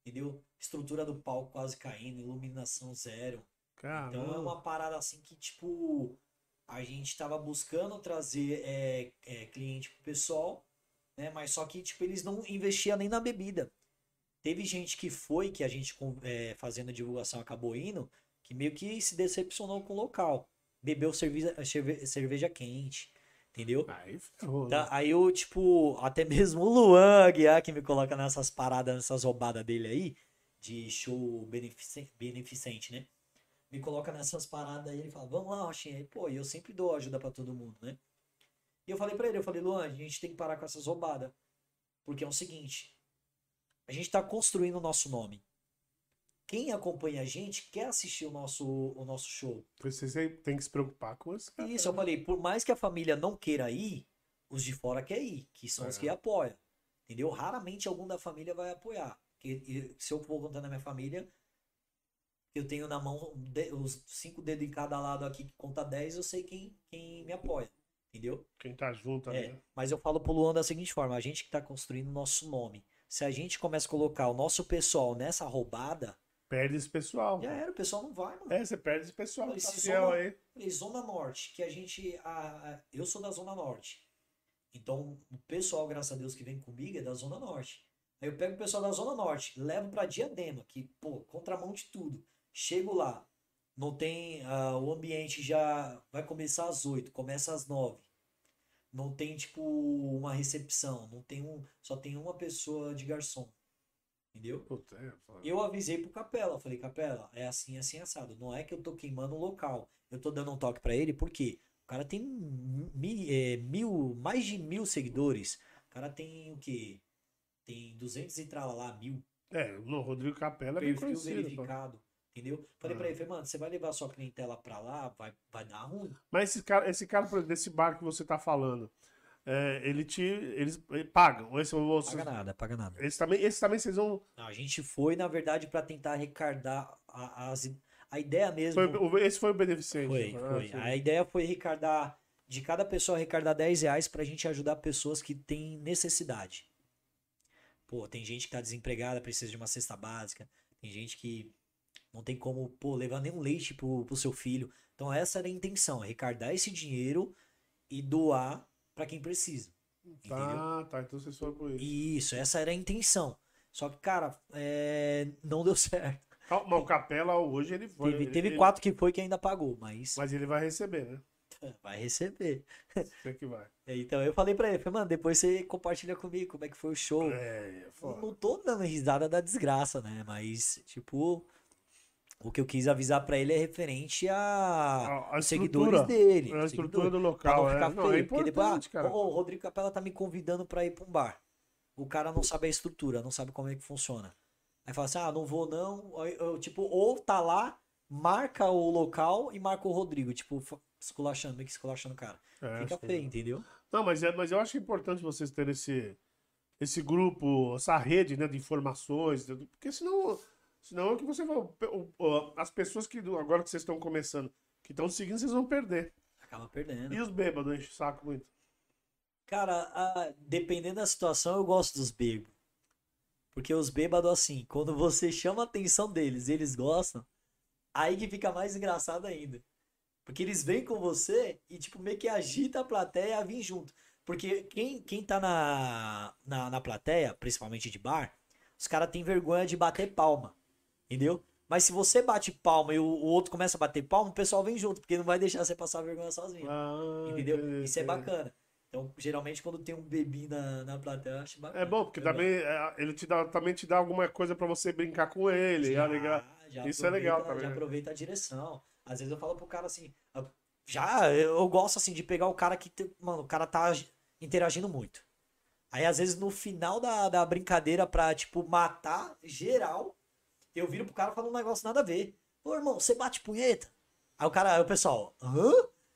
entendeu? Estrutura do palco quase caindo, iluminação zero. Caramba. Então é uma parada assim que, tipo, a gente tava buscando trazer é, é, cliente pro pessoal, né? Mas só que, tipo, eles não investiam nem na bebida. Teve gente que foi, que a gente é, fazendo a divulgação acabou indo, que meio que se decepcionou com o local. Bebeu cerveja, cerveja quente, entendeu? Aí Tá, né? aí eu, tipo, até mesmo o Luan Aguiar, que me coloca nessas paradas, nessas roubadas dele aí, de show beneficente, beneficente né? Me coloca nessas paradas aí, ele fala, vamos lá, Rochinha. E, pô, e eu sempre dou ajuda para todo mundo, né? E eu falei pra ele, eu falei, Luan, a gente tem que parar com essas roubadas. Porque é o seguinte, a gente tá construindo o nosso nome. Quem acompanha a gente quer assistir o nosso, o nosso show. Você tem que se preocupar com isso. cara. Isso, eu falei, por mais que a família não queira ir, os de fora querem ir, que são os É. que apoiam. Entendeu? Raramente algum da família vai apoiar. Porque e- se eu for contando a minha família, eu tenho na mão de- os cinco dedos em cada lado aqui que conta 10, eu sei quem, quem me apoia. Entendeu? Quem tá junto. É, né? mas eu falo pro Luan da seguinte forma: a gente que tá construindo o nosso nome. Se a gente começa a colocar o nosso pessoal nessa roubada, Perde esse pessoal. já era, o pessoal não vai, mano. É, você perde esse pessoal. Falei, Tá soma- aí. Falei, Zona Norte, que a gente. A, a- eu sou da Zona Norte. Então, o pessoal, graças a Deus, que vem comigo é da Zona Norte. Aí eu pego o pessoal da Zona Norte, levo pra Diadema, que, pô, contramão de tudo. Chego lá, não tem. ah, o ambiente já vai começar às 8, começa às 9. Não tem, tipo, uma recepção, não tem um. Só tem uma pessoa de garçom. Entendeu? Puta, é. Eu avisei pro Capela, eu falei, Capela, é assim, assim, assado. Não é que eu tô queimando o local. Eu tô dando um toque pra ele, porque o cara tem mi- é, mil, mais de mil seguidores. O cara tem o quê? Tem 200 e lá, mil É, no Rodrigo Capela é bem perfil conhecido. pô. Entendeu? Falei Ah. pra ele, falei, mano, você vai levar sua clientela pra lá, vai, vai dar ruim. Mas esse cara, esse cara, por exemplo, desse bar que você tá falando, é, ele te. Eles pagam. Esse, você, Paga nada, paga nada. esse também, esse também vocês vão. Não, a gente foi, na verdade, pra tentar arrecadar a, as, a ideia mesmo. Foi, esse foi o beneficente. Foi, Ah, foi. sim. A ideia foi arrecadar, de cada pessoa arrecadar 10 reais pra gente ajudar pessoas que têm necessidade. Pô, tem gente que tá desempregada, precisa de uma cesta básica. Tem gente que não tem como, pô, levar nenhum leite pro, pro seu filho. Então essa era a intenção, arrecadar esse dinheiro e doar pra quem precisa. Entendeu? Tá, tá. Então vocês foram por isso. Isso, essa era a intenção. Só que, cara, é, não deu certo. Calma, o Capela hoje ele foi. Teve, ele- teve ele- quatro que foi que ainda pagou, mas Mas ele vai receber, né? vai receber. Você que vai. Então eu falei pra ele, falei, mano, depois você compartilha comigo como é que foi o show. É, é. Não tô dando risada da desgraça, né? Mas, tipo, o que eu quis avisar pra ele é referente a, A- a seguidores dele. A estrutura seguidores. do Pra local, não é. ficar Não, é feio, porque depois, cara. o Rodrigo Capela tá me convidando pra ir pra um bar. O cara não sabe a estrutura, não sabe como é que funciona. Aí fala assim, ah, não vou não. Eu, tipo, ou tá lá, marca o local e marca o Rodrigo. Tipo, esculachando, meio que esculachando o cara. É, Fica feio, entendeu? Não, mas, é, mas eu acho importante vocês terem esse, esse grupo, essa rede né, de informações, porque senão, senão é o que você vai. As pessoas que agora que vocês estão começando, que estão seguindo, vocês vão perder. Acaba perdendo. E os bêbados enchem o saco muito. Cara, a- dependendo da situação, eu gosto dos bêbados. Porque os bêbados, assim, quando você chama a atenção deles e eles gostam, aí que fica mais engraçado ainda. Porque eles vêm com você e, tipo, meio que agita a plateia a vir junto. Porque quem, quem tá na, na, na plateia, principalmente de bar, os caras têm vergonha de bater palma. Entendeu? Mas se você bate palma e o, o outro começa a bater palma, o pessoal vem junto, porque não vai deixar você passar vergonha sozinho. Ah, Entendeu? Isso é bacana. Então, geralmente, quando tem um bebê na, na plateia, eu acho bacana. É bom, porque também é, ele te dá, também te dá alguma coisa pra você brincar com ele. Já, já Isso é legal também, Já aproveita a direção. Às vezes eu falo pro cara assim. Já, eu gosto assim de pegar o cara que. Mano, o cara tá agi- interagindo muito. Aí, às vezes, no final da, da brincadeira, pra, tipo, matar geral, eu viro pro cara falando um negócio nada a ver. Ô, irmão, você bate punheta? Aí o cara, aí o pessoal, hã?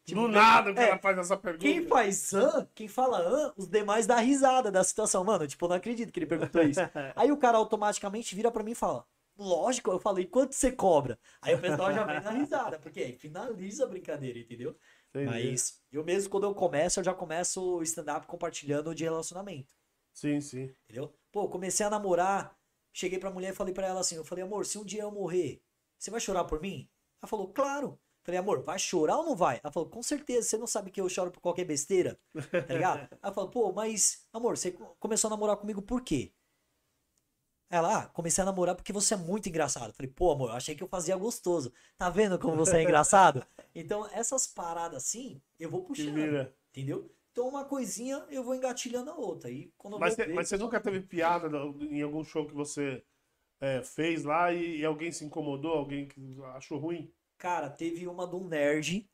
Tipo, Do nada o é, cara faz essa pergunta. Quem faz hã, quem fala hã, os demais dá risada da situação. Mano, tipo, eu não acredito que ele perguntou isso. Aí o cara automaticamente vira pra mim e fala: Lógico, eu falei, quanto você cobra? Aí o pessoal já vem na risada, porque aí finaliza a brincadeira, entendeu? Entendi. Mas eu mesmo, quando eu começo, eu já começo o stand-up compartilhando de relacionamento, Sim, sim. entendeu? Pô, comecei a namorar, cheguei pra mulher e falei pra ela assim: Eu falei, amor, se um dia eu morrer, você vai chorar por mim? Ela falou, claro. Falei, amor, vai chorar ou não vai? Ela falou, com certeza, você não sabe que eu choro por qualquer besteira, tá ligado? Ela falou, pô, mas, amor, você co- começou a namorar comigo por quê? Ela, ah, comecei a namorar porque você é muito engraçado. Falei, pô, amor, eu achei que eu fazia gostoso. Tá vendo como você é engraçado? Então, essas paradas assim, eu vou puxando, entendeu? Então, uma coisinha, eu vou engatilhando a outra. E quando Mas, você- ver, mas você nunca teve piada em algum show que você é, fez lá e, e alguém se incomodou? Alguém que achou ruim? Cara, teve uma de um nerd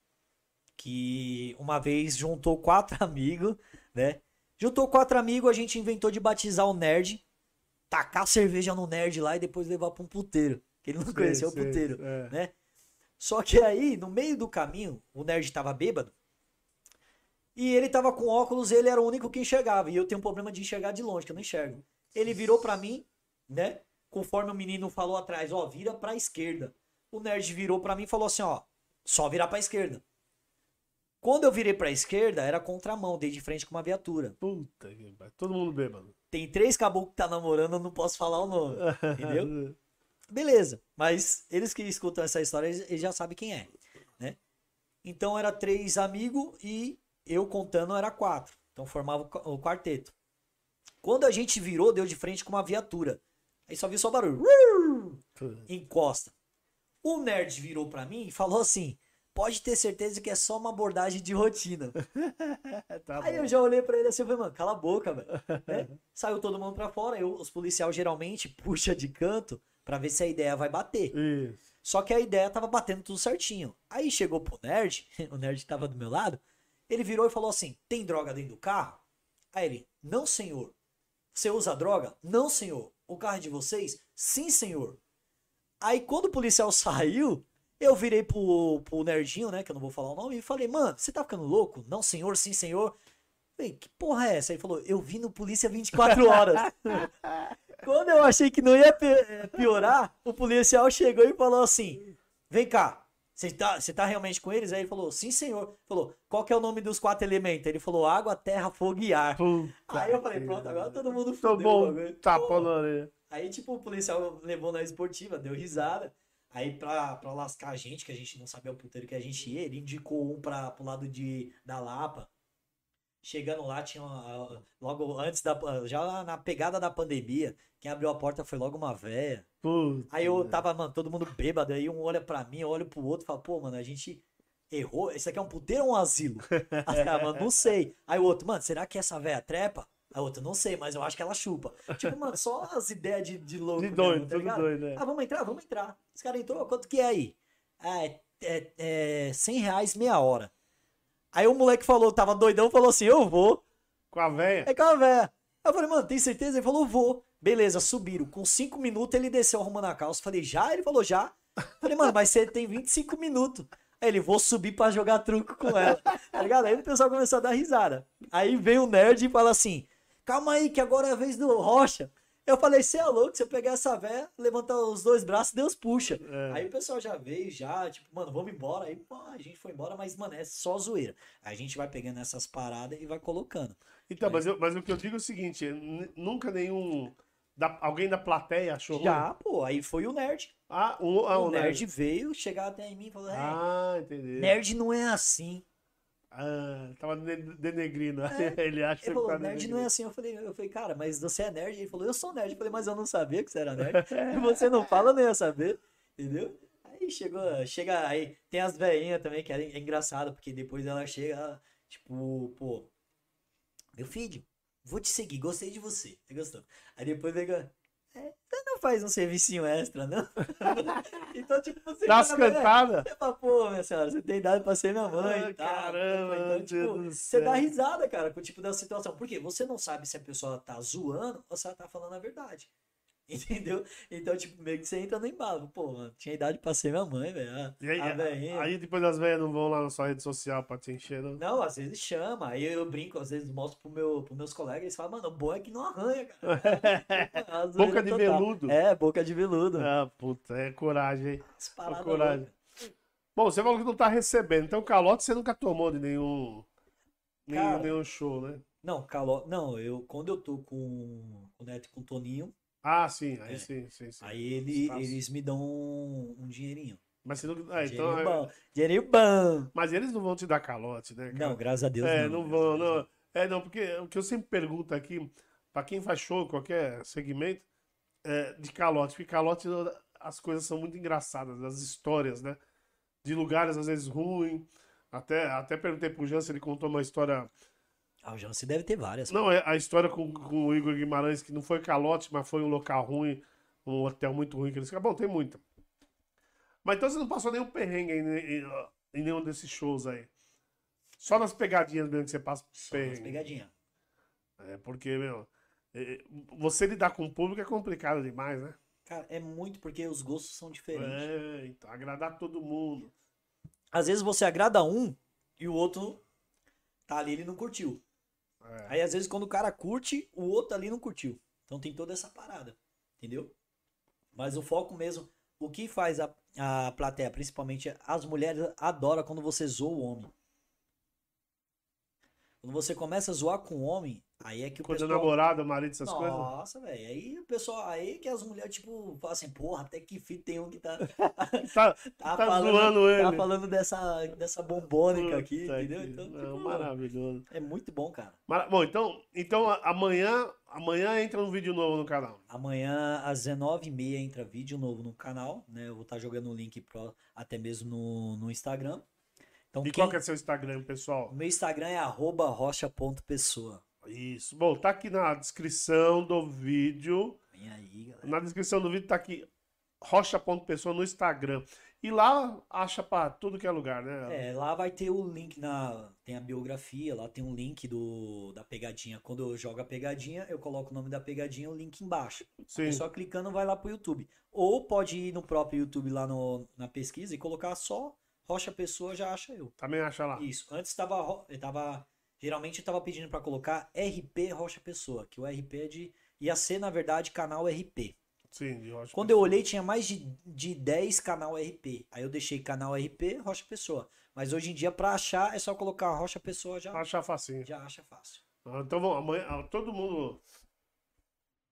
que uma vez juntou quatro amigos, né? Juntou quatro amigos, a gente inventou de batizar o nerd, tacar cerveja no nerd lá e depois levar pra um puteiro. Que ele não conhecia o Sei, sei, puteiro, é. né? Só que aí, no meio do caminho, o nerd tava bêbado. E ele tava com óculos, ele era o único que enxergava. E eu tenho um problema de enxergar de longe, que eu não enxergo. Ele virou pra mim, né? Conforme o menino falou atrás, ó, vira pra esquerda. O nerd virou pra mim e falou assim, ó, só virar pra esquerda. Quando eu virei pra esquerda, era contramão, dei de frente com uma viatura. Puta que pariu. Todo mundo bêbado. Tem três caboclos que tá namorando, eu não posso falar o nome. Entendeu? Beleza, mas eles que escutam essa história, eles, eles já sabem quem é, né? Então era três amigos e eu contando era quatro. Então formava o qua- o quarteto. Quando a gente virou, deu de frente com uma viatura. Aí só viu só barulho. Encosta. O nerd virou pra mim e falou assim: pode ter certeza que é só uma abordagem de rotina. Tá Aí bom. eu já olhei pra ele assim e falei, mano, cala a boca, velho. Né? Saiu todo mundo pra fora. Eu, os policiais geralmente puxa de canto pra ver se a ideia vai bater. Isso. Só que a ideia tava batendo tudo certinho. Aí chegou pro nerd, o nerd tava do meu lado, ele virou e falou assim: tem droga dentro do carro? Aí ele, não senhor. Você usa droga? Não senhor. O carro é de vocês? Sim, senhor. Aí quando o policial saiu, eu virei pro, pro nerdinho, né, que eu não vou falar o nome, e falei, mano, você tá ficando louco? Não, senhor, sim, senhor. Falei, que porra é essa? Ele falou, eu vi no Polícia 24 horas. Quando eu achei que não ia eh, piorar, o policial chegou e falou assim: Vem cá, você tá, você tá realmente com eles? Aí ele falou: Sim, senhor. Falou: Qual que é o nome dos quatro elementos? Ele falou: Água, terra, fogo e ar. Puta Aí eu falei: Pronto, agora todo mundo Tô bom. o bagulho. Tapa Pô. na orelha. Aí, tipo, o policial levou na esportiva, deu risada. Aí, pra, pra lascar a gente, que a gente não sabia o puteiro que a gente ia, ele indicou um pra, pro lado de, da Lapa. Chegando lá, tinha uma- logo antes da. Já na pegada da pandemia, quem abriu a porta foi logo uma véia. Puta. Aí eu tava, mano, todo mundo bêbado, aí um olha pra mim, eu olho pro outro e falo, pô, mano, a gente errou? Isso aqui é um puteiro ou um asilo? Aí, cara, mano, não sei. Aí o outro, mano, será que essa véia trepa? A outra, não sei, mas eu acho que ela chupa. Tipo, mano, só as ideias de, de louco. De doido, mesmo, tá ligado? doido, né? Ah, vamos entrar? Vamos entrar. Os caras entrou, quanto que é aí? Ah, é, é, é 100 reais meia hora. Aí o moleque falou, tava doidão, falou assim, eu vou. Com a véia. É com a véia. Eu falei, mano, tem certeza? Ele falou, vou. Beleza, subiram. Com 5 minutos ele desceu arrumando a calça. Falei, já? Ele falou, já. Falei, mano, mas você tem 25 minutos. Aí ele, vou subir pra jogar truco com ela. Tá ligado? Aí o pessoal começou a dar risada. Aí vem o nerd e fala assim, calma aí que agora é a vez do Rocha. Eu falei, você é louco, se eu pegar essa véia, levantar os dois braços, Deus puxa. É. Aí o pessoal já veio, já, tipo, mano, vamos embora. Aí, pô, a gente foi embora, mas, mano, é só zoeira. Aí a gente vai pegando essas paradas e vai colocando. Então, mas, eu- mas o que eu digo é o seguinte: nunca nenhum. da- alguém da plateia achou. ruim? Já, pô, aí foi o nerd. Ah, um, ah, o um nerd veio chegar até em mim e falou: é, Ah, entendi. nerd não é assim. Ah, tava de- denegrindo. É. Ele acha Ele que falou: tá nerd não é assim. Eu falei, eu falei, cara, mas você é nerd? Ele falou: eu sou nerd. Eu falei, mas eu não sabia que você era nerd. E você não fala, eu nem ia saber. Entendeu? Aí chegou, chega aí, tem as velhinhas também, que é, é engraçado, porque depois ela chega, tipo, pô, meu filho, vou te seguir, gostei de você. Você gostou? Aí depois vem, é, você não faz um servicinho extra, não? então, tipo, você Dá as fala, "É, cantadas. Você fala, pô, minha senhora, você tem idade pra ser minha mãe Ah, e tal. caramba, Então, tipo, você dá risada, cara, com o tipo da situação. Porque você não sabe se a pessoa tá zoando ou se ela tá falando a verdade. Entendeu? Então, tipo, meio que você entra no embalo. Pô, mano, tinha idade pra ser minha mãe, velho. A- E aí, a aí depois as velhas não vão lá na sua rede social pra te encher, não? Não, às vezes chama. Aí eu brinco, às vezes mostro pro meu, pros meus colegas. Eles falam, mano, o bom é que não arranha, cara. Boca de total. veludo. É, boca de veludo. Ah, puta, é coragem, hein? Paradas coragem. loucas. Bom, você falou que não tá recebendo, então calote você nunca tomou de nenhum, nenhum, Cara. nenhum show, né? Não, calo... não, eu quando eu tô com o Neto e com o Toninho, Ah, sim, aí É. sim, sim, sim. aí ele, eles me dão um, um dinheirinho. Mas, você não, ah, então, dinheirinho é- bom. Dinheirinho bom. mas eles não vão te dar calote, né, cara? Não, graças a Deus É, não. não vão, não. É, não, porque o que eu sempre pergunto aqui, pra quem faz show, qualquer segmento, é, de calote, porque calote as coisas são muito engraçadas, as histórias, né? De lugares às vezes ruins. Até, até perguntei pro Jean se ele contou uma história. Ah, o Jansen deve ter várias. Não, é a história com, com o Igor Guimarães, que não foi calote, mas foi um local ruim, um hotel muito ruim que eles Bom, tem muita. Mas então você não passou nenhum perrengue em, em- em nenhum desses shows aí. Só nas pegadinhas mesmo que você passa Só perrengue. pegadinhas. É, porque, meu, é, você lidar com o público é complicado demais, né? Cara, é muito porque os gostos são diferentes. É, então, agradar todo mundo. Às vezes você agrada um e o outro tá ali, ele não curtiu. É. Aí às vezes quando o cara curte, o outro ali não curtiu. Então tem toda essa parada, entendeu? Mas o foco mesmo, o que faz a, a plateia, principalmente as mulheres, adoram quando você zoa o homem. Quando você começa a zoar com o homem, aí é que o Quando é pessoal... namorado, marido, essas coisas. Nossa, velho. Aí o pessoal, aí que as mulheres, tipo, falam assim, porra, até que fim tem um que tá, Tá, tá, tá zoando ele. tá falando dessa, dessa bombônica aqui, Puta entendeu? que- Então, não, tipo, maravilhoso. é muito bom, cara. Bom, então, então amanhã, amanhã entra um vídeo novo no canal. Amanhã, às 19h30, entra vídeo novo no canal, né? Eu vou estar jogando o link pro, até mesmo no, no Instagram. Então, E quem... qual que é seu Instagram, pessoal? meu Instagram é arroba rocha.pessoa. Isso. Bom, tá aqui na descrição do vídeo. Vem aí, galera. Na descrição do vídeo tá aqui rocha.pessoa no Instagram. E lá acha pra tudo que é lugar, né? É, lá vai ter o link na. Tem a biografia, lá tem um link do, da pegadinha. Quando eu jogo a pegadinha, eu coloco o nome da pegadinha o link embaixo. Sim. Só clicando vai lá pro YouTube. Ou pode ir no próprio YouTube lá no, na pesquisa e colocar só Rocha Pessoa, já acha eu. Também acha lá. Isso. Antes tava, tava. Geralmente eu tava pedindo pra colocar RP Rocha Pessoa, que o RP é de. Ia ser, na verdade, canal RP. Sim, de Rocha Quando eu Pessoa. olhei, tinha mais de, de 10 canal RP. Aí eu deixei canal RP, Rocha Pessoa. Mas hoje em dia, pra achar, é só colocar Rocha Pessoa, já, Acha facinho. já acha fácil. Ah, Então vamos, amanhã, ah, todo mundo.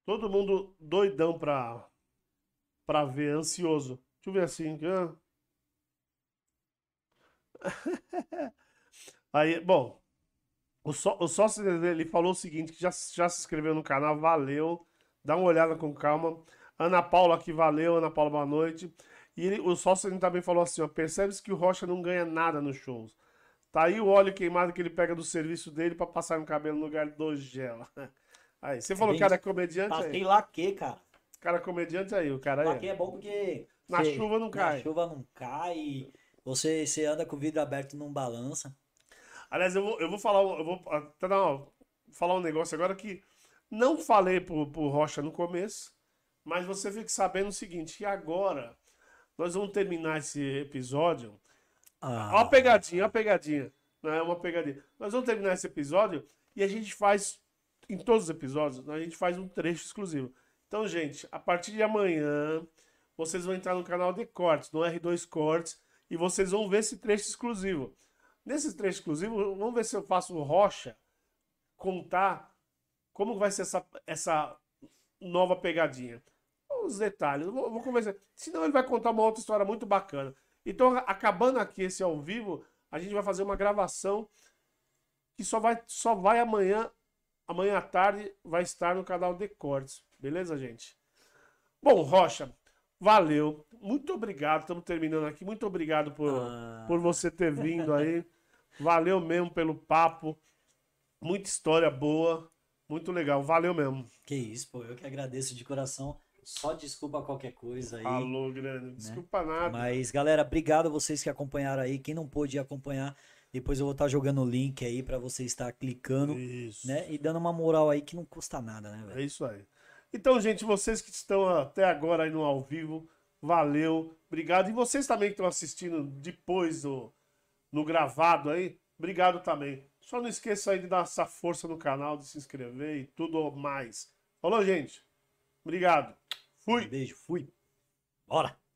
Todo mundo doidão pra, pra ver, ansioso. Deixa eu ver assim. ah. Aí, bom. O, só, o sócio dele ele falou o seguinte: que já, já se inscreveu no canal, valeu. Dá uma olhada com calma. Ana Paula aqui, valeu. Ana Paula, boa noite. E ele, o sócio também falou assim, ó, percebe-se que o Rocha não ganha nada nos shows. Tá aí o óleo queimado que ele pega do serviço dele para passar no cabelo no lugar do gel. Aí, você falou que cara é comediante Passei aí. laque, cara. Cara comediante aí, o cara aí. Laque é bom porque... Na você, chuva não cai. Na chuva não cai. Você, você anda com o vidro aberto não balança. Aliás, eu vou, eu vou falar, eu vou até dar falar um negócio agora que não falei pro, pro Rocha no começo, mas você fique sabendo o seguinte, que agora nós vamos terminar esse episódio ah. Ó a pegadinha, ó a pegadinha. Não é uma pegadinha. Nós vamos terminar esse episódio e a gente faz, em todos os episódios, a gente faz um trecho exclusivo. Então, gente, a partir de amanhã, vocês vão entrar no canal de cortes, no R2 Cortes, e vocês vão ver esse trecho exclusivo. Nesse trecho exclusivo, vamos ver se eu faço o Rocha contar como vai ser essa, essa nova pegadinha. Os detalhes, vou, vou conversar. Senão ele vai contar uma outra história muito bacana. Então, acabando aqui esse ao vivo, a gente vai fazer uma gravação que só vai, só vai amanhã, amanhã à tarde, vai estar no canal de cortes. Beleza, gente? Bom, Rocha, valeu. Muito obrigado. Estamos terminando aqui. Muito obrigado por, ah. por você ter vindo aí. Valeu mesmo pelo papo. Muita história boa. Muito legal. Valeu mesmo. Que isso, pô. Eu que agradeço de coração. Só desculpa qualquer coisa aí. Falou, grande. Né? Desculpa nada. Mas, galera, obrigado a vocês que acompanharam aí. Quem não pôde acompanhar, depois eu vou estar jogando o link aí para você estar clicando. Isso. Né? E dando uma moral aí que não custa nada, né, velho? É isso aí. Então, gente, vocês que estão até agora aí no ao vivo, valeu. Obrigado. E vocês também que estão assistindo depois do, no gravado aí, obrigado também. Só não esqueça aí de dar essa força no canal, de se inscrever e tudo mais. Falou, gente? Obrigado. Fui. Um beijo, fui. Bora.